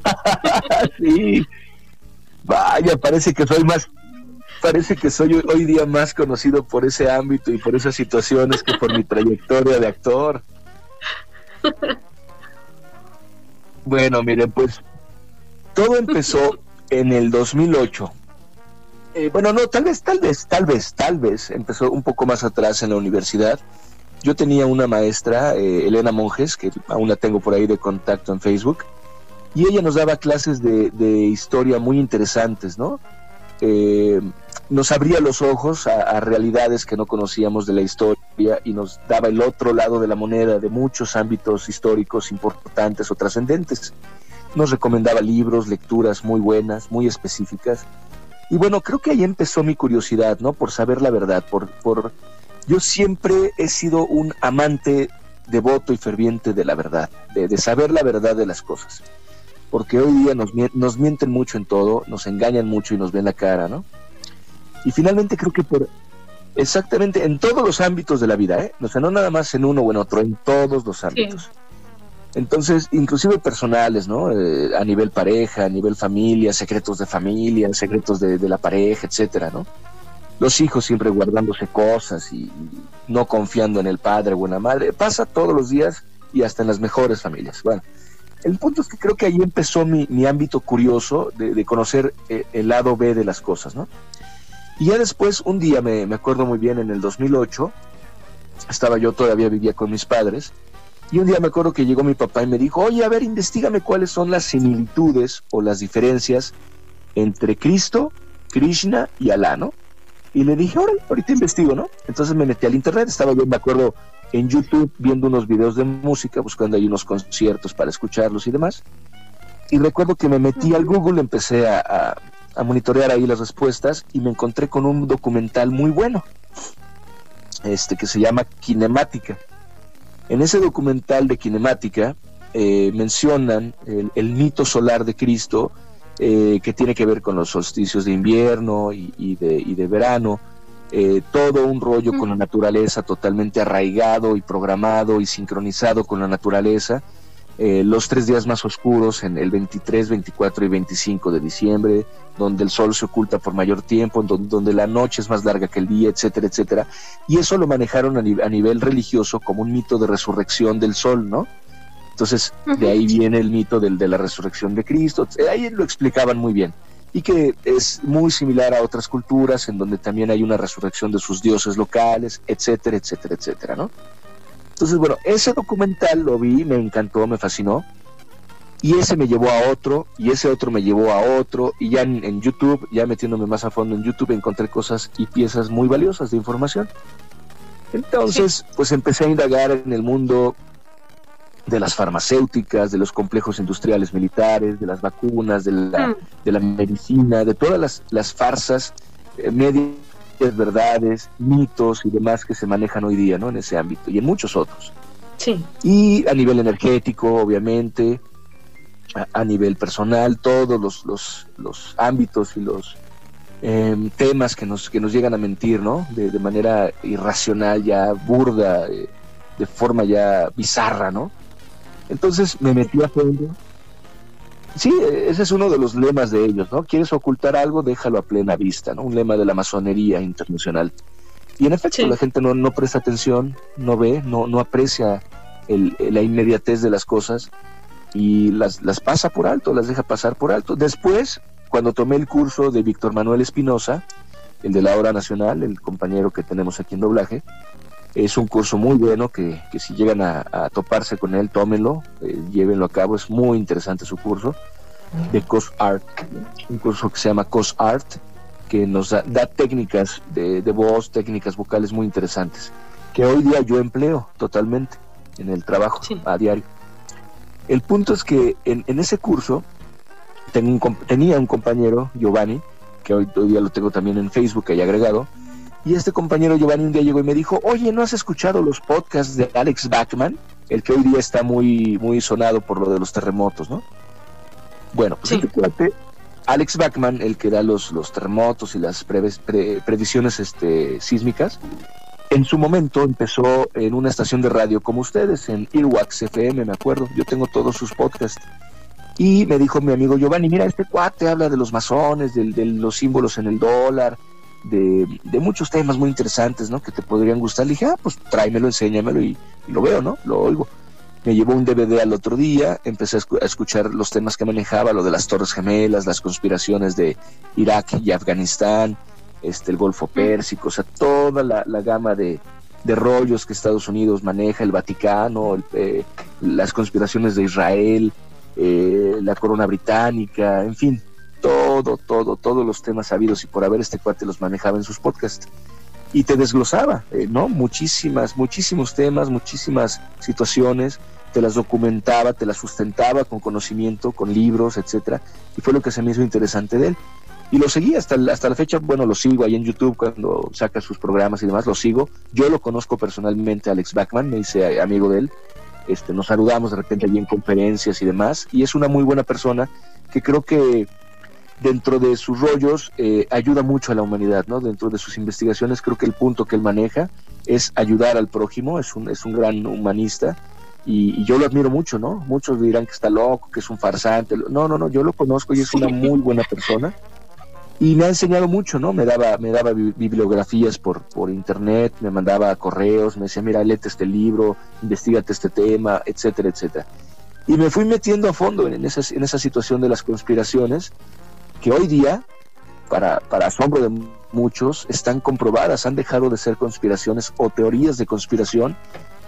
Sí. Vaya, parece que soy más, parece que soy hoy- hoy día más conocido por ese ámbito y por esas situaciones que por mi trayectoria de actor. Bueno, miren, pues todo empezó en el 2008. Eh, bueno, no, tal vez, tal vez, tal vez, tal vez empezó un poco más atrás en la universidad. Yo tenía una maestra, eh, Elena Monjes, que aún la tengo por ahí de contacto en Facebook, y ella nos daba clases de, de historia muy interesantes, ¿no? Eh, nos abría los ojos a, a realidades que no conocíamos de la historia y nos daba el otro lado de la moneda de muchos ámbitos históricos importantes o trascendentes. Nos recomendaba libros, lecturas muy buenas, muy específicas. Y bueno, creo que ahí empezó mi curiosidad, ¿no? Por saber la verdad, por, por... Yo siempre he sido un amante devoto y ferviente de la verdad, de, de saber la verdad de las cosas porque hoy día nos, nos mienten mucho en todo, nos engañan mucho y nos ven la cara, ¿no? Y finalmente creo que por exactamente en todos los ámbitos de la vida, ¿eh? O sea, no nada más en uno o en otro, en todos los ámbitos. Entonces, inclusive personales, ¿no? Eh, a nivel pareja, a nivel familia, secretos de familia, secretos de, de la pareja, etcétera, ¿no? Los hijos siempre guardándose cosas y y no confiando en el padre o en la madre. Pasa todos los días y hasta en las mejores familias. Bueno, el punto es que creo que ahí empezó mi, mi ámbito curioso de, de conocer eh, el lado B de las cosas, ¿no? Y ya después, un día, me, me acuerdo muy bien, en el 2008, estaba yo todavía vivía con mis padres, y un día me acuerdo que llegó mi papá y me dijo, oye, a ver, investigame cuáles son las similitudes o las diferencias entre Cristo, Krishna y Alá, ¿no? Y le dije, ahora, ahorita investigo, ¿no? Entonces me metí al internet, estaba yo, me acuerdo, en YouTube viendo unos videos de música, buscando ahí unos conciertos para escucharlos y demás. Y recuerdo que me metí al Google, empecé a, a- a monitorear ahí las respuestas y me encontré con un documental muy bueno, este que se llama Kinemática. En ese documental de Kinemática eh, mencionan el, el mito solar de Cristo, eh, que tiene que ver con los solsticios de invierno y, y de, y de verano, eh, todo un rollo con la naturaleza totalmente arraigado y programado y sincronizado con la naturaleza. Eh, los tres días más oscuros en el 23, 24 y 25 de diciembre, donde el sol se oculta por mayor tiempo, don- donde la noche es más larga que el día, etcétera, etcétera. Y eso lo manejaron a, ni- a nivel religioso como un mito de resurrección del sol, ¿no? Entonces, de ahí viene el mito del, de la resurrección de Cristo. Eh, Ahí lo explicaban muy bien. Y que es muy similar a otras culturas en donde también hay una resurrección de sus dioses locales, etcétera, etcétera, etcétera, ¿no? Entonces, bueno, ese documental lo vi, me encantó, me fascinó. Y ese me llevó a otro, y ese otro me llevó a otro, y ya en, en YouTube, ya metiéndome más a fondo en YouTube, encontré cosas y piezas muy valiosas de información. Entonces, pues empecé a indagar en el mundo de las farmacéuticas, de los complejos industriales militares, de las vacunas, de la, Mm. de la medicina, de todas las, las farsas, eh, medias verdades, mitos y demás que se manejan hoy día, ¿no? En ese ámbito y en muchos otros. Sí, Y a nivel energético, obviamente, a, a nivel personal, todos los, los, los ámbitos y los em, temas que nos, que nos llegan a mentir, ¿no? De, de manera irracional, ya burda, eh, de forma ya bizarra, ¿no? Entonces me metí a fondo. Sí, ese es uno de los lemas de ellos, ¿no? ¿Quieres ocultar algo? Déjalo a plena vista, ¿no? Un lema de la masonería internacional. Y en efecto, Sí. la gente no, no presta atención, no ve, no, no aprecia la inmediatez de las cosas y las, las pasa por alto, las deja pasar por alto. Después, cuando tomé el curso de Víctor Manuel Espinosa, el de la Hora Nacional, el compañero que tenemos aquí en doblaje, es un curso muy bueno que, si llegan a, toparse con él, tómenlo, eh, llévenlo a cabo, es muy interesante su curso de Cos Art, un curso que se llama Cos Art, que nos da, técnicas de, voz, técnicas vocales muy interesantes, que hoy día yo empleo totalmente en el trabajo a diario. El punto es que en, ese curso tenía un compañero, Giovanni, que hoy, hoy día lo tengo también en Facebook, ahí agregado, y este compañero Giovanni un día llegó y me dijo, oye, ¿no has escuchado los podcasts de Alex Bachman? El que hoy día está muy, muy sonado por lo de los terremotos, ¿no? Bueno, pues este Alex Bachman, el que da los, los terremotos y las previsiones este, sísmicas, en su momento empezó en una estación de radio como ustedes, en Earwax FM, me acuerdo. Yo tengo todos sus podcasts. Y me dijo mi amigo Giovanni, mira, este cuate habla de los masones, de, de los símbolos en el dólar, de, muchos temas muy interesantes, ¿no? Que te podrían gustar. Le dije, ah, pues tráemelo, enséñamelo y, lo veo, ¿no? Lo oigo. Me llevó un DVD al otro día, empecé a, escuchar los temas que manejaba, lo de las Torres Gemelas, las conspiraciones de Irak y Afganistán, este, el Golfo Pérsico, o sea, toda la, gama de, rollos que Estados Unidos maneja, el Vaticano, eh, las conspiraciones de Israel, eh, la corona británica, en fin, todo, todo, todos los temas sabidos y por haber este cuate los manejaba en sus podcasts. Y te desglosaba, eh, ¿no? Muchísimas, muchísimos temas, muchísimas situaciones, te las documentaba, te las sustentaba con conocimiento, con libros, etcétera, y fue lo que se me hizo interesante de él. Y lo seguí hasta, hasta la fecha, bueno, lo sigo ahí en YouTube cuando saca sus programas y demás, lo sigo. Yo lo conozco personalmente, Alex Backman, me hice amigo de él. Este, nos saludamos de repente allí en conferencias y demás, y es una muy buena persona que creo que dentro de sus rollos eh, ayuda mucho a la humanidad, ¿no? Dentro de sus investigaciones creo que el punto que él maneja es ayudar al prójimo, es un, es un gran humanista y, yo lo admiro mucho, ¿no? Muchos dirán que está loco, que es un farsante, no, no, no, yo lo conozco y es una muy buena persona y me ha enseñado mucho, ¿no? Me daba, me daba bibliografías por, por internet, me mandaba correos, me decía, mira, léete este libro, investigate este tema, etcétera, etcétera. Y me fui metiendo a fondo en, esa, en esa situación de las conspiraciones que hoy día, para, para asombro de muchos, están comprobadas, han dejado de ser conspiraciones o teorías de conspiración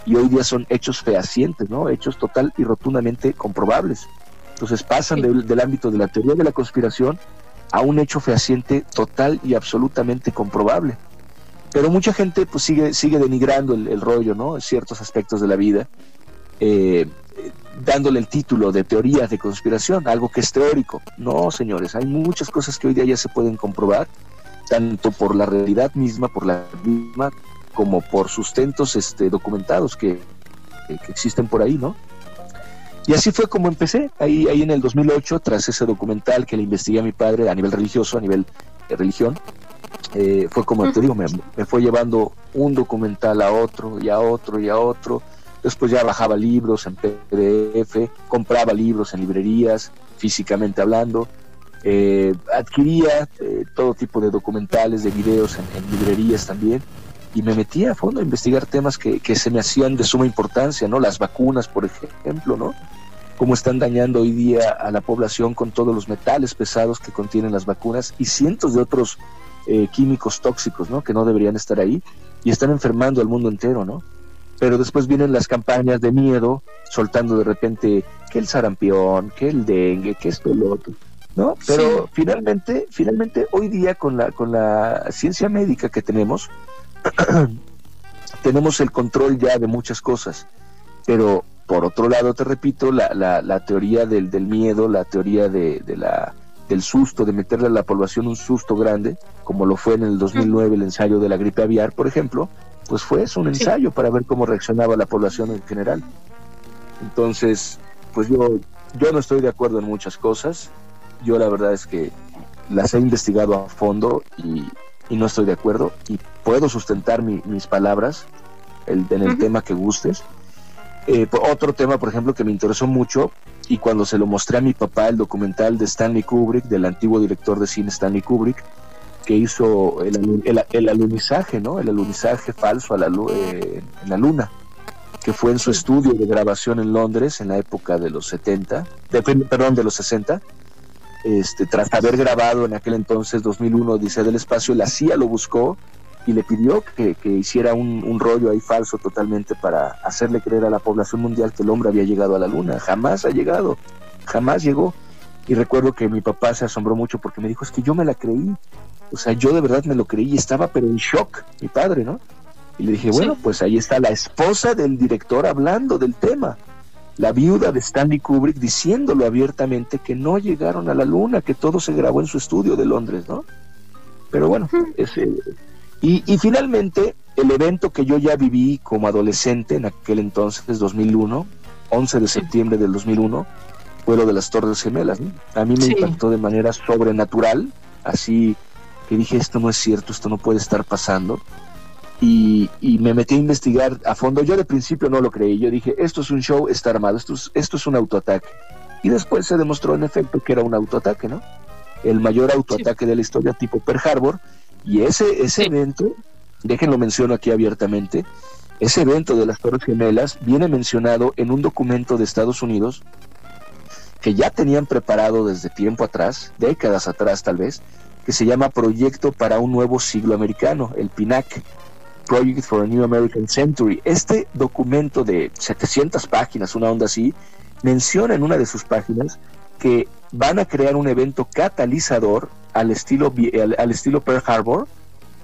y hoy día son hechos fehacientes, ¿no? Hechos total y rotundamente comprobables. Entonces pasan del, ámbito de la teoría de la conspiración a un hecho fehaciente total y absolutamente comprobable. Pero mucha gente pues sigue, sigue denigrando el, rollo, ¿no? Ciertos aspectos de la vida. Eh, dándole el título de teoría de conspiración, algo que es teórico. No, señores, hay muchas cosas que hoy día ya se pueden comprobar, tanto por la realidad misma, por la misma, como por sustentos este, documentados que, existen por ahí, ¿no? Y así fue como empecé, ahí, ahí en el 2008, tras ese documental que le investigué a mi padre a nivel religioso, a nivel de religión, eh, fue como te digo, me, me, fue llevando un documental a otro y a otro y a otro, Después ya bajaba libros en PDF, compraba libros en librerías, físicamente hablando. Eh, adquiría eh, todo tipo de documentales, de videos en, librerías también y me metía a fondo a investigar temas que, se me hacían de suma importancia, ¿no? Las vacunas, por ejemplo, ¿no? Cómo están dañando hoy día a la población con todos los metales pesados que contienen las vacunas y cientos de otros eh, químicos tóxicos, ¿no? Que no deberían estar ahí y están enfermando al mundo entero, ¿no? Pero después vienen las campañas de miedo, soltando de repente que el sarampión, que el dengue, que esto, lo otro, ¿no? Pero finalmente, finalmente hoy día con la, con la ciencia médica que tenemos, tenemos el control ya de muchas cosas, pero por otro lado, te repito, la, la, la teoría del, del, miedo, la teoría de, de, la, del susto, de meterle a la población un susto grande, como lo fue en el 2009 el ensayo de la gripe aviar, por ejemplo, pues fue eso, un ensayo para ver cómo reaccionaba la población en general. Entonces, pues yo, yo no estoy de acuerdo en muchas cosas. Yo la verdad es que las he investigado a fondo y, no estoy de acuerdo y puedo sustentar mis palabras el, en el tema que gustes. Eh, otro tema, por ejemplo, que me interesó mucho y cuando se lo mostré a mi papá, el documental de Stanley Kubrick, del antiguo director de cine Stanley Kubrick, que hizo el, el, alunizaje, ¿no? El alunizaje falso a la, eh, en la luna. que fue en su estudio de grabación en Londres en la época de los 70, perdón, de los 60. Este, tras haber grabado en aquel entonces, 2001, Dice del Espacio, la CIA lo buscó y le pidió que, hiciera un, un, rollo ahí falso totalmente para hacerle creer a la población mundial que el hombre había llegado a la luna. Jamás ha llegado, jamás llegó. Y recuerdo que mi papá se asombró mucho porque me dijo, es que yo me la creí. O sea, yo de verdad me lo creí y estaba pero en shock, mi padre, ¿no? Y le dije, bueno, pues ahí está la esposa del director hablando del tema. La viuda de Stanley Kubrick diciéndolo abiertamente que no llegaron a la luna, que todo se grabó en su estudio de Londres, ¿no? Pero bueno, ese... Y, y finalmente, el evento que yo ya viví como adolescente en aquel entonces, 2001, 11 de septiembre del 2001, fue lo de las Torres Gemelas. A mí me impactó de manera sobrenatural, así que dije, esto no es cierto, esto no puede estar pasando. Y, me metí a investigar a fondo. Yo de principio no lo creí, yo dije, esto es un show, está armado, esto es, esto es un autoataque. Y después se demostró en efecto que era un autoataque, ¿no? El mayor autoataque de la historia tipo Pearl Harbor. Y ese, ese evento, déjenlo menciono aquí abiertamente, ese evento de las Torres Gemelas viene mencionado en un documento de Estados Unidos que ya tenían preparado desde tiempo atrás, décadas atrás tal vez, que se llama Proyecto para un Nuevo Siglo Americano, el PINAC, Project for a New American Century. Este documento de 700 páginas, una onda así, menciona en una de sus páginas que van a crear un evento catalizador al estilo, al, estilo Pearl Harbor,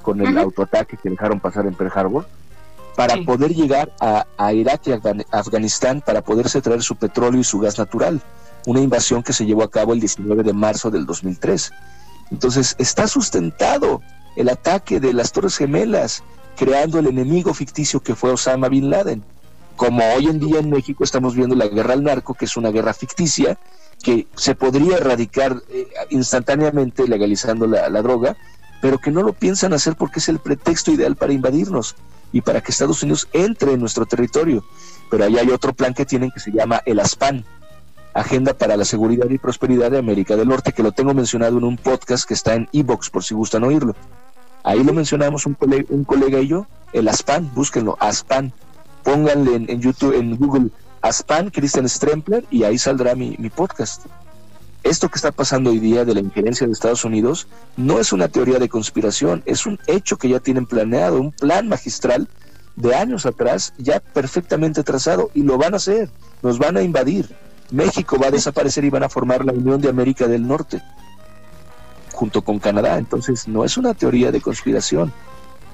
con el autoataque que dejaron pasar en Pearl Harbor, para poder llegar a, a Irak y Afganistán para poderse traer su petróleo y su gas natural una invasión que se llevó a cabo el 19 de marzo del 2003. Entonces, está sustentado el ataque de las Torres Gemelas, creando el enemigo ficticio que fue Osama Bin Laden. Como hoy en día en México estamos viendo la guerra al narco, que es una guerra ficticia, que se podría erradicar eh, instantáneamente legalizando la, la droga, pero que no lo piensan hacer porque es el pretexto ideal para invadirnos y para que Estados Unidos entre en nuestro territorio. Pero ahí hay otro plan que tienen que se llama el ASPAN, Agenda para la Seguridad y Prosperidad de América del Norte, que lo tengo mencionado en un podcast que está en Evox, por si gustan oírlo. Ahí lo mencionamos un colega, un colega y yo, el ASPAN, búsquenlo, ASPAN. Pónganle en, YouTube, en Google, ASPAN, Christian Strempler, y ahí saldrá mi, mi podcast. Esto que está pasando hoy día de la injerencia de Estados Unidos no es una teoría de conspiración, es un hecho que ya tienen planeado, un plan magistral de años atrás, ya perfectamente trazado, y lo van a hacer, nos van a invadir México va a desaparecer y van a formar la Unión de América del Norte junto con Canadá. Entonces no es una teoría de conspiración,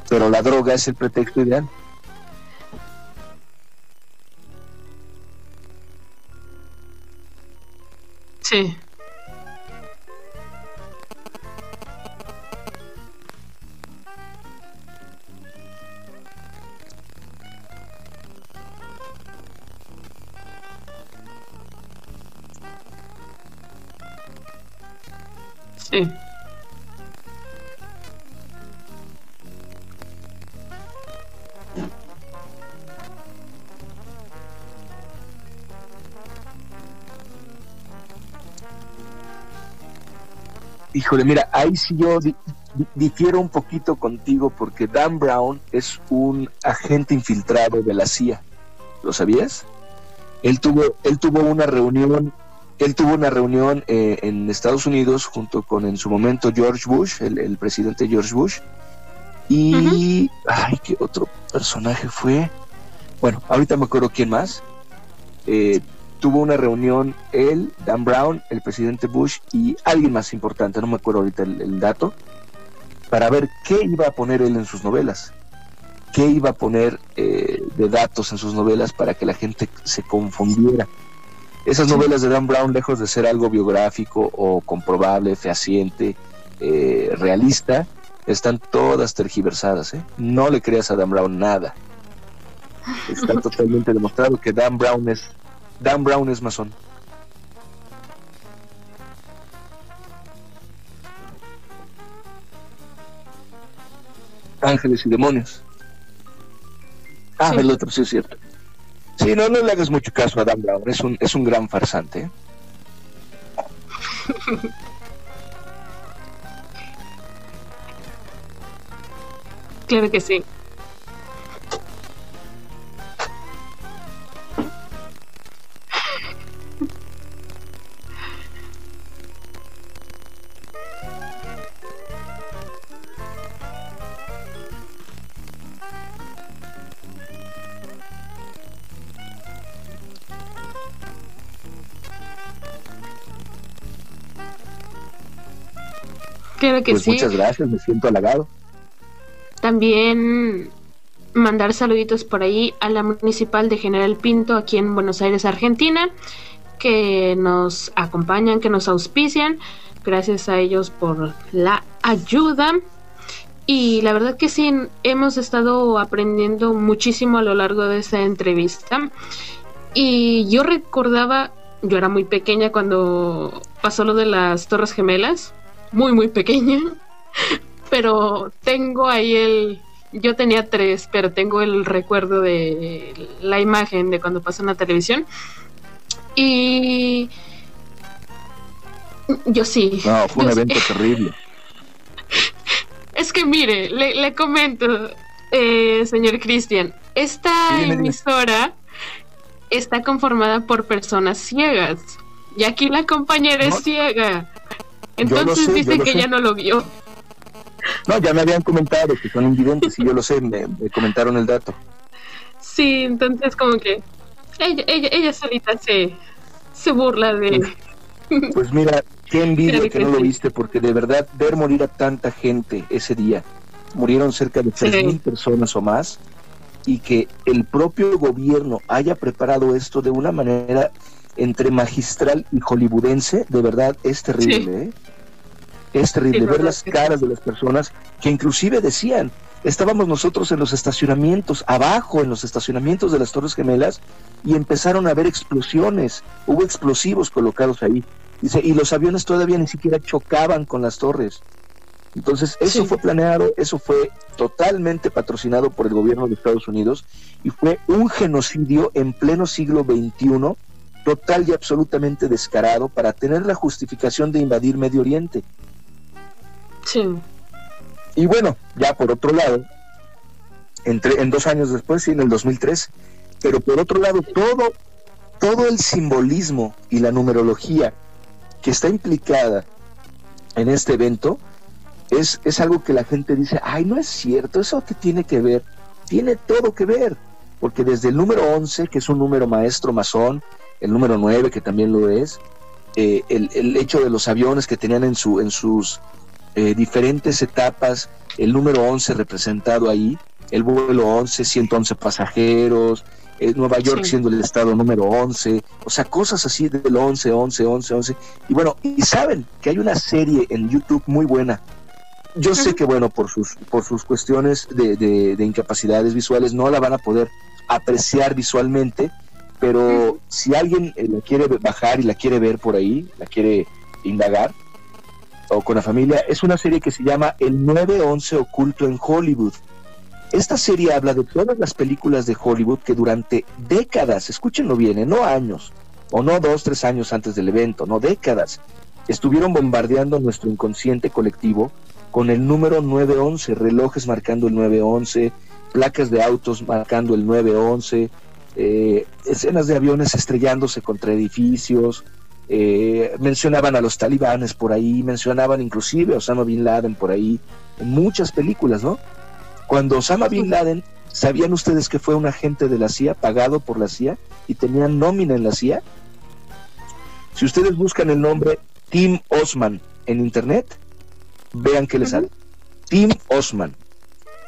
pero la droga es el pretexto ideal. Sí. Sí. Híjole, mira, ahí sí yo difiero un poquito contigo porque Dan Brown es un agente infiltrado de la CIA. ¿Lo sabías? Él tuvo, él tuvo una reunión él tuvo una reunión eh, en Estados Unidos junto con en su momento George Bush, el, presidente George Bush. Y, ay, ¿qué otro personaje fue? Bueno, ahorita me acuerdo quién más. Eh, tuvo una reunión él, Dan Brown, el presidente Bush y alguien más importante, no me acuerdo ahorita el, dato, para ver qué iba a poner él en sus novelas. Qué iba a poner eh, de datos en sus novelas para que la gente se confundiera esas novelas de Dan Brown, lejos de ser algo biográfico o comprobable, fehaciente, eh, realista, están todas tergiversadas. ¿eh? No le creas a Dan Brown nada. Está totalmente demostrado que Dan Brown es Dan Brown es masón. Ángeles y demonios. Ah, el otro sí es cierto. Sí, no, no le hagas mucho caso a Dan Brown, es un, es un gran farsante. claro que sí. Que pues sí. Muchas gracias, me siento halagado. También mandar saluditos por ahí a la municipal de General Pinto aquí en Buenos Aires, Argentina, que nos acompañan, que nos auspician. Gracias a ellos por la ayuda. Y la verdad que sí, hemos estado aprendiendo muchísimo a lo largo de esta entrevista. Y yo recordaba, yo era muy pequeña cuando pasó lo de las Torres Gemelas, muy, muy pequeña, pero tengo ahí el... Yo tenía tres, pero tengo el recuerdo de la imagen de cuando pasó en la televisión. Y yo sí. No, fue un Yo sí. evento terrible. Es que mire, le, le comento, eh, señor Cristian, esta Dime, dime. emisora está conformada por personas ciegas. Y aquí la compañera No. es ciega. Entonces sé, dice que sé. ya no lo vio. No, ya me habían comentado que son invidentes y yo lo sé, me, me comentaron el dato. Sí, entonces como que ella, ella, ella solita se, se burla de... Pues mira, qué envidia que no lo sí. viste, porque de verdad ver morir a tanta gente ese día, murieron cerca de Sí. 3.000 personas o más, y que el propio gobierno haya preparado esto de una manera entre magistral y hollywoodense, de verdad es terrible, ¿eh? Es terrible Sí, ver las caras de las personas que inclusive decían, estábamos nosotros en los estacionamientos, abajo en los estacionamientos de las Torres Gemelas, y empezaron a haber explosiones, hubo explosivos colocados ahí. Dice, y los aviones todavía ni siquiera chocaban con las torres. Entonces, eso Sí. fue planeado, eso fue totalmente patrocinado por el gobierno de Estados Unidos y fue un genocidio en pleno siglo XXI, total y absolutamente descarado para tener la justificación de invadir Medio Oriente. Sí, Y bueno, ya por otro lado, entre, en dos años después, sí, en el 2003, pero por otro lado, todo, todo el simbolismo y la numerología que está implicada en este evento es, es algo que la gente dice, ay, no es cierto, eso que tiene que ver, tiene todo que ver, porque desde el número 11, que es un número maestro masón, el número 9, que también lo es, eh, el, el hecho de los aviones que tenían en, su, en sus eh, diferentes etapas, el número 11 representado ahí, el vuelo 11, 111 pasajeros, eh, Nueva York Sí. siendo el estado número 11, o sea, cosas así del 11, 11, 11, 11. Y bueno, y saben que hay una serie en YouTube muy buena. Yo sé que, bueno, por sus, por sus cuestiones de, de- de incapacidades visuales no la van a poder apreciar visualmente, pero si alguien eh, la quiere bajar y la quiere ver por ahí, la quiere indagar, o con la familia, es una serie que se llama El 911 oculto en Hollywood. Esta serie habla de todas las películas de Hollywood que durante décadas, escúchenlo bien, ¿eh? no años, o no dos, tres años antes del evento, no décadas, estuvieron bombardeando nuestro inconsciente colectivo con el número 911, relojes marcando el 911, placas de autos marcando el 911, eh, escenas de aviones estrellándose contra edificios, eh, mencionaban a los talibanes por ahí, mencionaban inclusive a Osama Bin Laden por ahí, en muchas películas, ¿no? Cuando Osama Bin Laden, ¿sabían ustedes que fue un agente de la CIA, pagado por la CIA, y tenía nómina en la CIA? Si ustedes buscan el nombre Tim Osman en internet, vean qué les sale. Tim Osman.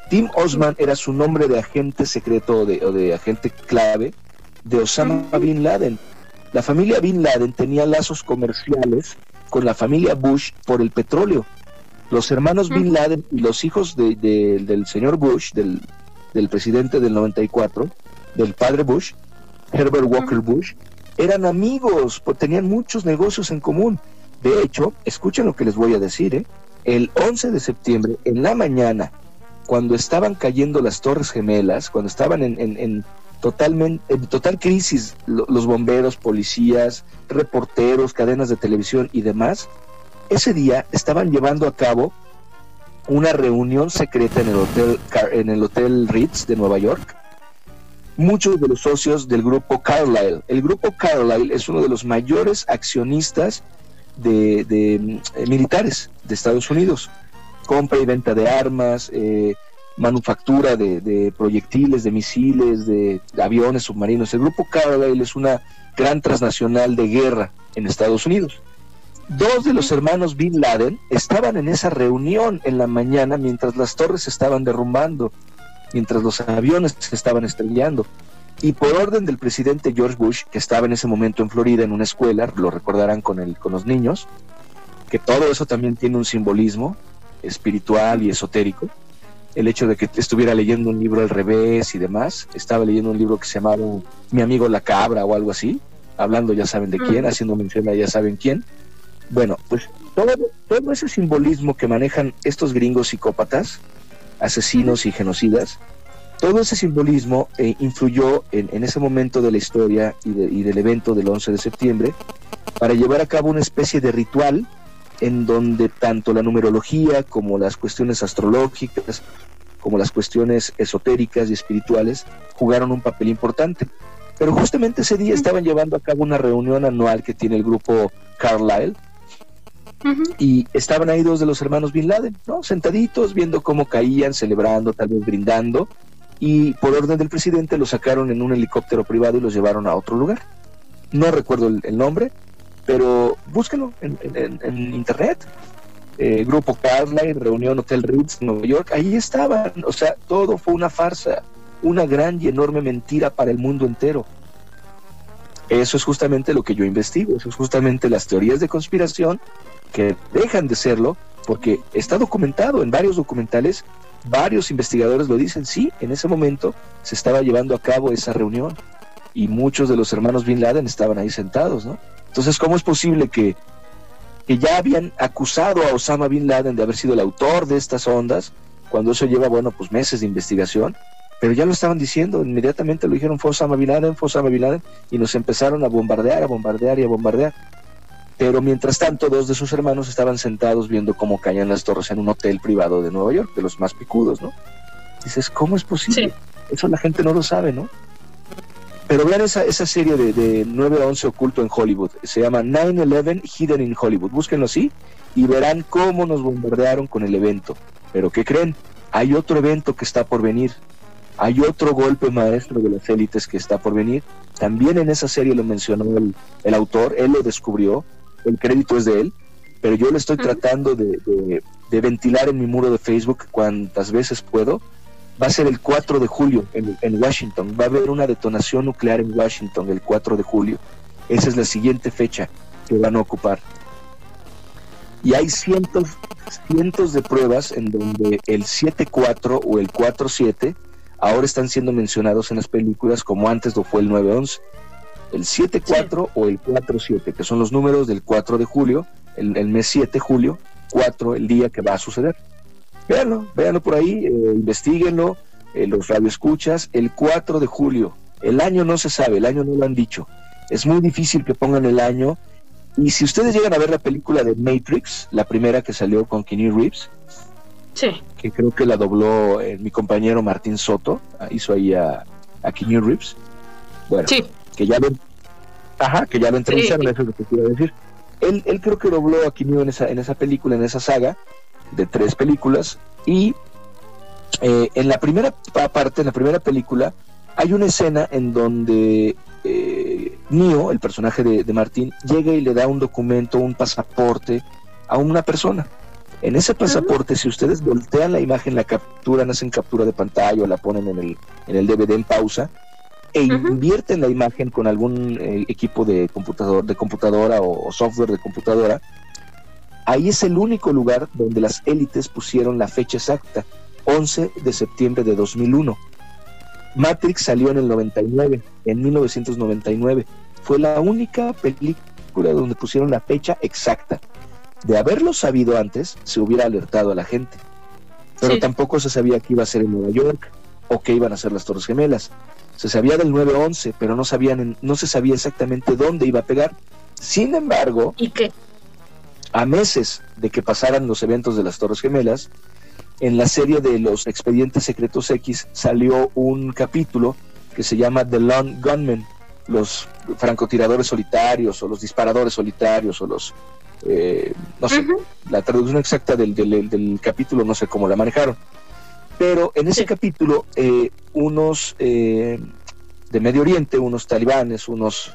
Tim Osman era su nombre de agente secreto o de, o de agente clave de Osama. Bin Laden. La familia Bin Laden tenía lazos comerciales con la familia Bush por el petróleo. Los hermanos Bin. Laden y los hijos de- de- del señor Bush, del, del presidente del 94, del padre Bush, Herbert Walker Bush, eran amigos, pues, tenían muchos negocios en común. De hecho, escuchen lo que les voy a decir, ¿eh? el 11 de septiembre, en la mañana, cuando estaban cayendo las Torres Gemelas, cuando estaban en, en- total crisis lo- los bomberos, policías, reporteros, cadenas de televisión y demás, ese día estaban llevando a cabo una reunión secreta en el hotel en el hotel Ritz de Nueva York. Muchos de los socios del grupo Carlyle. El grupo Carlyle es uno de los mayores accionistas de, de, mm, eh, militares de Estados Unidos. Compra y venta de armas, eh, manufactura de, proyectiles, de misiles, de aviones, submarinos. El grupo Carlyle es una gran transnacional de guerra en Estados Unidos. Dos de los hermanos Bin Laden estaban en esa reunión en la mañana mientras las torres se estaban derrumbando, mientras los aviones se estaban estrellando. Y por orden del presidente George Bush, que estaba en ese momento en Florida en una escuela, lo recordarán con, con los niños, que todo eso también tiene un simbolismo espiritual y esotérico. El hecho de que estuviera leyendo un libro al revés y demás, estaba leyendo un libro que se llamaba Mi amigo la cabra o algo así, hablando ya saben de quién, haciendo mención a ya saben quién. Bueno, pues todo, todo ese simbolismo que manejan estos gringos psicópatas, asesinos y genocidas, todo ese simbolismo eh, influyó en, ese momento de la historia y, y, del evento del 11 de septiembre para llevar a cabo una especie de ritual en donde tanto la numerología como las cuestiones astrológicas, como las cuestiones esotéricas y espirituales jugaron un papel importante. Pero justamente ese día estaban llevando a cabo una reunión anual que tiene el grupo Carlyle, y estaban ahí dos de los hermanos Bin Laden, ¿no? Sentaditos, viendo cómo caían, celebrando, tal vez brindando, y por orden del presidente los sacaron en un helicóptero privado y los llevaron a otro lugar. No recuerdo el, nombre, pero búsquenlo en, internet. Eh, grupo Carlyle, reunión Hotel Ritz, Nueva York, ahí estaban. O sea, todo fue una farsa, una gran y enorme mentira para el mundo entero. Eso es justamente lo que yo investigo, eso es justamente las teorías de conspiración que dejan de serlo porque está documentado en varios documentales, varios investigadores lo dicen, sí, en ese momento se estaba llevando a cabo esa reunión y muchos de los hermanos Bin Laden estaban ahí sentados, ¿no? Entonces, ¿cómo es posible que, que ya habían acusado a Osama Bin Laden de haber sido el autor de estas ondas, cuando eso lleva, bueno, pues meses de investigación, pero ya lo estaban diciendo, inmediatamente lo dijeron, fue Osama Bin Laden, fue Osama Bin Laden, y nos empezaron a bombardear, a bombardear y a bombardear. Pero mientras tanto, dos de sus hermanos estaban sentados viendo cómo caían las torres en un hotel privado de Nueva York, de los más picudos, ¿no? Dices, ¿cómo es posible? Eso la gente no lo sabe, ¿no? Pero vean esa, esa serie de, de 9-11 oculto en Hollywood. Se llama 9-11 Hidden in Hollywood. Búsquenlo así y verán cómo nos bombardearon con el evento. Pero ¿qué creen? Hay otro evento que está por venir. Hay otro golpe maestro de las élites que está por venir. También en esa serie lo mencionó el, el autor, él lo descubrió el crédito es de él, pero yo le estoy tratando de, ventilar en mi muro de Facebook cuantas veces puedo. Va a ser el 4 de julio en, Washington. Va a haber una detonación nuclear en Washington el 4 de julio. Esa es la siguiente fecha que van a ocupar. Y hay cientos, cientos de pruebas en donde el 7-4 o el 4-7 ahora están siendo mencionados en las películas como antes lo fue el 9-11 el 7-4 o el 4-7, que son los números del 4 de julio, el, mes 7 julio, 4 el día que va a suceder. Véanlo, véanlo por ahí, eh, investiguenlo, eh, los radioescuchas, el 4 de julio, el año no se sabe, el año no lo han dicho, es muy difícil que pongan el año, y si ustedes llegan a ver la película de Matrix, la primera que salió con Keanu Reeves, sí. que creo que la dobló eh, mi compañero Martín Soto, ah, hizo ahí a, a Keanu Reeves, bueno, sí. que ya lo, ajá, que ya lo entrevistaron, eso es lo que quiero decir. Él, él creo que dobló a Keanu en esa, en esa película, en esa saga de tres películas, y eh, en la primera parte, en la primera película, hay una escena en donde eh, Neo, el personaje de, de, Martín, llega y le da un documento, un pasaporte a una persona. En ese pasaporte, si ustedes voltean la imagen, la capturan, hacen captura de pantalla o la ponen en el, en el DVD en pausa, e invierten la imagen con algún eh, equipo de computador de computadora o, software de computadora ahí es el único lugar donde las élites pusieron la fecha exacta 11 de septiembre de 2001 Matrix salió en el 99 en 1999 fue la única película donde pusieron la fecha exacta. De haberlo sabido antes se hubiera alertado a la gente. Pero tampoco se sabía que iba a ser en Nueva York o que iban a ser las Torres Gemelas. Se sabía del 9-11, pero no, sabían, no se sabía exactamente dónde iba a pegar. Sin embargo, ¿y qué? A meses de que pasaran los eventos de las Torres Gemelas, en la serie de los expedientes secretos X salió un capítulo que se llama The Lone Gunmen, los francotiradores solitarios o los disparadores solitarios o los... Eh, no sé, la traducción exacta del, del capítulo no sé cómo la manejaron. Pero en ese capítulo, eh, unos eh, de Medio Oriente, unos talibanes, unos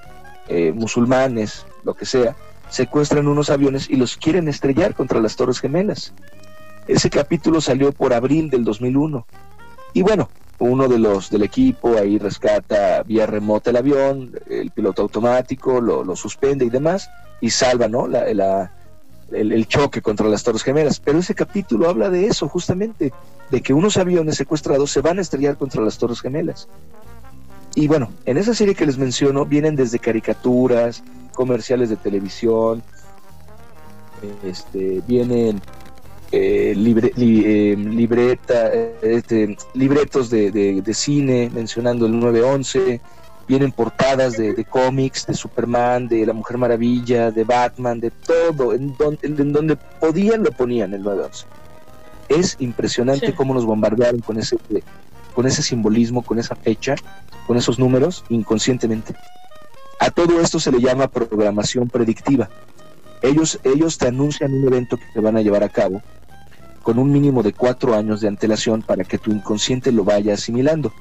eh, musulmanes, lo que sea, secuestran unos aviones y los quieren estrellar contra las Torres Gemelas. Ese capítulo salió por abril del 2001. Y bueno, uno de los del equipo ahí rescata vía remota el avión, el piloto automático lo, suspende y demás, y salva ¿no? La, el, el, choque contra las Torres Gemelas. Pero ese capítulo habla de eso, justamente, de que unos aviones secuestrados se van a estrellar contra las Torres Gemelas. Y bueno, en esa serie que les menciono vienen desde caricaturas, comerciales de televisión, este, vienen eh, eh, libreta, este, libretos de, cine mencionando el 911, vienen portadas de, cómics, de Superman, de La Mujer Maravilla, de Batman, de todo, en, donde podían lo ponían el 911. Es impresionante cómo nos bombardearon con ese, con ese simbolismo, con esa fecha, con esos números inconscientemente. A todo esto se le llama programación predictiva. Ellos, ellos te anuncian un evento que te van a llevar a cabo con un mínimo de cuatro años de antelación para que tu inconsciente lo vaya asimilando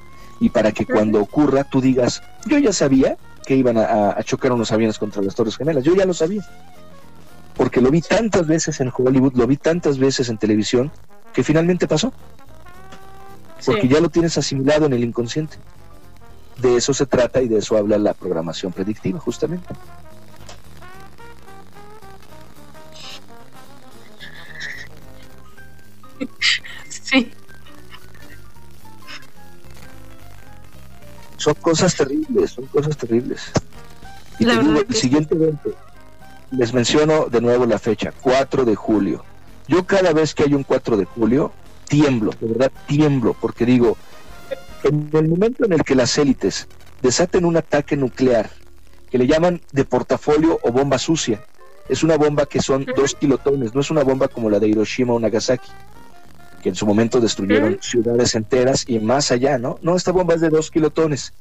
y para que cuando ocurra tú digas, yo ya sabía que iban a, chocar unos aviones contra las Torres Gemelas, yo ya lo sabía, porque lo vi tantas veces en Hollywood, lo vi tantas veces en televisión, que finalmente pasó, porque ya lo tienes asimilado en el inconsciente. De eso se trata y de eso habla la programación predictiva, justamente. Sí. Son cosas terribles, son cosas terribles. Y el siguiente evento, les menciono de nuevo la fecha, 4 de julio. Yo cada vez que hay un 4 de julio, tiemblo, de verdad tiemblo, porque digo, en el momento en el que las élites desaten un ataque nuclear, que le llaman de portafolio o bomba sucia, es una bomba que son dos kilotones, no es una bomba como la de Hiroshima o Nagasaki, que en su momento destruyeron ciudades enteras y más allá, ¿no? No, esta bomba es de dos kilotones,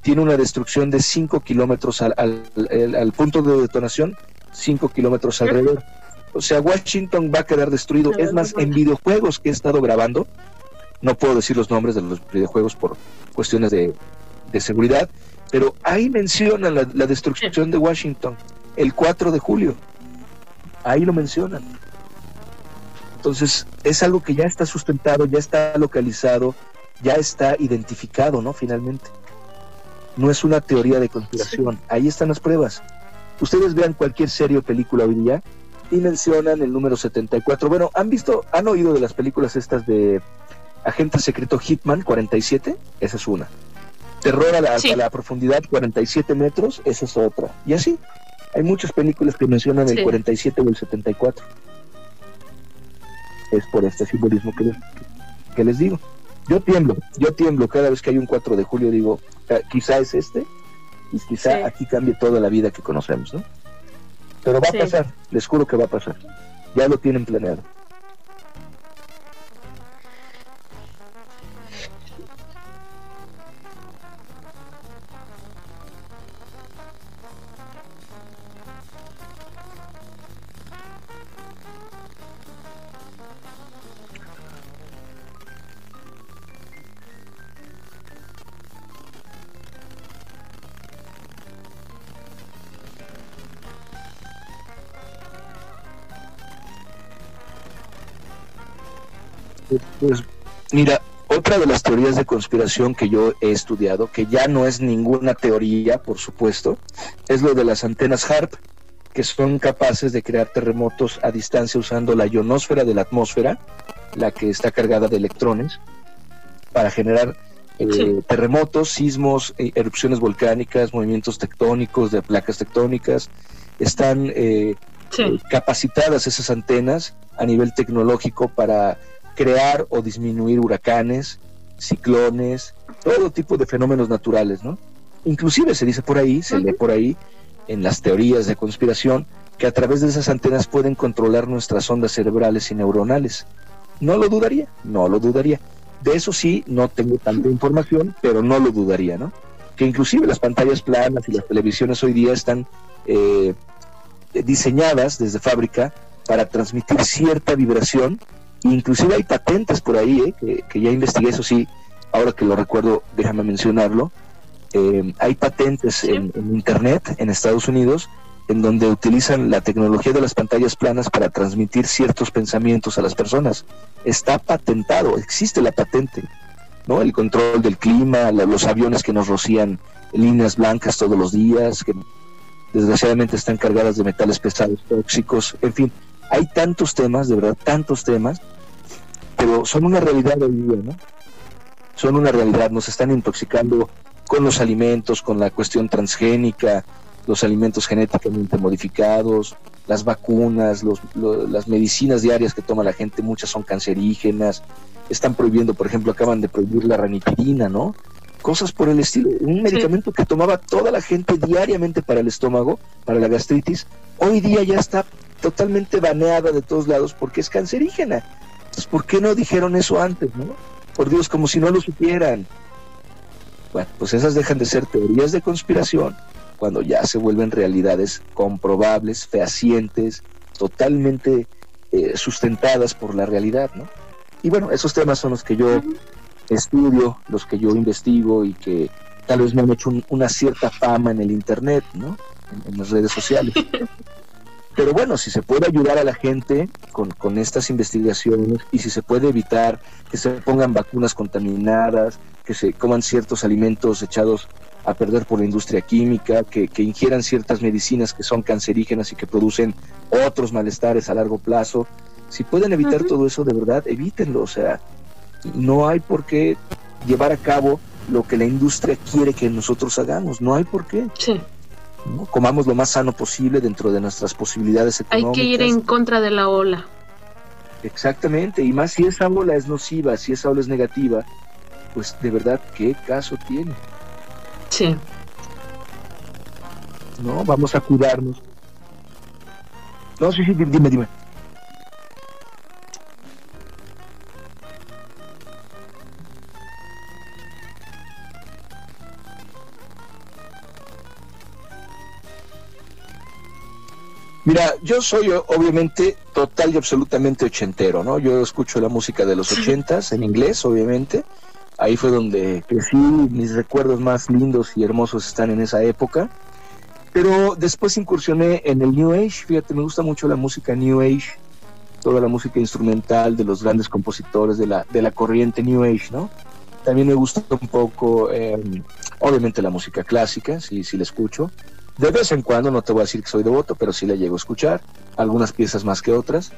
tiene una destrucción de cinco kilómetros al, al, punto de detonación, cinco kilómetros alrededor. O sea, Washington va a quedar destruido. Es más, en videojuegos que he estado grabando, no puedo decir los nombres de los videojuegos por cuestiones de, seguridad, pero ahí mencionan la, destrucción de Washington el 4 de julio. Ahí lo mencionan. Entonces, es algo que ya está sustentado, ya está localizado, ya está identificado, ¿no? Finalmente. No es una teoría de conspiración. Ahí están las pruebas. Ustedes vean cualquier serie o película hoy día y mencionan el número 74. Bueno, ¿han visto, han oído de las películas estas de Agente Secreto Hitman 47, esa es una. Terror a la, profundidad 47 metros, esa es otra. Y así, hay muchas películas que mencionan el 47 o el 74. Es por este simbolismo que les, que les digo. Yo tiemblo, yo tiemblo cada vez que hay un 4 de julio, digo, ah, quizá es este, y quizá aquí cambie toda la vida que conocemos, ¿no? Pero va a pasar, les juro que va a pasar. Ya lo tienen planeado. Pues mira, otra de las teorías de conspiración que yo he estudiado, que ya no es ninguna teoría, por supuesto, es lo de las antenas HARP, que son capaces de crear terremotos a distancia usando la ionosfera de la atmósfera, la que está cargada de electrones, para generar eh, terremotos, sismos, eh, erupciones volcánicas, movimientos tectónicos de placas tectónicas. Están eh, capacitadas esas antenas a nivel tecnológico para crear o disminuir huracanes, ciclones, todo tipo de fenómenos naturales, ¿no? Inclusive se dice por ahí, se lee por ahí, en las teorías de conspiración, que a través de esas antenas pueden controlar nuestras ondas cerebrales y neuronales. No lo dudaría, no lo dudaría. De eso sí, no tengo tanta información, pero no lo dudaría, ¿no? Que inclusive las pantallas planas y las televisiones hoy día están eh, diseñadas desde fábrica para transmitir cierta vibración Inclusive hay patentes por ahí, eh, que, ya investigué, eso sí, ahora que lo recuerdo, déjame mencionarlo. Eh, hay patentes en, Internet en Estados Unidos en donde utilizan la tecnología de las pantallas planas para transmitir ciertos pensamientos a las personas. Está patentado, existe la patente, ¿no? El control del clima, los aviones que nos rocían líneas blancas todos los días, que desgraciadamente están cargadas de metales pesados tóxicos, en fin, hay tantos temas, de verdad, tantos temas, pero son una realidad hoy día, ¿no? Son una realidad, nos están intoxicando con los alimentos, con la cuestión transgénica, los alimentos genéticamente modificados, las vacunas, las medicinas diarias que toma la gente, muchas son cancerígenas, están prohibiendo, por ejemplo, acaban de prohibir la ranitidina, ¿no? Cosas por el estilo. Un medicamento que tomaba toda la gente diariamente para el estómago, para la gastritis, hoy día ya está totalmente baneada de todos lados porque es cancerígena. Entonces, ¿por qué no dijeron eso antes, no? Por Dios, como si no lo supieran. Bueno, pues esas dejan de ser teorías de conspiración cuando ya se vuelven realidades comprobables, fehacientes, totalmente eh, sustentadas por la realidad, ¿no? Y bueno, esos temas son los que yo estudio, los que yo investigo y que tal vez me han hecho una cierta fama en el Internet, ¿no? En, las redes sociales. Pero bueno, si se puede ayudar a la gente con, con, estas investigaciones y si se puede evitar que se pongan vacunas contaminadas, que se coman ciertos alimentos echados a perder por la industria química, que, que ingieran ciertas medicinas que son cancerígenas y que producen otros malestares a largo plazo, si pueden evitar todo eso, de verdad, evítenlo. O sea, no hay por qué llevar a cabo lo que la industria quiere que nosotros hagamos. No hay por qué. Sí. Comamos lo más sano posible dentro de nuestras posibilidades económicas. Hay que ir en contra de la ola. Exactamente, y más si esa ola es nociva, si esa ola es negativa, pues de verdad, ¿qué caso tiene? Sí. No, vamos a cuidarnos. No, sí, sí, dime, dime. Mira, yo soy obviamente total y absolutamente ochentero, ¿no? Yo escucho la música de los ochentas en inglés, obviamente. Ahí fue donde crecí, mis recuerdos más lindos y hermosos están en esa época. Pero después incursioné en el New Age, fíjate, me gusta mucho la música New Age, toda la música instrumental de los grandes compositores de la, de la corriente New Age, ¿no? También me gusta un poco, em, obviamente, la música clásica, sí, sí la escucho. De vez en cuando, no te voy a decir que soy devoto, pero sí la llego a escuchar, algunas piezas más que otras.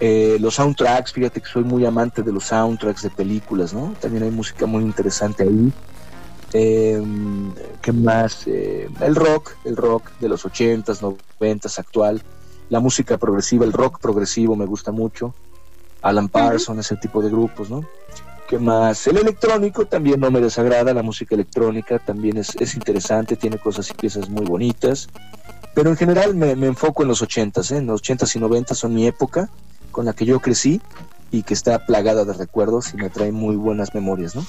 Eh, los soundtracks, fíjate que soy muy amante de los soundtracks de películas, ¿no? También hay música muy interesante ahí. Eh, ¿Qué más? Eh, el rock, el rock de los 80s, 90s, actual. La música progresiva, el rock progresivo me gusta mucho. Alan Parsons, ese tipo de grupos, ¿no? ¿Qué más? El electrónico también no me desagrada, la música electrónica también es, interesante, tiene cosas y piezas muy bonitas, pero en general me, enfoco en los ochentas, ¿eh? en los ochentas y noventas son mi época con la que yo crecí y que está plagada de recuerdos y me trae muy buenas memorias, ¿no?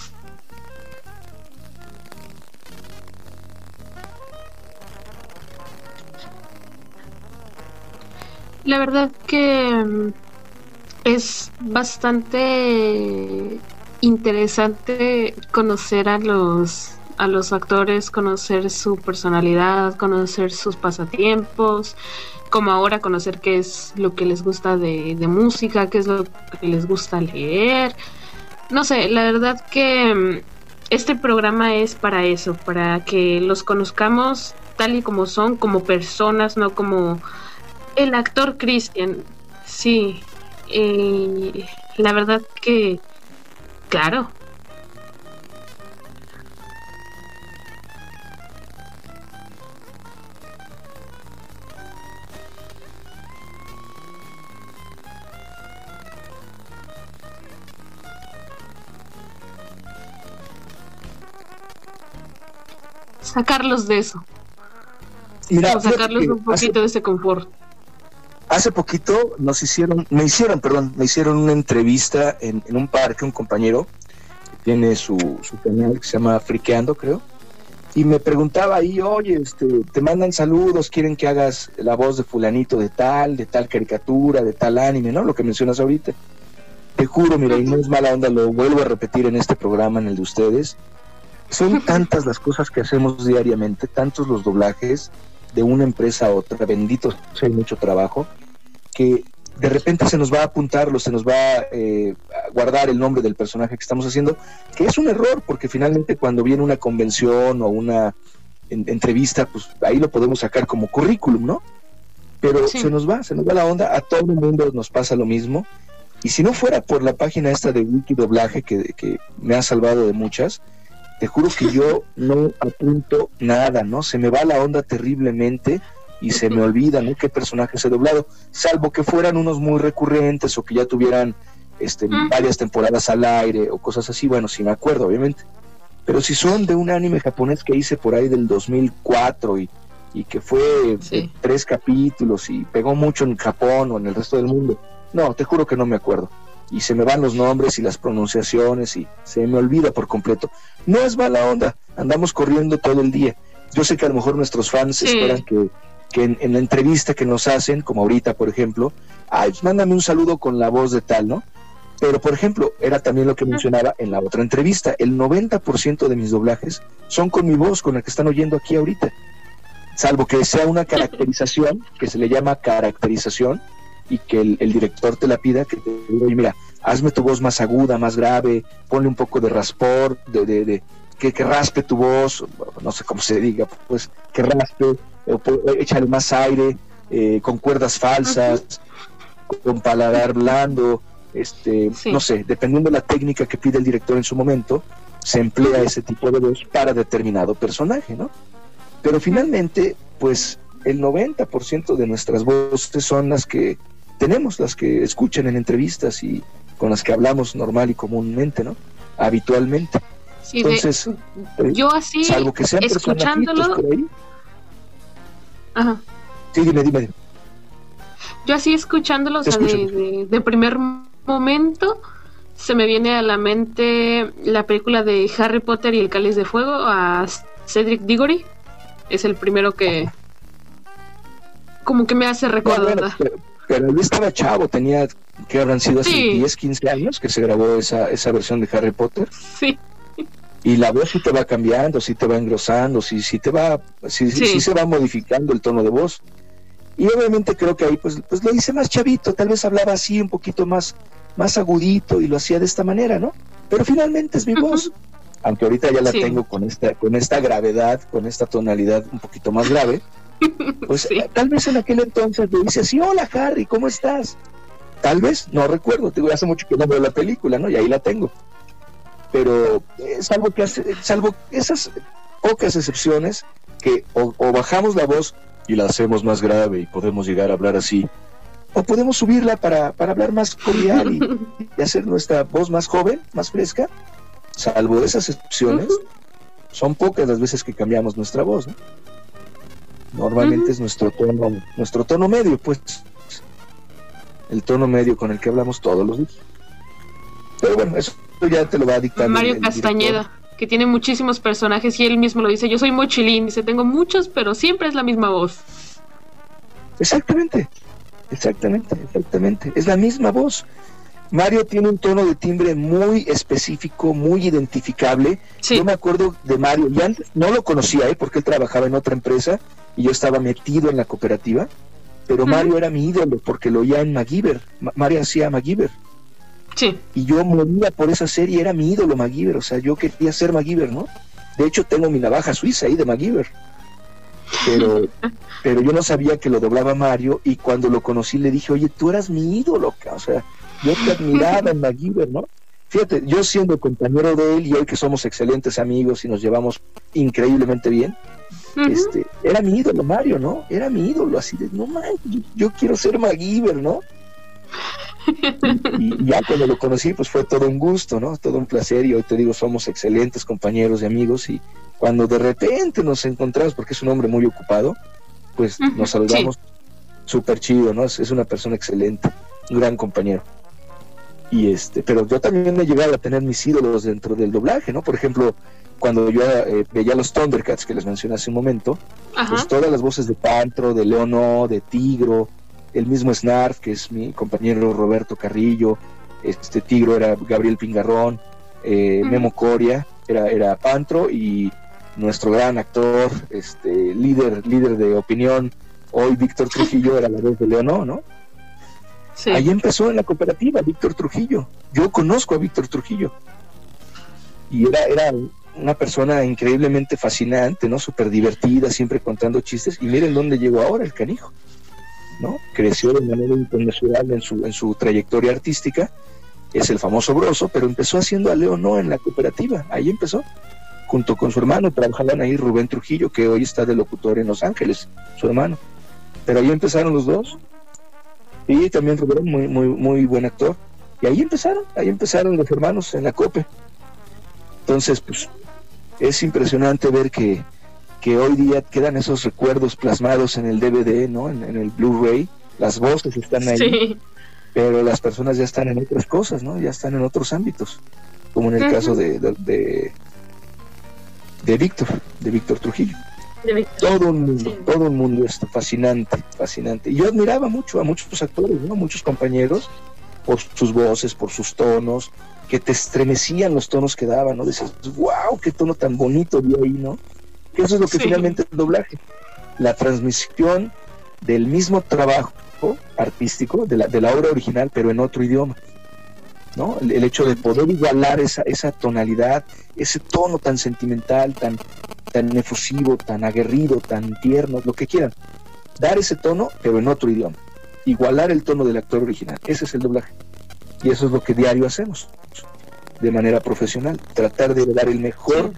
La verdad que mm, es bastante interesante conocer a los a los actores, conocer su personalidad, conocer sus pasatiempos, como ahora conocer qué es lo que les gusta de, de música, qué es lo que les gusta leer. No sé, la verdad que mm, este programa es para eso, para que los conozcamos tal y como son, como personas, no como el actor Christian. Sí, la verdad que Claro. Sacarlos de eso. Mira, sacarlos un poquito de ese confort hace poquito nos hicieron, me hicieron, perdón, me hicieron una entrevista en, un parque, un compañero, que tiene su, su, canal que se llama Friqueando, creo, y me preguntaba ahí, oye, este, te mandan saludos, quieren que hagas la voz de fulanito de tal, de tal caricatura, de tal anime, ¿no? Lo que mencionas ahorita. Te juro, mira, y no es mala onda, lo vuelvo a repetir en este programa, en el de ustedes. Son tantas las cosas que hacemos diariamente, tantos los doblajes, de una empresa a otra, bendito sea mucho trabajo, que de repente se nos va a apuntar, se nos va eh, a guardar el nombre del personaje que estamos haciendo, que es un error, porque finalmente cuando viene una convención o una entrevista, pues ahí lo podemos sacar como currículum, ¿no? Pero se nos va, se nos va la onda, a todo el mundo nos pasa lo mismo. Y si no fuera por la página esta de Wiki Doblaje, que, que me ha salvado de muchas, te juro que yo no apunto nada, ¿no? Se me va la onda terriblemente y se me olvida, ¿no? Qué personajes he doblado, salvo que fueran unos muy recurrentes o que ya tuvieran este, varias temporadas al aire o cosas así, bueno, sí me acuerdo, obviamente. Pero si son de un anime japonés que hice por ahí del 2004 y, y que fue tres capítulos y pegó mucho en Japón o en el resto del mundo, no, te juro que no me acuerdo. Y se me van los nombres y las pronunciaciones y se me olvida por completo. No es mala onda, andamos corriendo todo el día. Yo sé que a lo mejor nuestros fans esperan que, que en, la entrevista que nos hacen, como ahorita, por ejemplo, ay, pues mándame un saludo con la voz de tal, ¿no? Pero, por ejemplo, era también lo que mencionaba en la otra entrevista, el 90% de mis doblajes son con mi voz, con la que están oyendo aquí ahorita. Salvo que sea una caracterización, que se le llama caracterización, y que el, director te la pida, que te diga, mira, hazme tu voz más aguda, más grave, ponle un poco de raspor, de, de, que, que, raspe tu voz, no sé cómo se diga, pues que raspe, échale más aire, eh, con cuerdas falsas, con paladar blando, este, no sé, dependiendo de la técnica que pide el director en su momento, se emplea ese tipo de voz para determinado personaje, ¿no? Pero finalmente, pues el 90% de nuestras voces son las que tenemos, las que escuchan en entrevistas y con las que hablamos normal y comúnmente, ¿no? Habitualmente. Entonces, eh, yo así, salvo que sean escuchándolo, por ahí, Ajá. Sí, dime, dime. Yo así escuchándolo, o sea, de, primer momento, se me viene a la mente la película de Harry Potter y el Cáliz de Fuego a Cedric Diggory. Es el primero que. Como que me hace recordar. pero, él estaba chavo, tenía que habrán sido hace 10, 15 años que se grabó esa, esa versión de Harry Potter. Sí y la voz sí te va cambiando, sí te va engrosando, sí, sí te va, sí, sí. se va modificando el tono de voz. Y obviamente creo que ahí pues, pues lo hice más chavito, tal vez hablaba así un poquito más, más agudito y lo hacía de esta manera, ¿no? Pero finalmente es mi voz. Aunque ahorita ya la tengo con esta, con esta gravedad, con esta tonalidad un poquito más grave, pues tal vez en aquel entonces le hice así, hola Harry, ¿cómo estás? Tal vez, no recuerdo, te hace mucho que no veo la película, ¿no? Y ahí la tengo pero es algo que hace, salvo esas pocas excepciones que o, bajamos la voz y la hacemos más grave y podemos llegar a hablar así, o podemos subirla para, para hablar más cordial y, hacer nuestra voz más joven, más fresca, salvo esas excepciones, son pocas las veces que cambiamos nuestra voz, Normalmente es nuestro tono, nuestro tono medio, pues, el tono medio con el que hablamos todos los días. Pero bueno, eso ya te lo va a dictar. Mario Castañeda, que tiene muchísimos personajes y él mismo lo dice, yo soy mochilín, dice, tengo muchos, pero siempre es la misma voz. Exactamente, exactamente, exactamente, es la misma voz. Mario tiene un tono de timbre muy específico, muy identificable. Yo me acuerdo de Mario, y antes no lo conocía, ¿eh? porque él trabajaba en otra empresa y yo estaba metido en la cooperativa, pero Mario era mi ídolo porque lo oía en MacGyver. Mario hacía MacGyver. Y yo moría por esa serie, era mi ídolo MacGyver, o sea, yo quería ser MacGyver, ¿no? De hecho, tengo mi navaja suiza ahí de MacGyver. Pero, pero yo no sabía que lo doblaba Mario y cuando lo conocí le dije, oye, tú eras mi ídolo, o sea, yo te admiraba en MacGyver, ¿no? Fíjate, yo siendo compañero de él y hoy que somos excelentes amigos y nos llevamos increíblemente bien, este, era mi ídolo Mario, ¿no? Era mi ídolo, así de, no mames, yo, yo, quiero ser MacGyver, ¿no? Y, ya cuando lo conocí, pues fue todo un gusto, ¿no? Todo un placer y hoy te digo, somos excelentes compañeros y amigos y cuando de repente nos encontramos, porque es un hombre muy ocupado, pues nos saludamos súper chido, ¿no? Es, una persona excelente, un gran compañero. Y este, pero yo también he llegado a tener mis ídolos dentro del doblaje, ¿no? Por ejemplo, cuando yo eh, veía los Thundercats que les mencioné hace un momento, pues todas las voces de Pantro, de Leono, de Tigro, el mismo Snarf, que es mi compañero Roberto Carrillo, este Tigro era Gabriel Pingarrón, eh, Memo Coria era, era Pantro y nuestro gran actor, este líder, líder de opinión, hoy Víctor Trujillo era la voz de Leonó, ¿no? Sí. Ahí empezó en la cooperativa Víctor Trujillo. Yo conozco a Víctor Trujillo. Y era, era una persona increíblemente fascinante, ¿no? Súper divertida, siempre contando chistes. Y miren dónde llegó ahora el canijo, ¿no? Creció de manera internacional en su, en su trayectoria artística. Es el famoso Broso, pero empezó haciendo a Leonó en la cooperativa. Ahí empezó junto con su hermano, trabajaban ahí Rubén Trujillo, que hoy está de locutor en Los Ángeles, su hermano. Pero ahí empezaron los dos. Y también Rubén, muy, muy, muy buen actor. Y ahí empezaron, ahí empezaron los hermanos en la COPE. Entonces, pues, es impresionante ver que, que hoy día quedan esos recuerdos plasmados en el DVD, ¿no? En, el Blu-ray. Las voces están ahí. Pero las personas ya están en otras cosas, ¿no? Ya están en otros ámbitos. Como en el caso de de Víctor, de Víctor Trujillo. Todo un mundo, todo un mundo es fascinante, fascinante. Y yo admiraba mucho a muchos actores, ¿no? muchos compañeros, por sus voces, por sus tonos, que te estremecían los tonos que daban, ¿no? Decías, wow, qué tono tan bonito de ahí, ¿no? Que eso es lo que finalmente es el doblaje. La transmisión del mismo trabajo artístico, de la, de la obra original, pero en otro idioma. El, hecho de poder igualar esa, esa tonalidad, ese tono tan sentimental, tan, tan efusivo, tan aguerrido, tan tierno, lo que quieran. Dar ese tono, pero en otro idioma. Igualar el tono del actor original. Ese es el doblaje. Y eso es lo que diario hacemos, de manera profesional. Tratar de dar el mejor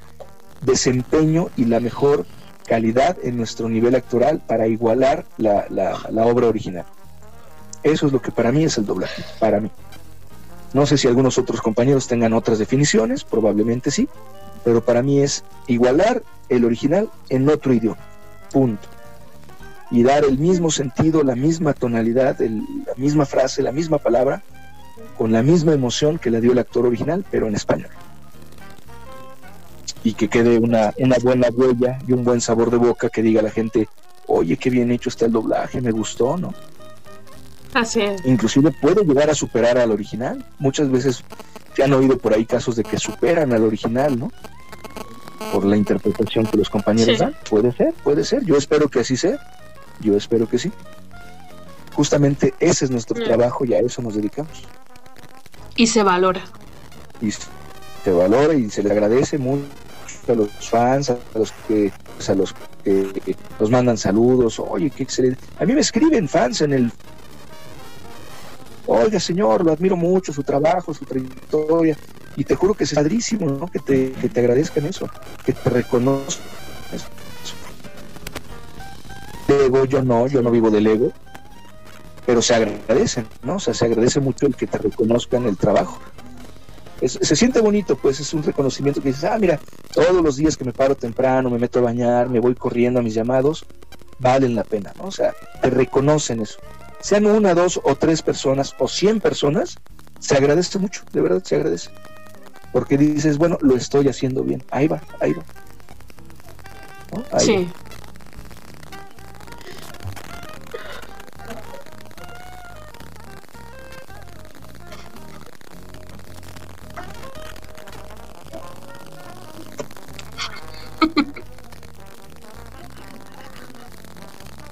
desempeño y la mejor calidad en nuestro nivel actoral para igualar la, la obra original. Eso es lo que para mí es el doblaje, para mí. No sé si algunos otros compañeros tengan otras definiciones, probablemente sí, pero para mí es igualar el original en otro idioma. Punto. Y dar el mismo sentido, la misma tonalidad, la misma frase, la misma palabra, con la misma emoción que le dio el actor original, pero en español. Y que quede una, una buena huella y un buen sabor de boca que diga a la gente, oye, qué bien hecho está el doblaje, me gustó, ¿no? Así es. Inclusive puede llegar a superar al original. Muchas veces se han oído por ahí casos de que superan al original, ¿no? Por la interpretación que los compañeros dan. Puede ser, puede ser. Yo espero que así sea. Yo espero que sí. Justamente ese es nuestro mm. trabajo y a eso nos dedicamos. Y se valora. Y se valora y se le agradece mucho a los fans, a los que, pues, a los que nos mandan saludos. Oye, qué excelente. A mí me escriben fans en el oiga señor, lo admiro mucho, su trabajo, su trayectoria, y te juro que es padrísimo, ¿no? Que te, que te agradezcan eso, que te reconozcan eso. Ego, yo no, yo no vivo del ego, pero se agradecen, ¿no? O se agradece mucho el que te reconozcan el trabajo. Se siente bonito, pues es un reconocimiento que dices, ah, mira, todos los días que me paro temprano, me meto a bañar, me voy corriendo a mis llamados, valen la pena, ¿no? O sea, te reconocen eso sean una, dos o tres personas o cien personas, se agradece mucho, de verdad se agradece. Porque dices, bueno, lo estoy haciendo bien. Ahí va, ahí va. sí.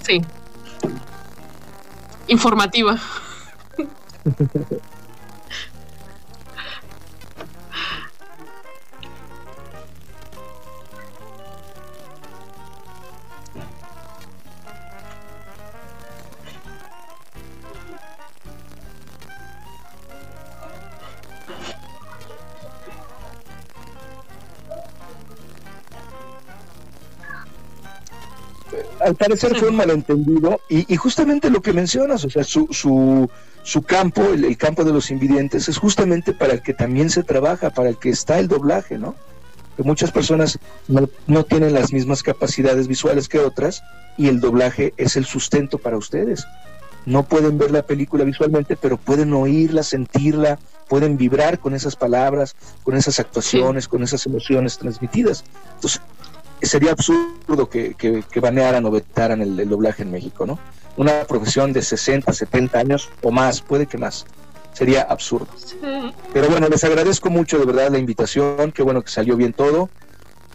Sí informativa. al parecer fue un malentendido y, justamente lo que mencionas, o sea, su, su, su campo, el, campo de los invidentes, es justamente para el que también se trabaja, para el que está el doblaje, ¿no? Que muchas personas no, no tienen las mismas capacidades visuales que otras y el doblaje es el sustento para ustedes. No pueden ver la película visualmente, pero pueden oírla, sentirla, pueden vibrar con esas palabras, con esas actuaciones, con esas emociones transmitidas. Entonces, sería absurdo que, que, banearan o vetaran el, doblaje en México, ¿no? Una profesión de 60, 70 años o más, puede que más. Sería absurdo. Pero bueno, les agradezco mucho de verdad la invitación, qué bueno que salió bien todo.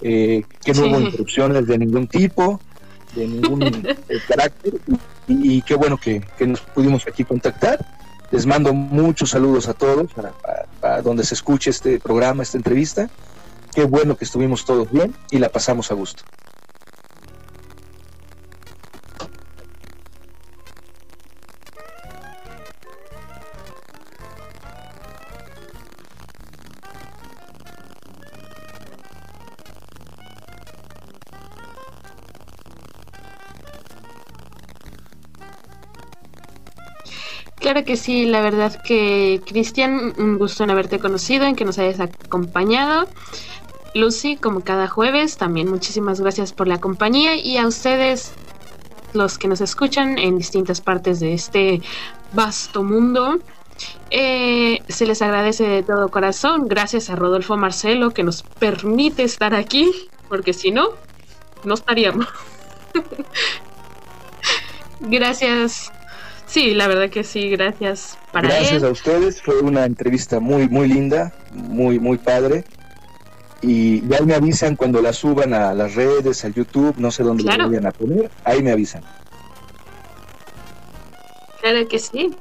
eh, que no hubo interrupciones de ningún tipo, de ningún carácter, y, qué bueno que, nos pudimos aquí contactar. Les mando muchos saludos a todos, a, donde se escuche este programa, esta entrevista. Qué bueno que estuvimos todos bien y la pasamos a gusto. Claro que sí, la verdad que Cristian, un gusto en haberte conocido, en que nos hayas acompañado. Lucy, como cada jueves, también muchísimas gracias por la compañía y a ustedes, los que nos escuchan en distintas partes de este vasto mundo. Eh, se les agradece de todo corazón. Gracias a Rodolfo Marcelo que nos permite estar aquí, porque si no, no estaríamos. gracias Sí, la verdad que sí, gracias para Gracias a ustedes, fue una entrevista muy, muy linda, muy, muy padre. Y ya me avisan cuando la suban a las redes, al YouTube, no sé dónde la vayan a poner, ahí me avisan. Claro que sí.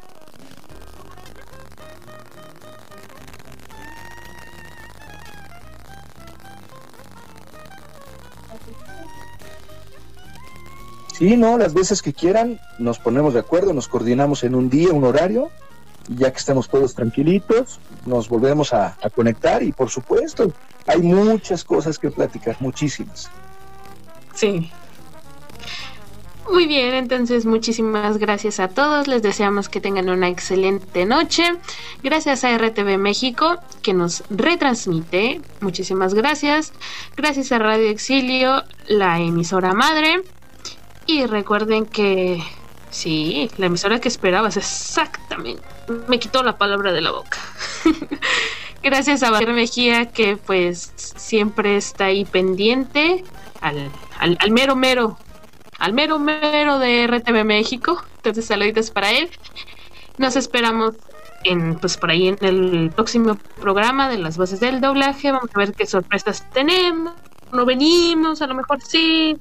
Sí, no, las veces que quieran, nos ponemos de acuerdo, nos coordinamos en un día, un horario, ya que estamos todos tranquilitos, nos volvemos a, conectar y por supuesto, hay muchas cosas que platicar, muchísimas. Sí. Muy bien, entonces muchísimas gracias a todos. Les deseamos que tengan una excelente noche. Gracias a RTV México que nos retransmite. Muchísimas gracias. Gracias a Radio Exilio, la emisora madre. Y recuerden que sí, la emisora que esperabas, exactamente. Me quitó la palabra de la boca. Gracias a Bayer Mejía, que pues siempre está ahí pendiente al, al, mero mero, al mero mero de RTV México. Entonces, saluditos para él. Nos esperamos en, pues por ahí en el próximo programa de las voces del doblaje. Vamos a ver qué sorpresas tenemos. No venimos, a lo mejor sí.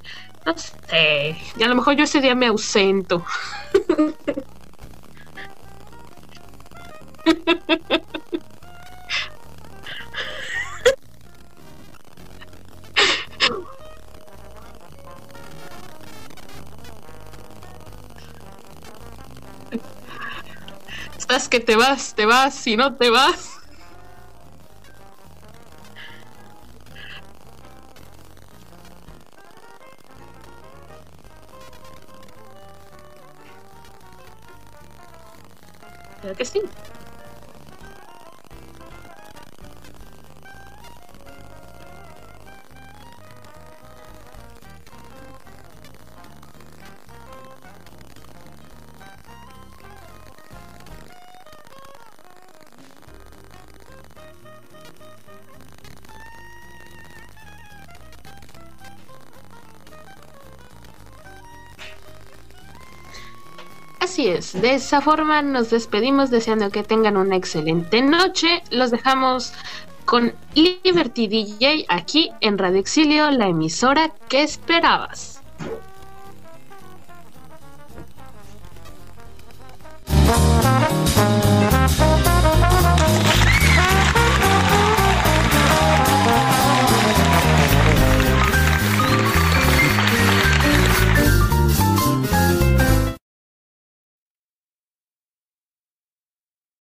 No sé. Y a lo mejor yo ese día me ausento. Estás que te vas, te vas, si no te vas. Creo que sí. Así es, de esa forma nos despedimos deseando que tengan una excelente noche. Los dejamos con Liberty DJ aquí en Radio Exilio, la emisora que esperabas.